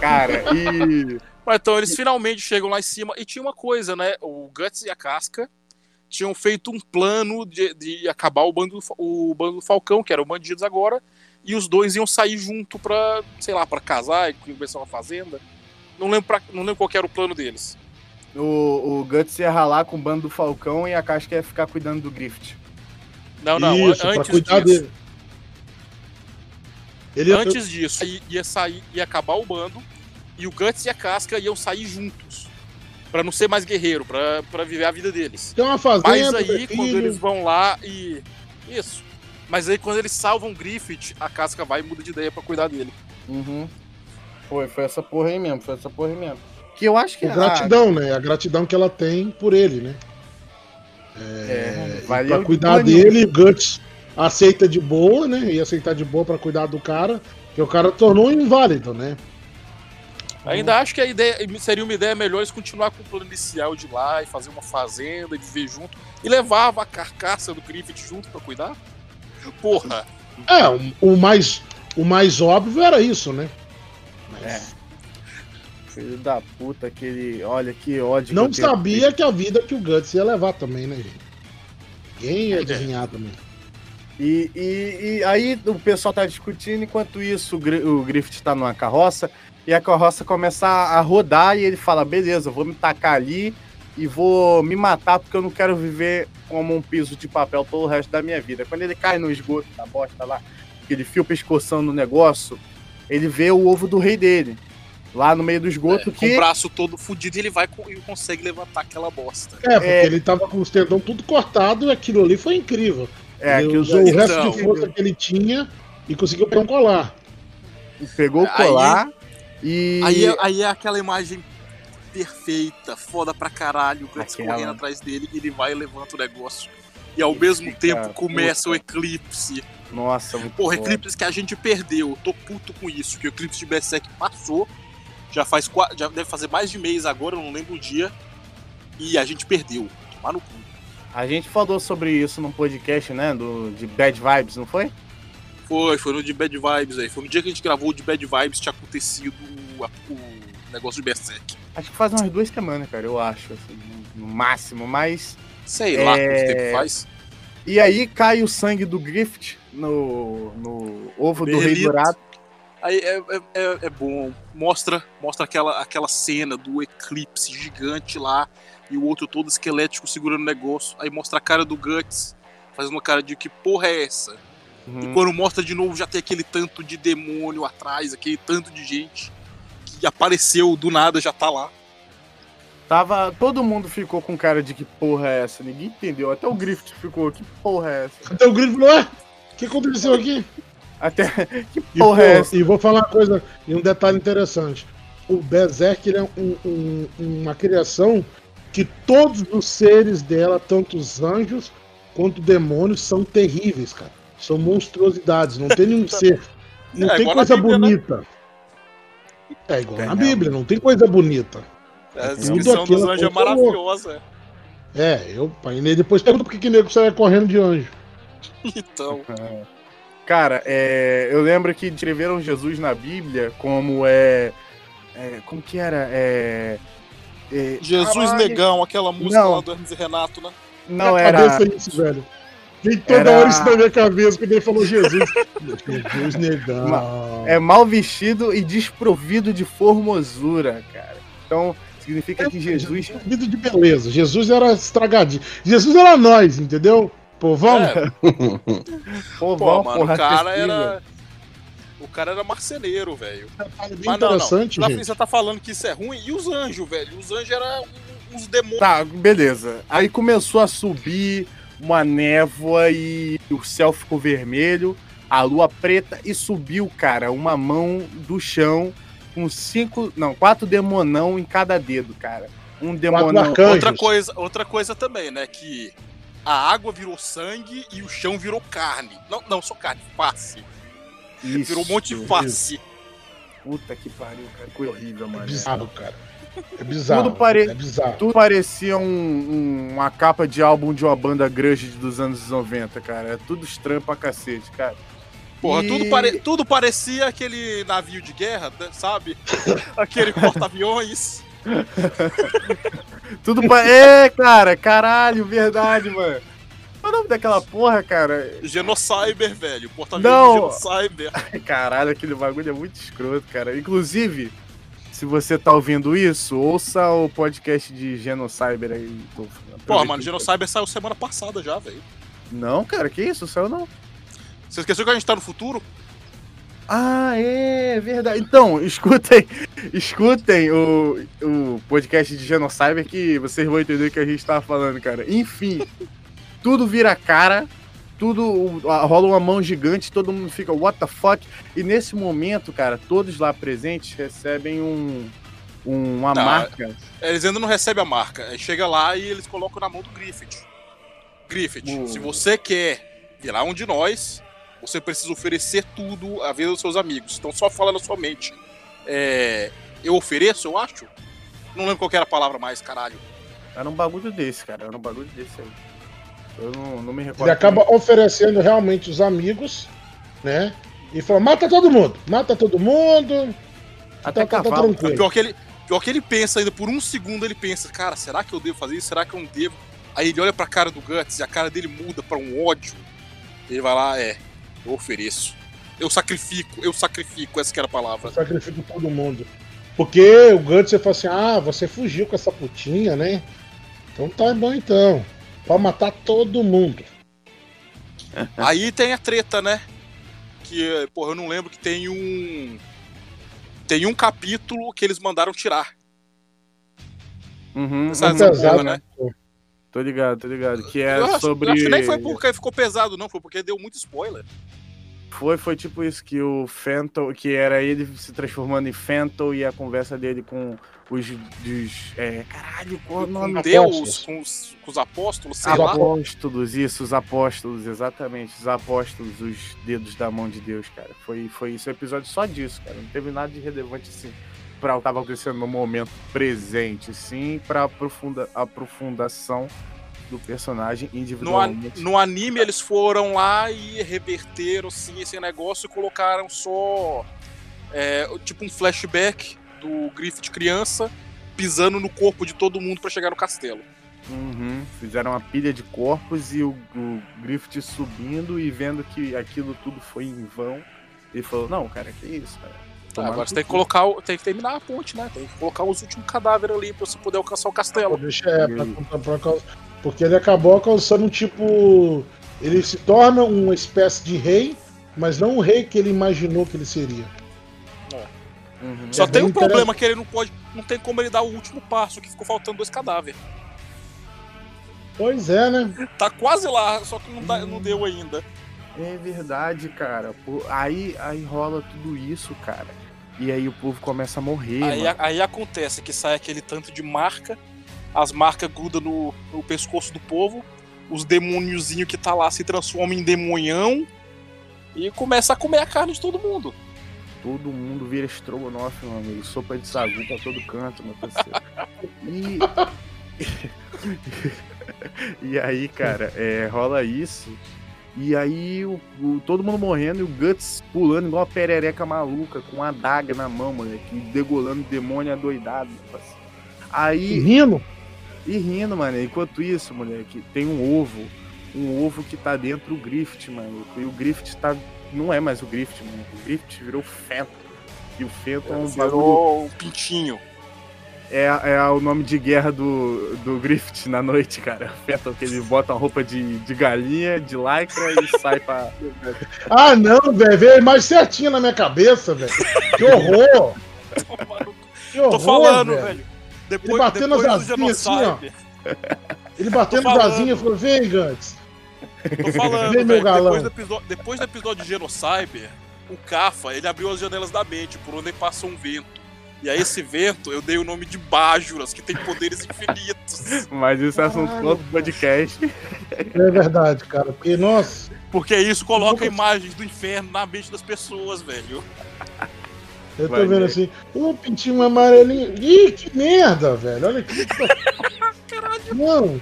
Cara, e. Então eles finalmente chegam lá em cima. E tinha uma coisa, né? O Guts e a Casca tinham feito um plano de, de acabar o bando, o bando do Falcão, que eram bandidos agora. E os dois iam sair junto pra, sei lá, pra casar e começar uma fazenda. Não lembro, pra- não lembro qual que era o plano deles. O, o Guts ia ralar com o bando do Falcão e a Casca ia ficar cuidando do Griffith. Não, não, Isso, pra antes cuidar disso. dele. Ele ia- Antes disso, ia sair, ia acabar o bando e o Guts e a Casca iam sair juntos. Pra não ser mais guerreiro, pra, pra viver a vida deles. tem uma fazenda. Mas aí, quando eles vão lá e. Isso. Mas aí, quando eles salvam o Griffith, a Casca vai e muda de ideia pra cuidar dele. Uhum. Foi, foi essa porra aí mesmo, foi essa porra aí mesmo. Que eu acho que É gratidão, né? A gratidão que ela tem por ele, né? É, valeu pra cuidar dele, o Guts aceita de boa, né? E aceitar de boa pra cuidar do cara, que o cara tornou inválido, né? Ainda acho que a ideia seria uma ideia melhor eles continuar com o plano inicial de lá e fazer uma fazenda e viver junto. E levava a carcaça do Griffith junto pra cuidar. Porra! É, o, o mais, o mais óbvio era isso, né? Mas É. Filho da puta, aquele. Olha que ódio. não que eu tenho. sabia que a vida que o Guts ia levar também, né, gente? Ninguém É. ia adivinhar também. E, e, e aí o pessoal tá discutindo, enquanto isso o, Gri- o Griffith tá numa carroça e a carroça começa a rodar e ele fala: beleza, eu vou me tacar ali e vou me matar porque eu não quero viver como um piso de papel todo o resto da minha vida. Quando ele cai no esgoto da bosta lá, que ele fia o pescoção no negócio, ele vê o ovo do rei dele. Lá no meio do esgoto É, com que. o braço todo fudido, ele vai e consegue levantar aquela bosta. É, porque É. ele tava com os tendão tudo cortado e aquilo ali foi incrível. É, ele aquilo usou o resto Então. de força que ele tinha e conseguiu pegar um colar. pegou o Aí- colar e. Aí, é- aí é aquela imagem perfeita, foda pra caralho, o Guts Aquela. correndo atrás dele, ele vai e levanta o negócio. E ao mesmo Fica tempo começa o eclipse. Nossa, muito Porra, foda. eclipse que a gente perdeu. Eu tô puto com isso, que o eclipse de Berserk passou. Já faz já deve fazer mais de mês agora, eu não lembro o dia. E a gente perdeu. Tomar no cu. A gente falou sobre isso num podcast, né? Do, de Bad Vibes, não foi? Foi, foi no de Bad Vibes aí. Foi no dia que a gente gravou o de Bad Vibes, tinha acontecido a- o negócio de Berserk. Acho que faz umas duas semanas, cara, eu acho, assim, no máximo. Mas. Sei lá É. quanto tempo faz. E aí cai o sangue do Griffith no, no ovo do Rei. Dourado. Aí é, é, é- é bom. Mostra, mostra aquela, aquela cena do eclipse gigante lá e o outro todo esquelético segurando o negócio. Aí mostra a cara do Guts, fazendo uma cara de que porra é essa? E Uhum. quando mostra de novo, já tem aquele tanto de demônio atrás, aquele tanto de gente que apareceu do nada, já tá lá. Tava. Todo mundo ficou com cara de que porra é essa? Ninguém entendeu. Até o Griffith ficou, que porra é essa? Até o grito falou, ué, o que aconteceu aqui? Até. Que E, porra pô, é essa? e vou falar uma coisa, e um detalhe interessante. o Berserk ele é um- um- uma criação que todos os seres dela, tanto os anjos quanto demônios, são terríveis, cara. São monstruosidades, não tem nenhum ser. Não É, tem coisa Bíblia, né? bonita. É igual Tem, na Bíblia, não tem coisa bonita. A Tudo descrição dos anjos é maravilhosa. É, eu, pai, e depois pergunta por que que nego sai correndo de anjo. Então, Cara, é, eu lembro que descreveram Jesus na Bíblia como é. é, como que era? É, é, Jesus caralho, Negão, aquela música Não. lá do Hermes e Renato, né? Não era. cabeça é isso, velho. Vem toda Era- hora isso na minha cabeça quando ele falou Jesus. Jesus negão. É mal vestido e desprovido de formosura, cara. Então, significa que Jesus. Vida de beleza. Jesus era estragadinho. Jesus era nós, entendeu? Povão. É, Pô, pô, mano, o cara era. O cara era marceneiro, velho. Bem Mas não, não. interessante, Na gente. você tá falando que isso é ruim. E os anjos, velho? Os anjos eram uns demônios. Tá, beleza. Aí começou a subir uma névoa e o céu ficou vermelho, a lua preta e subiu, cara, uma mão do chão com cinco, não, quatro demonão em cada dedo, cara. Um demonão. Outra coisa, outra coisa também, né? Que a água virou sangue e o chão virou carne. Não, não, só carne, face. Isso, Virou um monte de face. Puta que pariu, cara. Coisa horrível, É mano. bizarro, cara. É bizarro. Tudo pare- É bizarro. Tudo parecia um- um- uma capa de álbum de uma banda grunge dos anos 90, cara. É tudo estranho pra cacete, cara. Porra, E- tudo, pare- tudo parecia aquele navio de guerra, né, sabe? Aquele porta-aviões. Tudo pa... É, cara, caralho, verdade, mano. Qual é o nome daquela porra, cara? Genocyber, velho. Não. Porta-aviões Genocyber. Caralho, aquele bagulho é muito escroto, cara. Inclusive, se você tá ouvindo isso, ouça o podcast de Genocyber aí. Tô- Porra, mano, Genocyber saiu semana passada já, velho. Não, cara, que isso? Saiu não. Você esqueceu que a gente tá no futuro? Ah, é verdade. Então, escutem, escutem o, o podcast de Genocyber que vocês vão entender o que a gente tava falando, cara. Enfim, tudo vira cara, tudo rola uma mão gigante, todo mundo fica what the fuck. E nesse momento, cara, todos lá presentes recebem um, um- uma Tá. marca. Eles ainda não recebem a marca. Aí chega lá e eles colocam na mão do Griffith. Griffith, Hum. se você quer virar um de nós, você precisa oferecer tudo à vida dos seus amigos. Então só fala na sua mente. É, eu ofereço, eu acho? Não lembro qual era a palavra mais, caralho. Era um bagulho desse, cara. Era um bagulho desse aí. Eu não, não me recordo. Ele acaba oferecendo realmente os amigos, né? E fala, mata todo mundo, mata todo mundo. Até tá, tá cavalo. tranquilo. Pior que, ele, pior que ele pensa ainda, por um segundo ele pensa, cara, será que eu devo fazer isso? Será que eu não devo? Aí ele olha pra cara do Guts e a cara dele muda pra um ódio. Ele vai lá, é, eu ofereço. Eu sacrifico, eu sacrifico, essa que era a palavra. Eu sacrifico todo mundo. Porque o Guts você fala assim, ah, você fugiu com essa putinha, né? Então tá bom então. Pode matar todo mundo. Aí tem a treta, né? Que, porra, eu não lembro que tem um. Tem um capítulo que eles mandaram tirar. Uhum, Sabe essa pesado, porra, né? Tô ligado, tô ligado. Que Eu é acho, sobre. eu acho que nem foi porque ficou pesado, não, foi porque deu muito spoiler. Foi, foi tipo isso, que o Fenton, que era ele se transformando em Fenton e a conversa dele com os. Dos, é, caralho, qual é o nome? Deus, Apóstolos. com os, com os apóstolos, sei lá. Apóstolos, isso, os apóstolos, exatamente. Os apóstolos, os dedos da mão de Deus, cara. Foi, foi isso, um episódio só disso, cara. Não teve nada de relevante assim pra o que tava acontecendo no momento presente, sim, pra aprofunda, aprofundação do personagem No, an- individualmente. no anime eles foram lá e reverteram sim, esse negócio e colocaram só é, tipo um flashback do Griffith criança pisando no corpo de todo mundo pra chegar no castelo. Uhum, Fizeram uma pilha de corpos e o, o Griffith subindo e vendo que aquilo tudo foi em vão. Ele falou, não, cara, que isso, cara. Tá, agora você tem que cu." colocar, o- tem que terminar a ponte, né? Tem que colocar os últimos cadáveres ali pra você poder alcançar o castelo. Deixa, é, pra, pra- pra causa- porque ele acabou alcançando um tipo. Ele se torna uma espécie de rei, mas não o rei que ele imaginou que ele seria. Uhum. Só É tem um problema que ele não pode, não tem como ele dar o último passo, que ficou faltando dois cadáveres. Pois é, né? Tá quase lá, só que não, dá- não deu ainda. É verdade, cara. Pô, aí, aí rola tudo isso, cara. E aí o povo começa a morrer. Aí, aí acontece que sai aquele tanto de marca, as marcas grudam no, no pescoço do povo, os demôniozinhos que tá lá se transformam em demonhão e começa a comer a carne de todo mundo. Todo mundo vira estrogonofe, meu amigo. Sopa de sagu pra todo canto, meu parceiro. E. e aí, cara, é, rola isso. E aí, o, o- todo mundo morrendo e o Guts pulando igual uma perereca maluca, com uma adaga na mão, moleque. E degolando demônio adoidado, Aí. rindo? E rindo, mano. Enquanto isso, moleque, tem um ovo. Um ovo que tá dentro do Grift, mano. E o Grift tá. Não é mais o Grift, mano. O Grift virou Fenton. E o Fenton é um bagulho. Virou um pintinho. É, é o nome de guerra do, do Grift na noite, cara. Fenton, que ele bota uma roupa de, de galinha, de lycra e sai pra. Ah, não, velho. Veio a imagem certinha na minha cabeça, velho. Que horror! Que horror, Tô falando, velho. Velho. Ele Depois, batendo depois as do asinhas assim, ó. Ele no falando. brasinho e falou: vem, Gantz. Tô falando, Vem, meu galão. Depois do, episódio, depois do episódio de Genocyber, o Cafa, ele abriu as janelas da mente, por onde passa um vento. E a esse vento eu dei o nome de Bajuras, que tem poderes infinitos. Mas isso é assunto para outro podcast. É verdade, cara. Porque, nossa, Porque isso coloca imagens do inferno na mente das pessoas, velho. Eu tô Vai, vendo né? assim, um pintinho amarelinho. Ih, que merda, velho. Olha aqui. Caralho. Não,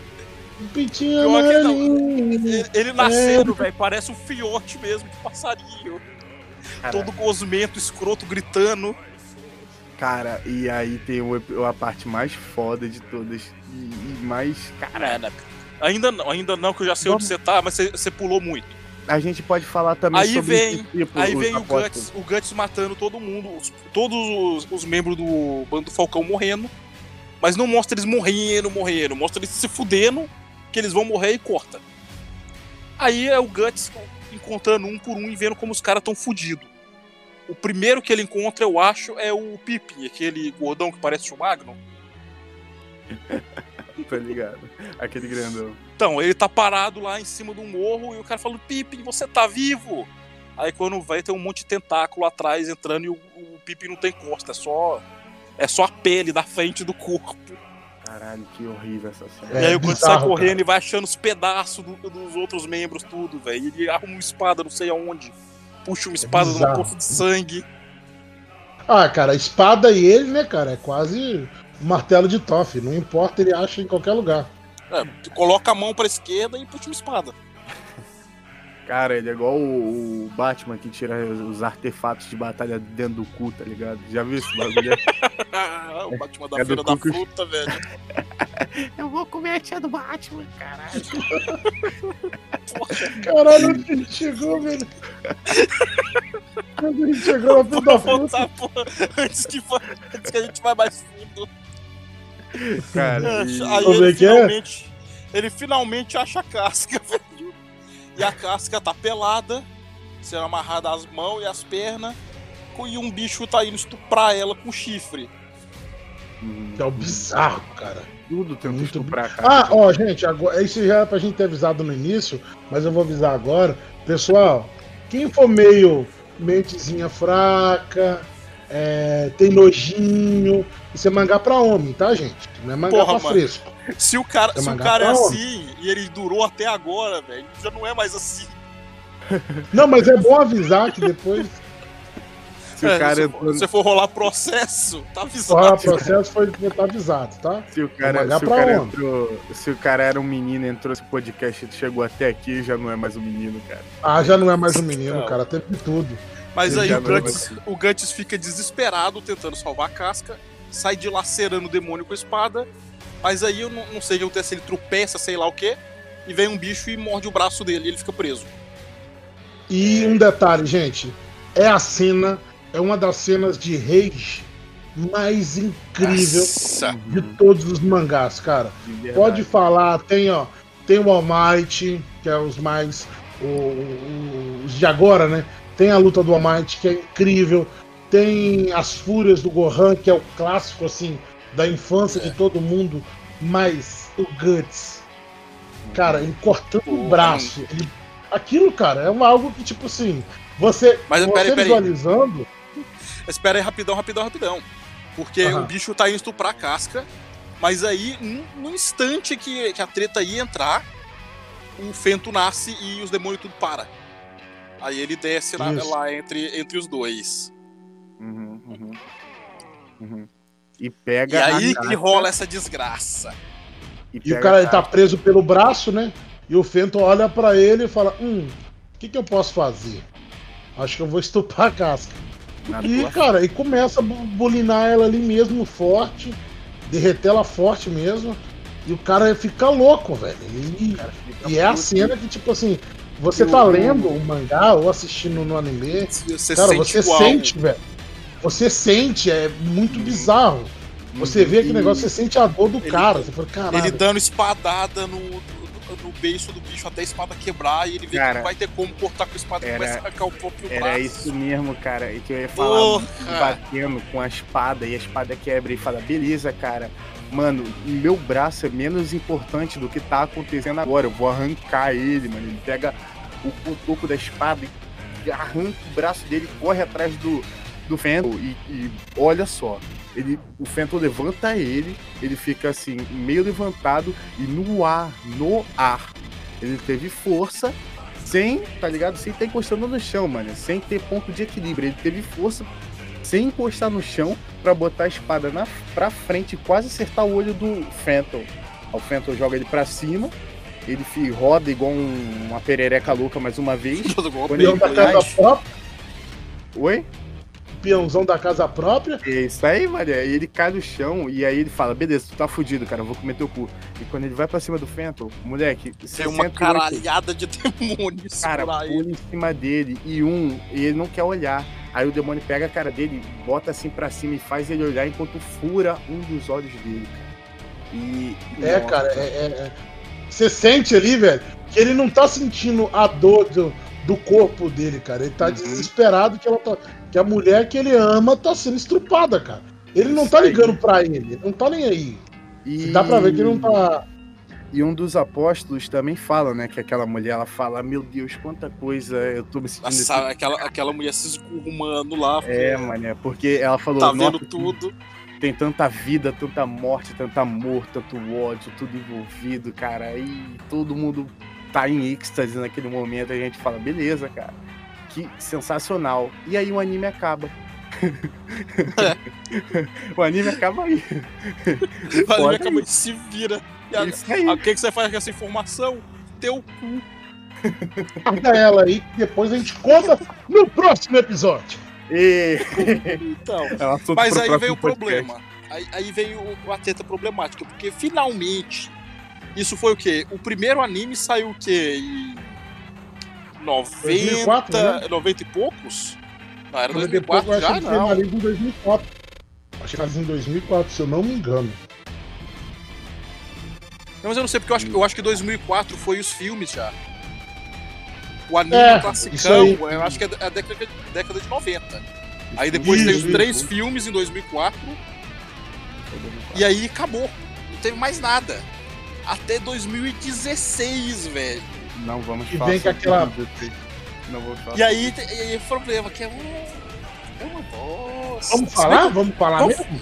um pintinho Pior que amarelinho. Ele, ele nascendo, velho, parece um fiote mesmo de passarinho. Caralho. Todo gosmento, escroto, gritando. Cara, e aí tem a parte mais foda de todas. E, e mais. Cara, Caralho. Ainda não, ainda não, que eu já sei onde Vamos- você tá, mas você, você pulou muito. A gente pode falar também Aí sobre vem- tipo, Aí vem o. Guts, o Guts matando todo mundo, os- todos os, os membros do bando do Falcão morrendo, mas não mostra eles morrendo, morrendo, mostra eles se fudendo, que eles vão morrer e corta. Aí é o Guts encontrando um por um e vendo como os caras tão fudidos. O primeiro que ele encontra, eu acho, é o Pippin, aquele gordão que parece o Magnum. Tá ligado? Aquele grandão. Então, ele tá parado lá em cima do morro e o cara falando, Pippin, você tá vivo? Aí quando vai tem um monte de tentáculo atrás entrando e o, o Pippin não tem costa, é só é só a pele da frente do corpo. Caralho, que horrível essa cena. É, e aí quando bizarro, sai correndo cara. e vai achando os pedaços do- dos outros membros, tudo, velho. Ele arruma uma espada, não sei aonde. Puxa uma espada numa bizarro. poça de sangue. Ah, cara, a espada e ele, né, cara, é quase um martelo de Toff. Não importa, ele acha em qualquer lugar. É, tu coloca a mão pra esquerda e puxa uma espada. Cara, ele é igual o, o Batman que tira os artefatos de batalha dentro do cu, tá ligado? Já viu esse bagulho? o Batman da É feira da fruta, velho. Eu vou comer a tia do Batman, caralho. Caralho, onde gente chegou, velho? Onde a gente chegou na puta da fruta? voltar, porra, antes que, antes que a gente vai mais fundo. Cara, É, e- Aí Como ele é é? finalmente, ele finalmente acha a casca, velho. E a casca tá pelada, sendo amarrada as mãos e as pernas, e um bicho tá indo estuprar ela com chifre. Que é o bizarro, cara. tudo tenta Muito estuprar, cara. Ah, ó, gente, agora, isso já era pra gente ter avisado no início, mas eu vou avisar agora. Pessoal, quem for meio mentezinha fraca, é, tem nojinho, isso é mangá pra homem, tá, gente? Não é mangá Porra, pra mano. fresco. Se o cara, É se o cara é assim e ele durou até agora, velho, já não é mais assim. Não, mas é bom avisar que depois Se o cara se, entrou, for, se for rolar processo, tá o avisado. processo foi tá avisado, tá? se o cara, mangá se o cara homem. entrou, se o cara era um menino, entrou nesse podcast e chegou até aqui, já não é mais um menino, cara. Ah, já não é mais um menino, Não. cara, teve de tudo. Mas aí o Guts, o Guts fica desesperado tentando salvar a casca, sai dilacerando o demônio com a espada, mas aí eu não, não sei o que acontece, ele tropeça, sei lá o que, e vem um bicho e morde o braço dele e ele fica preso. E um detalhe, gente, é a cena, é uma das cenas de rage mais incrível Nossa. de todos os mangás, cara. De. Pode falar, tem ó, tem o All Might, que é os mais o- o- os de agora, né? Tem a luta do Might, que é incrível. Tem as fúrias do Gohan, que é o clássico assim da infância de todo mundo, mas o Guts, cara, ele cortando o braço, ele- aquilo, cara, é algo que tipo assim, você, Mas você peraí. visualizando, Espera aí, rapidão, rapidão, rapidão. Porque Aham. o bicho tá indo estuprar a casca. Mas aí, no, no instante que, que a treta ia entrar, o Fento nasce e os demônios tudo para. Aí ele desce lá, lá entre, entre os dois. Uhum, uhum, uhum. E E pega. aí a que rola essa desgraça. E pega o cara ele tá preso pelo braço, né? E o Fenton olha pra ele e fala: Hum, o que, que eu posso fazer? Acho que eu vou estuprar a casca. na E, cara, e começa a bulinar ela ali mesmo, forte, derreter ela forte mesmo. E o cara fica louco, velho. E, cara fica e é a cena que, tipo assim, você E tá lendo o mangá ou assistindo no anime, Você cara, sente você igual. sente, velho. Você sente, é muito bizarro. Você vê aquele negócio, você sente a dor do Ele- cara. Você fala, caralho. Ele dando espadada no, no, no beiço do bicho até a espada quebrar e ele vê que Cara, não vai ter como cortar com a espada e era- começa a arrancar o próprio Era braço. isso mesmo, cara. E que eu ia falar, Porra! batendo com a espada e a espada quebra e fala, beleza, cara. Mano, meu braço é menos importante do que tá acontecendo agora. Eu vou arrancar ele, mano. Ele pega o cotoco da espada e arranca o braço dele, corre atrás do, do Fento e, e olha só. Ele, o Fento levanta ele, ele fica assim, meio levantado e no ar, no ar. Ele teve força sem, tá ligado? Sem estar encostando no chão, mano. Sem ter ponto de equilíbrio. Ele teve força sem encostar no chão pra botar a espada na, pra frente e quase acertar o olho do Phantom. O Phantom joga ele pra cima, ele roda igual um- uma perereca louca mais uma vez. Quando ele própria, Oi? Peãozão da casa própria. É isso aí, Maria. E ele cai no chão e aí ele fala: beleza, tu tá fudido, cara, eu vou comer teu cu. E quando ele vai pra cima do Phantom, moleque, Tem uma 68 caralhada de demônios Cara, pula em cima dele e um, e ele não quer olhar. Aí o demônio pega a cara dele, bota assim pra cima e faz ele olhar enquanto fura um dos olhos dele. E. É, nossa, cara, é, é- é- Você sente ali, velho, que ele não tá sentindo a dor do, do corpo dele, cara. Ele tá Uhum. desesperado que, ela tá, que a mulher que ele ama tá sendo estrupada, cara. Ele não tá ligando pra ele, não tá nem aí. E... Dá pra ver que ele não tá. E um dos apóstolos também fala, né? Que aquela mulher, ela fala, meu Deus, quanta coisa eu tô me sentindo... Nossa, aquela, aquela mulher se escurrumando lá. É, mané, porque ela falou, Tá vendo "Nossa, tudo. tem tanta vida, tanta morte, tanto amor, tanto ódio, tudo envolvido, cara. E todo mundo tá em êxtase naquele momento. A gente fala, beleza, cara. Que sensacional. E aí o anime acaba. o anime acaba aí. O anime Foda acabou de se vira. E aí. O que, que você faz com essa informação? Teu cu. Guarda ela aí, que depois a gente conta no próximo episódio. E... Então. É um Mas aí veio o podcast. problema. Aí, aí veio o- a treta problemática, porque finalmente. Isso foi o quê? O primeiro anime saiu o quê? Em 90, 2004, né? 90 e poucos? Não, era Mas depois 2004 eu acho já que ele não. finaliza em 2004. Acho que finaliza em 2004, se eu não me engano. Não, mas eu não sei, porque eu acho, eu acho que 2004 foi os filmes já. O anime É, isso classicão, eu acho que é a década, década de 90. Aí depois Isso, os isso. três filmes em 2004 e aí acabou. Não teve mais nada. Até 2016, velho. Não vamos E falar vem com aquela-. Não vou falar. E aí, tem- e aí o problema que é um. É uma bosta. Vamos falar? bem Vamos falar Vamos- mesmo?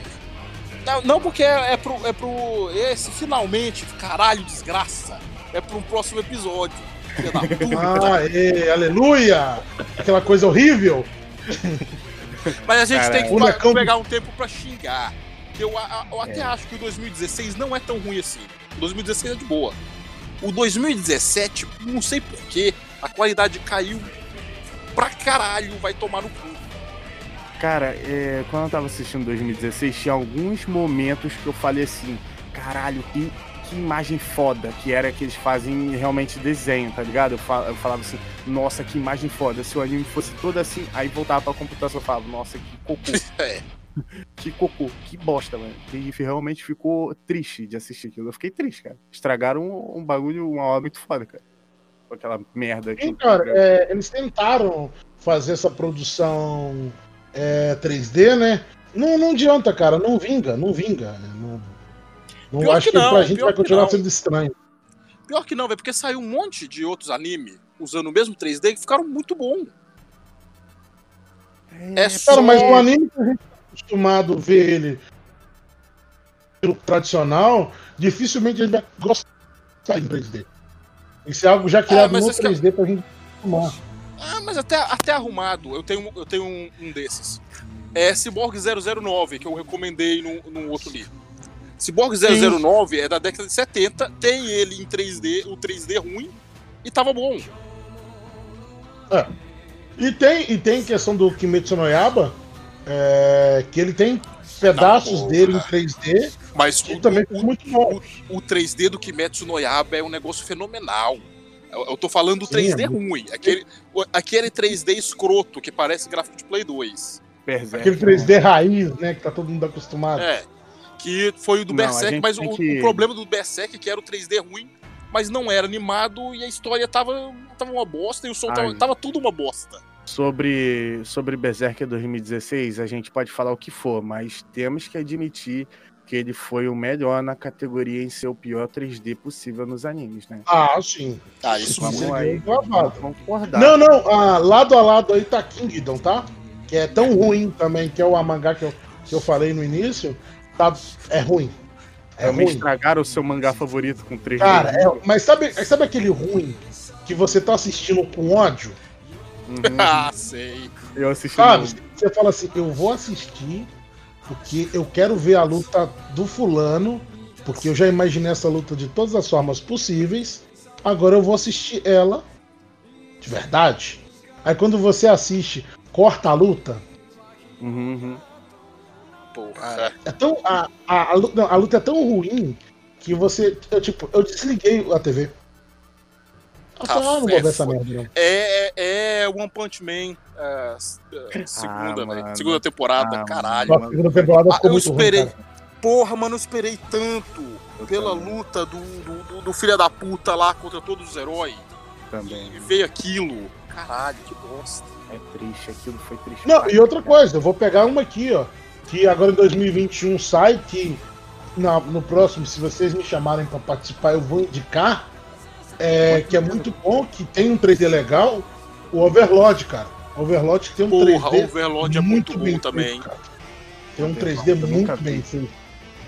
Não, não, porque é, é pro. É pro. Esse finalmente, caralho, desgraça. É pro um próximo episódio. Ah, ê, aleluia! Aquela coisa horrível. Mas a gente Cara, tem que furacão pegar um tempo pra xingar. Eu, eu até acho que o 2016 não é tão ruim assim. O 2016 é de boa. O 2017, não sei porquê, a qualidade caiu pra caralho, vai tomar no cu. Cara, é, quando eu tava assistindo 2016, tinha alguns momentos que eu falei assim, caralho, que, que imagem foda, que era que eles fazem realmente desenho, tá ligado? Eu, fa- eu falava assim, nossa, que imagem foda, se o anime fosse todo assim, aí voltava pra computação e falava, nossa, que cocô, É. que cocô, que bosta, mano. E realmente ficou triste de assistir aquilo. Eu fiquei triste, cara. Estragaram um, um bagulho, uma hora muito foda, cara. Com aquela merda Sim, aqui. cara, é, eles tentaram fazer essa produção é, 3D, né? Não, não adianta, cara, não vinga, não vinga. né? Não, não Pior acho que que, não, pra gente vai que continuar sendo estranho. Pior que não, velho, porque saiu um monte de outros anime usando o mesmo 3D que ficaram muito bom. É só. Cara, mas o anime que a gente acostumado a ver ele tradicional, dificilmente gente vai gostar em 3D. Isso é algo já criado mas no esse que é- 3D pra gente acostumar. Ah, mas até, até arrumado. Eu tenho, eu tenho um, um desses. É Cyborg 009, que eu recomendei no, no outro livro. Cyborg 009 é da década de 70, tem ele em 3D, o 3D ruim, e tava bom. E tem, e tem questão do Kimetsu no Yaba, é, que ele tem pedaços Não, dele em porra. 3D, Mas que o, também o, muito bom. o 3D do Kimetsu no Yaba é um negócio fenomenal. Eu, eu tô falando do Sim, 3D é ruim. Aquele, o- aquele 3D escroto que parece gráfico de Play 2. Berserk, Aquele 3D raiz, né, que tá todo mundo acostumado. É. Que foi o do Não, Berserk, mas o, que- o problema do Berserk é que era o 3D ruim, mas não era animado e a história tava, tava uma bosta e o som tava, tava tudo uma bosta. Sobre, sobre Berserk 2016, a gente pode falar o que for, mas temos que admitir que ele foi o melhor na categoria em ser o pior 3D possível nos animes, né? Ah, sim. Ah, isso Vamos foi. aí. Gravado. Vamos concordar. Não, não, ah, lado a lado aí tá Kingdom, tá? Que é tão ruim também, que é o mangá que eu, que eu falei no início. Tá, é ruim. É Também ruim. estragaram o seu mangá favorito com 3D. Cara, é- mas sabe, sabe aquele ruim que você tá assistindo com ódio? Uhum. Ah, sei. Eu assisti. Sabe? no- Você fala assim, eu vou assistir porque eu quero ver a luta do fulano, porque eu já imaginei essa luta de todas as formas possíveis. Agora eu vou assistir ela de verdade. Aí quando você assiste, corta a luta. Uhum, uhum. Porra. É tão, a, a, a, lu- não, a luta é tão ruim que você. Eu, tipo, eu desliguei a TV. Ah, não vou ver essa merda, não. É, é One Punch Man é, é, segunda, Ah, mano. Segunda temporada, Ah, caralho. A segunda temporada Ah, eu muito esperei. ruim, cara. Porra, mano, eu esperei tanto Eu pela também, luta do, do, do, do filho da puta lá contra todos os heróis. Também. E veio aquilo. Caralho, que bosta. É triste, aquilo foi triste. Não, e outra coisa, eu vou pegar uma aqui, ó. Que agora em 2021 sai, que na- no próximo, se vocês me chamarem pra participar, eu vou indicar. É, que é muito bom, que tem um 3D legal. O Overlord, cara. Overlord que tem um Porra, 3D Overlord é muito bom bem também. feito, cara. Tem um Eu 3D nunca muito bem feito.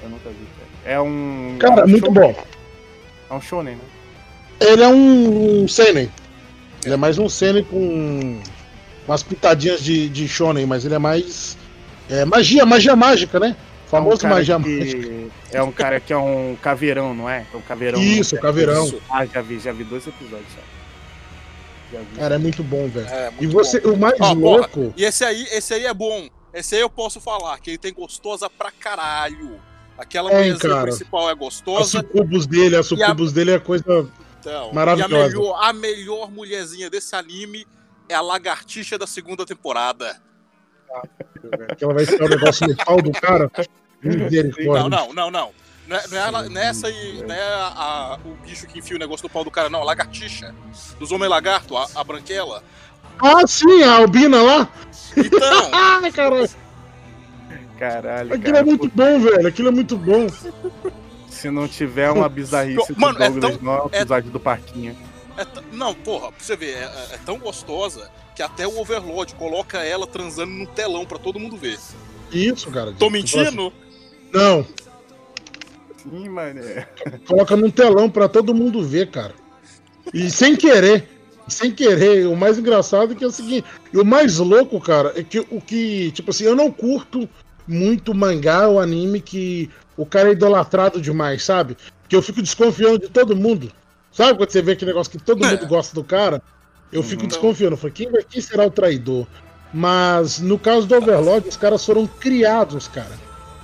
Eu nunca vi, cara. É um. Cara, é um muito shonen. bom. É um shonen, né? Ele é um Senen. Ele é mais um Senen com umas pitadinhas de, de Shonen, mas ele é mais. É, magia, magia mágica, né? É um Famoso que- mágica. É um cara que é um caveirão, não é? É um caveirão. Isso, caveirão. Isso. Ah, já vi, já vi dois episódios só. Vi. Cara, é muito bom, velho. É, E você, bom. o mais porra, louco. E esse aí, esse aí é bom. Esse aí eu posso falar, que ele tem gostosa pra caralho. Aquela É, principal é Os gostosa. sucubos dele, as sucubos dele é coisa. Então, Maravilhosa. E a melhor, a melhor mulherzinha desse anime é a lagartixa da segunda temporada. que ela vai enfiar o negócio no pau do cara. Não, não, não, não. Não é, não é ela- não é essa aí, não é a- a- o bicho que enfia o negócio no pau do cara, não. A lagartixa. Dos homens lagarto, a, a branquela. Ah, sim, a Albina lá. Então, Ai, caralho. Caralho. Aquilo cara, é muito bom, velho. Aquilo é muito bom. Se não tiver uma bizarrice do Mano, é Douglas tão- no é- episódio do Parquinho. é t- não, porra, pra você ver, é, é- é tão gostosa que até o Overlord coloca ela transando no telão pra todo mundo ver. Isso, cara. Tô mentindo? Não. Sim, mané. Coloca num telão pra todo mundo ver, cara. E sem querer. Sem querer. O mais engraçado é que é o seguinte. E o mais louco, cara, é que o que. Tipo assim, eu não curto muito mangá ou anime que o cara é idolatrado demais, sabe? Que eu fico desconfiando de todo mundo. Sabe quando você vê aquele negócio que todo É. mundo gosta do cara? Eu fico Uhum. desconfiando. Falei, quem, vai- quem será o traidor? Mas no caso do Overlord, os caras foram criados, cara,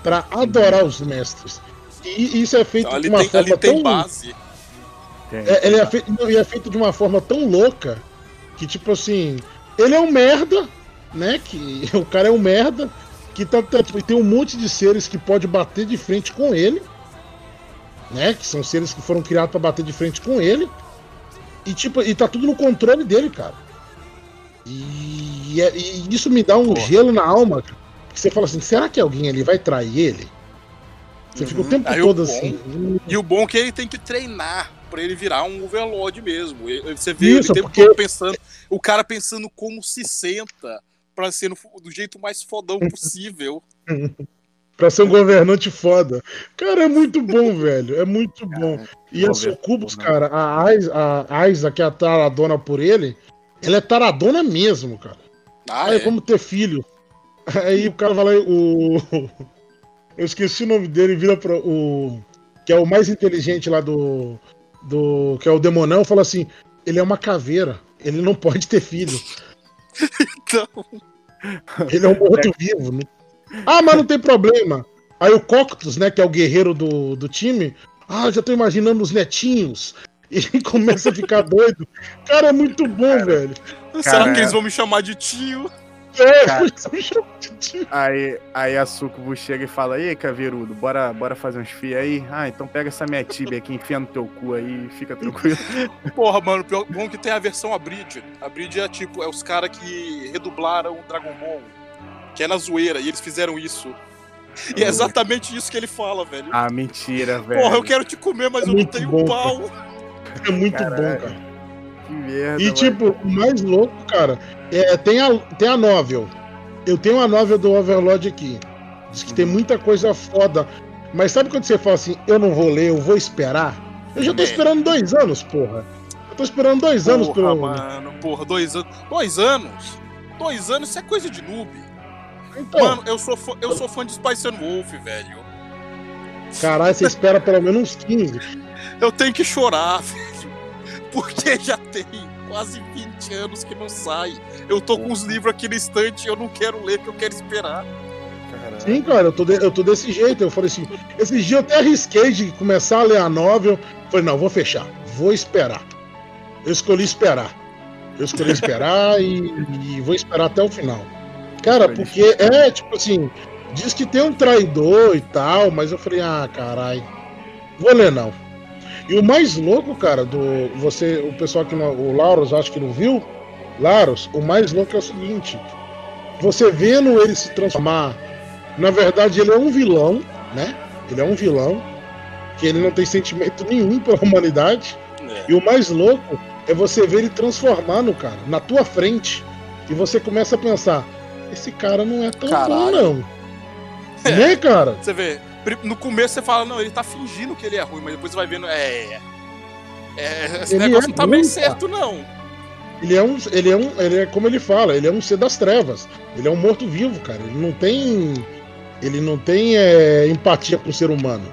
pra adorar os mestres. E isso é feito Então, de uma tem, forma tão base. É, ele é feito, não, e é feito de uma forma tão louca que, tipo assim, ele é um merda, né? Que o cara é um merda, que tá, tá, tipo, tem um monte de seres que pode bater de frente com ele, né? Que são seres que foram criados pra bater de frente com ele. E tipo, e tá tudo no controle dele, cara. E, é- e isso me dá um gelo na alma. Que você fala assim, será que alguém ali vai trair ele? Você fica o Uhum. tempo Aí o todo bom- assim. E o bom é que ele tem que treinar pra ele virar um overlord mesmo. E- Você vê Isso, ele o tempo porque- todo pensando, o cara pensando como se senta pra ser no- do jeito mais fodão possível. Pra ser um governante foda. Cara, é muito bom, velho. É muito bom. E a governo Sucubus, bom, cara, a Aiza, a Aiza, que é a taradona por ele, ela é taradona mesmo, cara. Ah, Aí é. vamos ter filho. Aí o cara vai lá, e o. Eu esqueci o nome dele, vira pra. O. Que é o mais inteligente lá do. do que é o Demonão, fala assim: ele é uma caveira, ele não pode ter filho. Então, Ele é um morto-vivo. Né? Ah, mas não tem problema. Aí o Coctus, né, que é o guerreiro do, do time, ah, já tô imaginando os netinhos. E ele começa a ficar doido. Cara, é muito bom, velho. será Cara, que eles vão me chamar de tio? É, Cara. Aí, aí a Sucubo chega e fala, e aí, Caveirudo, bora, bora fazer uns fios aí? Ah, então pega essa minha tibia aqui, enfia no teu cu aí e fica tranquilo. Porra, mano, pior, bom que tem a versão Abrid. A Abrid é tipo, é os caras que redublaram o Dragon Ball. Que é na zoeira, e eles fizeram isso. E é exatamente isso que ele fala, velho. ah, mentira, velho. Porra, eu quero te comer, mas É eu não tenho bom, pau. É muito Caralho. bom, cara. Que merda, E mano. tipo, o mais louco, cara, é, tem, a, tem a novel. Eu tenho a novel do Overlord aqui. Diz que tem Uhum. muita coisa foda. Mas sabe quando você fala assim, eu não vou ler, eu vou esperar? Eu já tô É. esperando dois anos, porra. Eu tô esperando dois anos Porra, pelo. mano, porra, dois anos. Dois anos? Dois anos, isso é coisa de noob. Então, Mano, eu sou, fã, eu sou fã de Spice and Wolf, velho. caralho, você espera pelo menos uns 15. Eu tenho que chorar, velho. Porque já tem quase 20 anos que não sai. Eu tô com os livros aqui na estante e eu não quero ler, que eu quero esperar. Caralho. Sim, cara, eu tô, de- eu tô desse jeito. Eu falei assim, esses dias eu até arrisquei de começar a ler a novel. Falei, não, vou fechar, vou esperar. Eu escolhi esperar. Eu escolhi esperar e, e vou esperar até o final. Cara, porque é tipo assim, diz que tem um traidor e tal, mas eu falei, ah, caralho, vou ler não. E o mais louco, cara, do você, o pessoal que não, o Lauros acho que não viu, Lauros, o mais louco é o seguinte: você vendo ele se transformar, na verdade ele é um vilão, né? Ele é um vilão que ele não tem sentimento nenhum pela humanidade. É. E o mais louco é você ver ele transformando, cara, na tua frente. E você começa a pensar: esse cara não é tão bom, Caralho. não. Né, cara? Você vê, no começo você fala, não, ele tá fingindo que ele é ruim, mas depois você vai vendo, é. é esse Ele negócio é não tá bem certo, não. Ele é um. Ele é um. Ele é como ele fala, ele é um ser das trevas. Ele é um morto-vivo, cara. Ele não tem. Ele não tem é, empatia com o ser humano.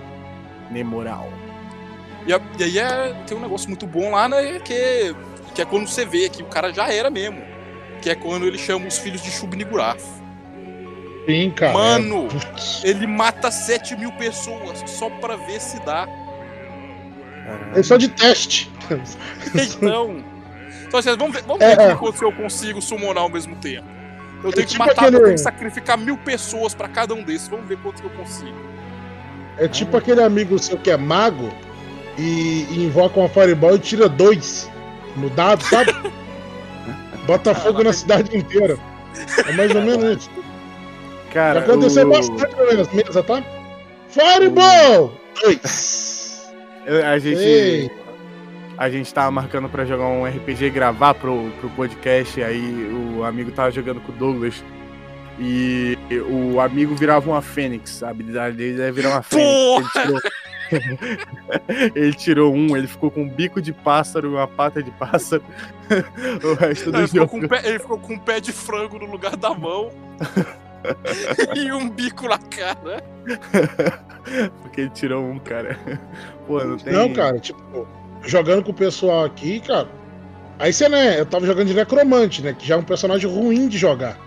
Nem moral. E, e aí é- tem um negócio muito bom lá, né? Que, que é quando você vê que o cara já era mesmo. Que é quando ele chama os filhos de Shub-Niggurath. Sim, cara. Mano, é- ele mata 7 mil pessoas só pra ver se dá. É só de teste. Então. Então, assim, vamos ver, vamos É, ver é. eu consigo summonar ao mesmo tempo. Eu É tenho que tipo matar, aquele- eu tenho que sacrificar mil pessoas pra cada um desses. Vamos ver quanto que eu consigo. É tipo aquele amigo seu que é mago e, e invoca uma fireball e tira dois no dado, sabe? Bota fogo na cidade inteira. É mais ou menos isso. Cara, Já aconteceu o- bastante nas mesas, tá? Fireball! Dois! a gente. Ei. A gente tava marcando pra jogar um RPG e gravar pro, pro podcast, aí o amigo tava jogando com o Douglas. E o amigo virava uma fênix. A habilidade dele é virar uma fênix. Ele tirou... ele tirou um, ele ficou com um bico de pássaro e uma pata de pássaro. o resto Não, do ele, ficou jogo. com um pé, ele ficou com um pé de frango no lugar da mão. e um bico na cara. Porque ele tirou um, cara. Pô, não tem. Não, cara, tipo, jogando com o pessoal aqui, cara. Aí você, né, eu tava jogando de necromante, né? Que já é um personagem ruim de jogar.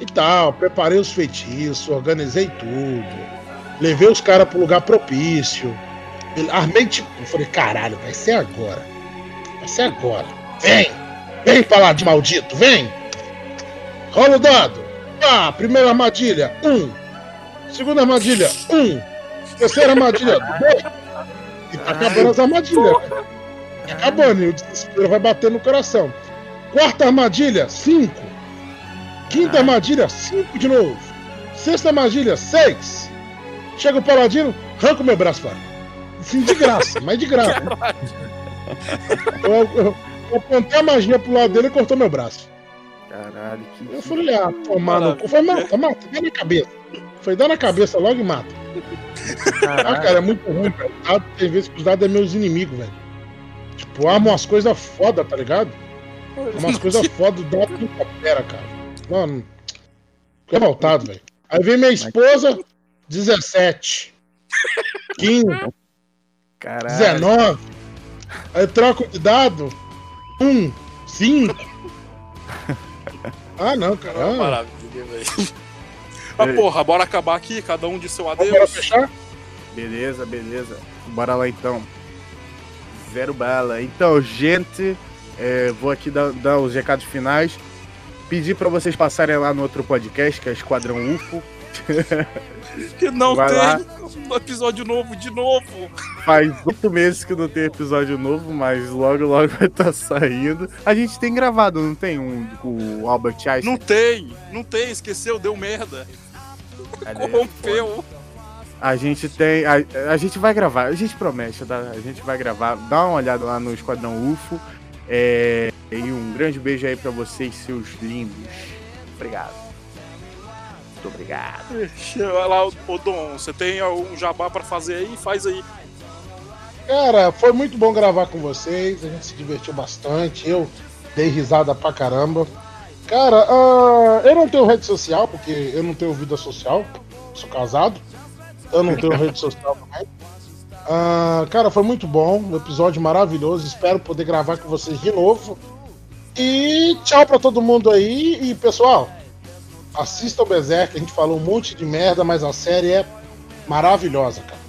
E tal, preparei os feitiços, organizei tudo. Levei os caras pro lugar propício. Armei tipo, eu falei, caralho, vai ser agora. Vai ser agora. Vem! Vem pra lá de maldito, vem! Rola o dado! Ah, primeira armadilha, um. Segunda armadilha, um. Terceira armadilha, dois. E tá acabando as armadilhas. Tá acabando, e o desespero vai bater no coração. Quarta armadilha, cinco. Quinta armadilha, cinco de novo. Sexta armadilha, seis. Chega o paladino, arranca o meu braço fora. Sim, de graça, mas de graça. Eu, eu, eu apontei a magia pro lado dele e cortou meu braço. Caralho, que. Eu falei, ah, pô, mano, foi mata, mata, dá na cabeça. Foi dar na cabeça logo e mata. Ah, Caralho. cara, é muito ruim, velho. Dado, Tem vezes que os dados é meus inimigos, velho. Tipo, arma umas coisas foda, tá ligado? Umas coisas foda, o dado não coopera, cara. Mano, fiquei revoltado, velho. Aí vem minha esposa, 17. 15, Caralho. 19. Aí troco de dado, 1, 5. Ah, não, cara. É Ah, maravilha, velho. Mas porra, bora acabar aqui, cada um de seu bora adeus. fechar? Beleza, beleza. Bora lá então. Zero bala. Então, gente, é, vou aqui dar, dar os recados finais. Pedir pra vocês passarem lá no outro podcast, que é Esquadrão UFO. Que não Vai lá. tem um episódio novo de novo. Faz oito meses que não tem episódio novo, mas logo, logo vai estar saindo. A gente tem gravado, não tem um com o Albert Einstein? Não tem, não tem, esqueceu, deu merda. Cadê? Corrompeu. A gente tem. A, a gente vai gravar, a gente promete, tá? A gente vai gravar. Dá uma olhada lá no Esquadrão UFO. É, e um grande beijo aí pra vocês, seus lindos. Obrigado. Muito obrigado. Vai lá, ô Dom, você tem um jabá pra fazer aí? Faz aí. Cara, foi muito bom gravar com vocês. A gente se divertiu bastante. Eu dei risada pra caramba. Cara, ah, eu não tenho rede social, porque eu não tenho vida social. Sou casado. Eu não tenho rede social também. Ah, cara, foi muito bom. Um episódio maravilhoso. Espero poder gravar com vocês de novo. E tchau pra todo mundo aí. E pessoal, assistam o Berserk. A gente falou um monte de merda, mas a série é maravilhosa, cara.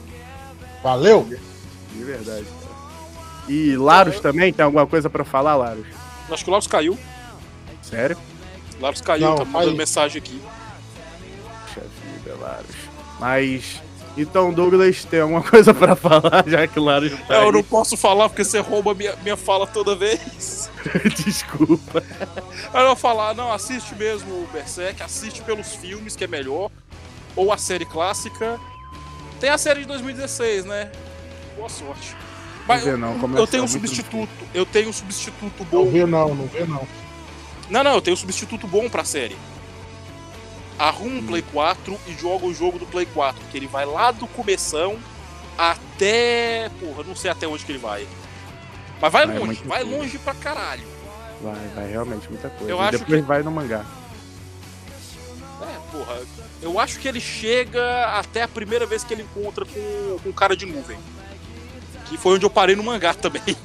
Valeu! De verdade, cara. E Laros também? Tem alguma coisa pra falar, Laros? Acho que o Larus caiu. Sério? Larus caiu, Não, tá mandando aí. mensagem aqui. Puxa vida, Laros. Mas. Então, Douglas, tem alguma coisa pra falar, já que o Laros tá É, eu aí? não posso falar porque você rouba minha, minha fala toda vez. Desculpa. Aí eu vou falar, não, assiste mesmo o Berserk, assiste pelos filmes, que é melhor. Ou a série clássica. Tem a série de 2016, né? Boa sorte. Mas Não vê não, eu, começou eu tenho um muito substituto. Eu tenho um substituto Não bom. vê não, não vê não. Não, não, eu tenho um substituto bom pra série. Arruma um Play 4 e joga o jogo do Play 4, que ele vai lá do começão até. Porra, não sei até onde que ele vai. Mas vai Vai longe, vai longe. longe pra caralho. Vai, vai, realmente, muita coisa. Eu E acho depois que- vai no mangá. É, porra. Eu acho que ele chega até a primeira vez que ele encontra com, com o cara de nuvem. Que foi onde eu parei no mangá também.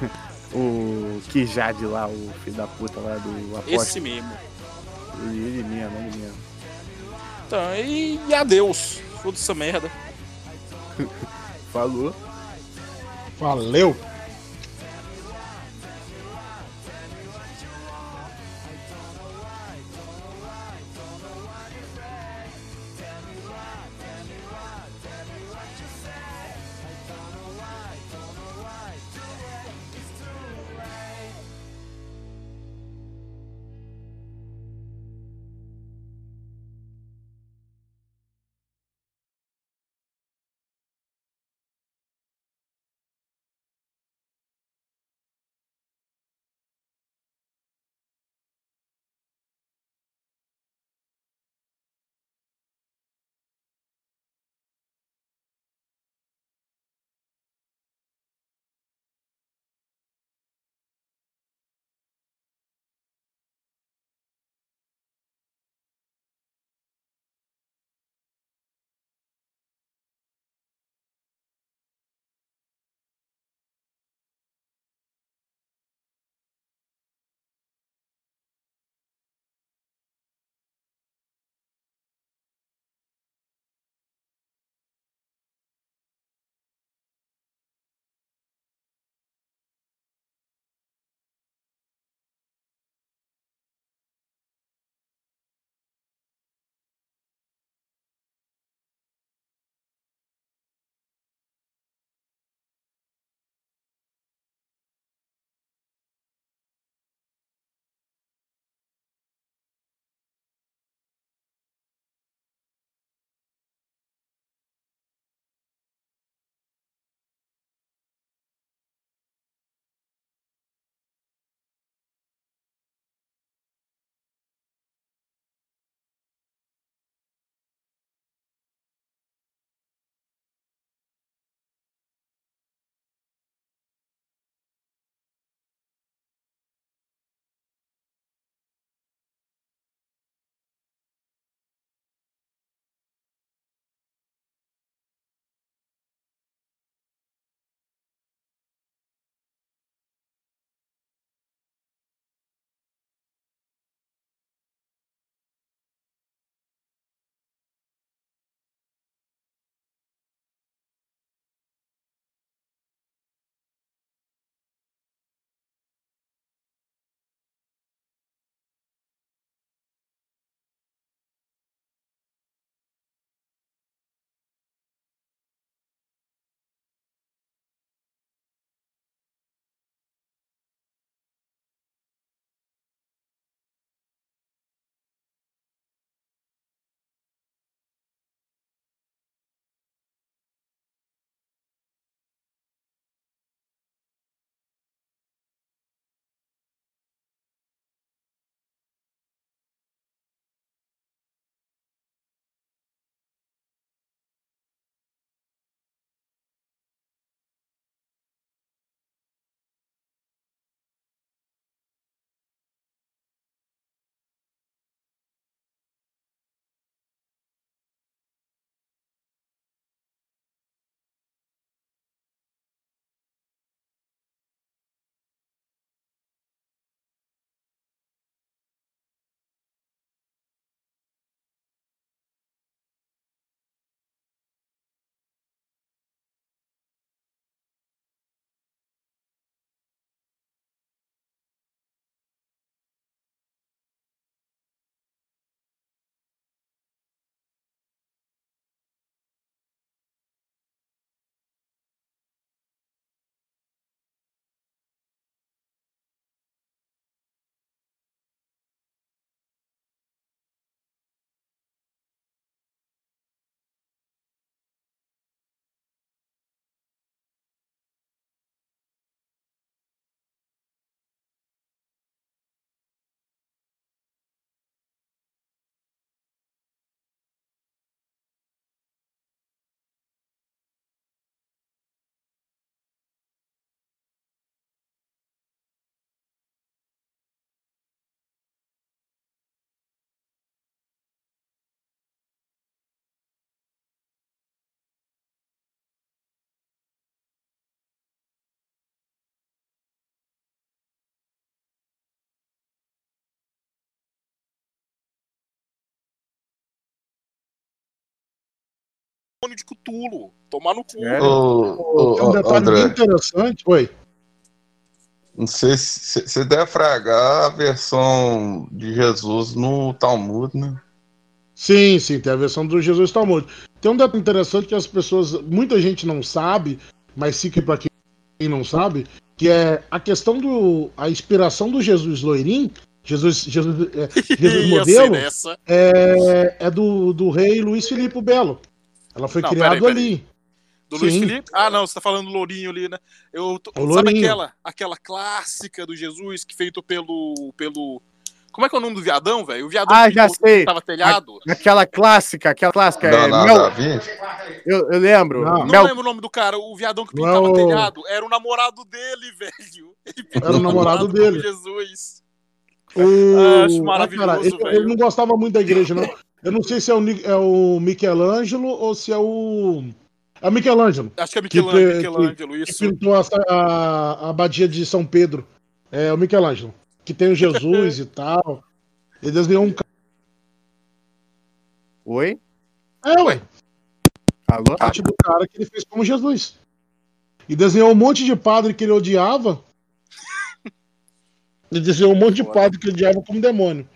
O Kijade lá, o filho da puta lá do Aposta. Esse mesmo. Ele, ele mesmo, ele mesmo. Então, e, e adeus. Foda essa merda. Falou. Valeu! De Cutulo. Tomar no cu. É. Ô, Tem um detalhe bem André, interessante. Oi. não sei se você deve fragar a versão de Jesus no Talmud, né? Sim, sim, tem a versão do Jesus Talmud. Tem um detalhe interessante que as pessoas, muita gente não sabe, mas fica para quem não sabe, que é a questão do a inspiração do Jesus loirim, Jesus, Jesus, é, Jesus modelo, é, é do, do rei Luiz Filipe Belo. Ela foi Não, criada peraí, peraí. ali. Do Luiz Sim. Felipe? Ah, não, você tá falando do Lourinho ali, né? Eu, tô- O sabe Lourinho. aquela, aquela clássica do Jesus que feito pelo. pelo. Como é que é o nome do viadão, velho? O viadão Ah, que já sei. tava telhado. Aquela clássica, aquela clássica. É, Mel, da Vinci? eu, eu lembro. Não. Não Mel, lembro o nome do cara, o viadão que Não pintava é o- telhado. Era o namorado dele, velho. Era o namorado dele. Jesus. O... Acho Ah, maravilhoso, cara, ele, ele não gostava muito da igreja, não. Eu não sei se é o, é o Michelangelo ou se é o. É o Michelangelo. Acho que é Que- Michelangelo, que- Michelangelo que isso. pintou a, a, a abadia de São Pedro. É o Michelangelo. Que tem o Jesus e tal. Ele desenhou um. Oi? É, ué. Alô? Arte do cara que ele fez como Jesus. E desenhou um monte de padre que ele odiava. Ele desenhou um monte de padre que ele odiava como demônio.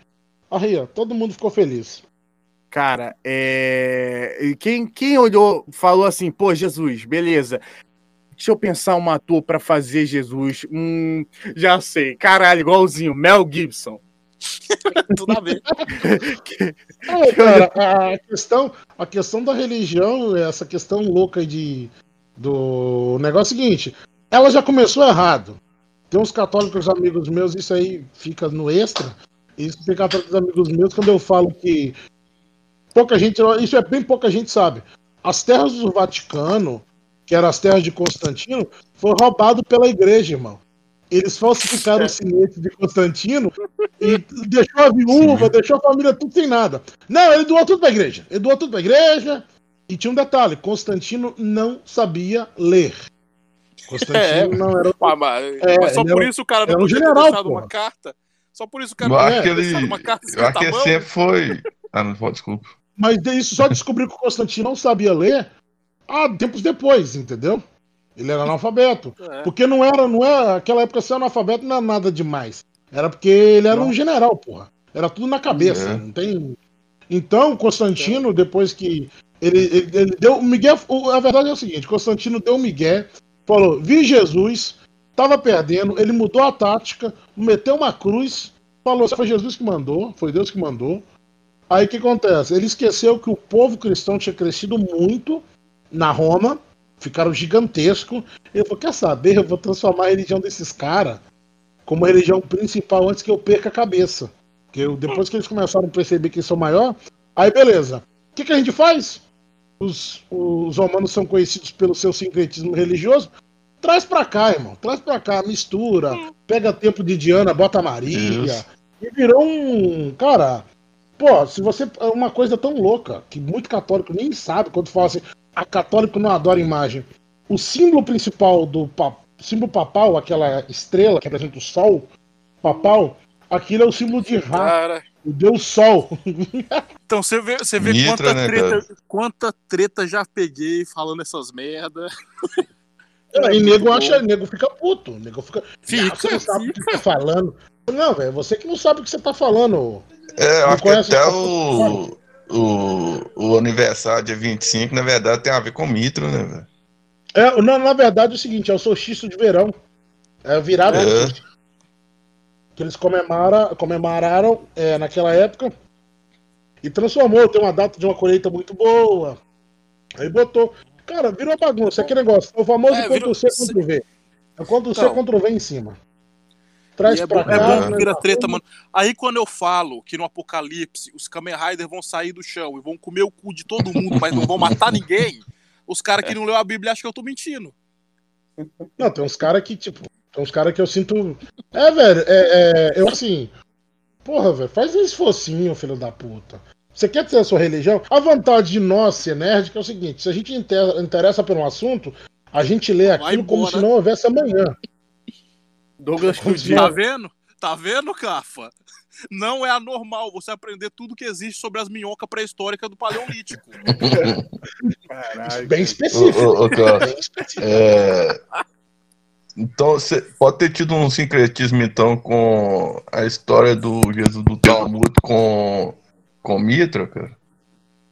Aí, ó, todo mundo ficou feliz. Cara, é... Quem, quem olhou, falou assim, pô, Jesus, beleza. Deixa eu pensar um ator pra fazer Jesus. Hum, já sei. Caralho, igualzinho, Mel Gibson. Tudo a ver. É, cara, a questão, a questão da religião, essa questão louca de do negócio é o seguinte, ela já começou errado. Tem uns católicos amigos meus, isso aí fica no extra. Isso tem católicos amigos meus quando eu falo que pouca gente, isso é bem pouca gente sabe. As terras do Vaticano, que eram as terras de Constantino, foi roubado pela igreja, irmão. Eles falsificaram o sinete de Constantino e deixou a viúva, deixou a família tudo sem nada. Não, ele doou tudo pra igreja. Ele doou tudo pra igreja. E tinha um detalhe: Constantino não sabia ler. Constantino É. não era. Ah, mas, É, mas só por era isso o cara não um podia ter general, deixado porra. uma carta. Só por isso o cara Eu não acho É, que podia ter deixado ele. uma carta Eu escrita acho que à ele mão. sempre foi. Ah, não desculpa. Mas isso só descobriu que o Constantino não sabia ler há tempos depois, entendeu? Ele era analfabeto. É. Porque não era, não é. Aquela época ser analfabeto não era nada demais. Era porque ele era um general, porra. Era tudo na cabeça. É. Não tem. Então, Constantino, depois que. Ele, ele, ele deu. O Miguel. A verdade é o seguinte: Constantino deu o Miguel, falou: Vi Jesus, tava perdendo, ele mudou a tática, meteu uma cruz, falou: foi Jesus que mandou, foi Deus que mandou. Aí o que acontece? Ele esqueceu que o povo cristão tinha crescido muito na Roma, ficaram gigantescos. Ele falou: quer saber? Eu vou transformar a religião desses caras como a religião principal antes que eu perca a cabeça. Porque eu- depois que eles começaram a perceber que eles são maior, aí beleza. O que, que a gente faz? Os, os romanos são conhecidos pelo seu sincretismo religioso. Traz pra cá, irmão. Traz pra cá, mistura. Pega tempo de Diana, bota Maria. E virou um. Cara, pô, se você. É uma coisa tão louca que muito católico nem sabe quando fala assim. A católico não adora imagem. O símbolo principal do símbolo papal, aquela estrela que representa o sol papal, aquilo é o símbolo de Ra, Cara, o deus sol. então você vê, você vê Mitra, quanta, né, treta, quanta treta já peguei falando essas merda. e nego acha, nego fica puto. Nego fica. Fica, "Ah, você não sabe o que tá falando. Não, velho, você que não sabe o que você tá falando. É, eu Não acho que até o- o, o, aniversário dia 25, na verdade, tem a ver com mitro, né, velho? É, na, na verdade é o seguinte, é o solstício de verão. É a virada do É. Que eles comemora, comemoraram é, naquela época e transformou, tem uma data de uma colheita muito boa. Aí botou. Cara, virou bagunça, é aquele negócio. É o famoso É, Ctrl virou- C, Ctrl V. É Ctrl C, Então. Ctrl V em cima. Traz E é pra bom, cá. é bom que né, vira tá treta, mano. Aí quando eu falo que no Apocalipse os Kamen Rider vão sair do chão e vão comer o cu de todo mundo, mas não vão matar ninguém, os caras que não leu a Bíblia acham que eu tô mentindo. Não, tem uns caras que, tipo, tem uns caras que eu sinto. É, velho, é, é, eu assim. Porra, velho, faz um esforcinho, filho da puta. Você quer ter a sua religião? A vantagem de nós ser nerd é o seguinte: se a gente inter- interessa por um assunto, a gente lê aquilo como se não houvesse amanhã. Douglas Como Fudir. Tá vendo? Tá vendo, Cafa? não é anormal você aprender tudo que existe sobre as minhocas pré-históricas do Paleolítico. Bem específico. ô, ô, Klaus, Bem específico. é, Então, você pode ter tido um sincretismo, então, com a história do Jesus do Talmud com, com Mitra, cara?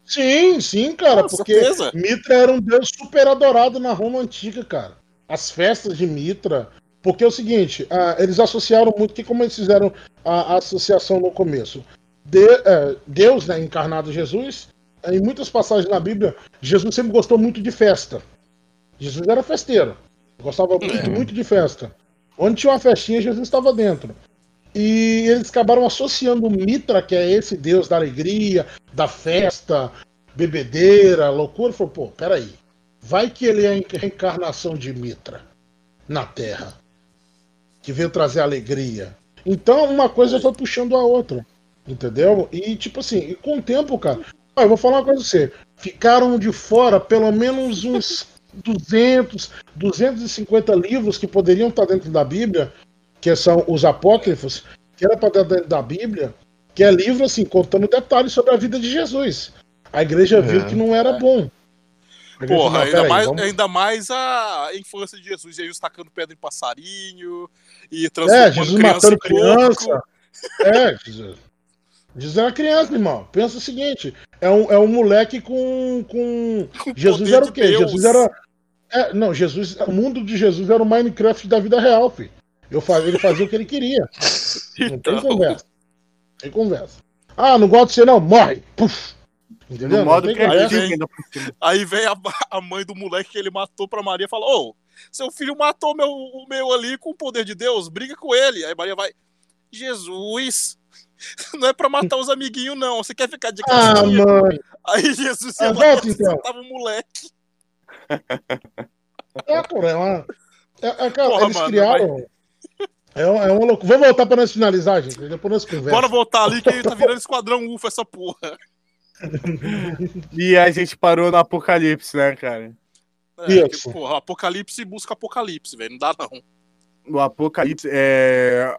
Sim, sim, cara, Com porque certeza. Mitra era um deus super adorado na Roma antiga, cara. As festas de Mitra. Porque é o seguinte, ah, eles associaram muito, que como eles fizeram a, a associação no começo? De- eh, Deus, né, encarnado Jesus, em muitas passagens na Bíblia, Jesus sempre gostou muito de festa. Jesus era festeiro. Gostava muito, muito de festa. Onde tinha uma festinha, Jesus estava dentro. E eles acabaram associando o Mitra, que é esse deus da alegria, da festa, bebedeira, loucura. Falou, pô, peraí. Vai que ele é a reencarnação de Mitra na Terra, que veio trazer alegria. Então uma coisa foi puxando a outra, entendeu? E tipo assim, e com o tempo, cara, ó, eu vou falar uma coisa pra você. Ficaram de fora pelo menos uns 200, 250 livros que poderiam estar dentro da Bíblia, que são os apócrifos, que era para dentro da Bíblia, que é livro assim, contando detalhes sobre a vida de Jesus. A igreja viu É. que não era bom. Porra, falou, ainda "Peraí, mais, vamos- ainda mais a infância de Jesus. Jesus tacando pedra em passarinho e É, transformando Jesus criança matando criança. É, Jesus. Jesus era criança, irmão. Pensa o seguinte: é um, é um moleque com. com... Jesus era o quê? Deus. Jesus era. É, não, Jesus, o mundo de Jesus era o Minecraft da vida real, filho. Eu fazia, ele fazia o que ele queria. Não tem Então, conversa. Não tem conversa. Ah, não gosto de você, não? Morre! Puf! Entendeu? Não modo tem criativo conversa. vem. Aí vem a, a mãe do moleque que ele matou pra Maria e fala: Ô, seu filho matou meu, o meu ali com o poder de Deus, briga com ele. Aí Maria vai: Jesus, não é pra matar os amiguinhos, não. Você quer ficar de Ah, casquinha? mãe. Aí Jesus Ah, volta, então. tava o moleque. É, cara, é uma. É, é, cara, Porra, eles mano, criaram. É, uma- é uma loucura. Vamos voltar pra nós finalizar, gente. Depois nós conversamos. Bora voltar ali que tá virando esquadrão UFA essa porra. E a gente parou no apocalipse, né, cara? É, Isso. porra, apocalipse busca apocalipse, velho. Não dá não. No apocalipse, é...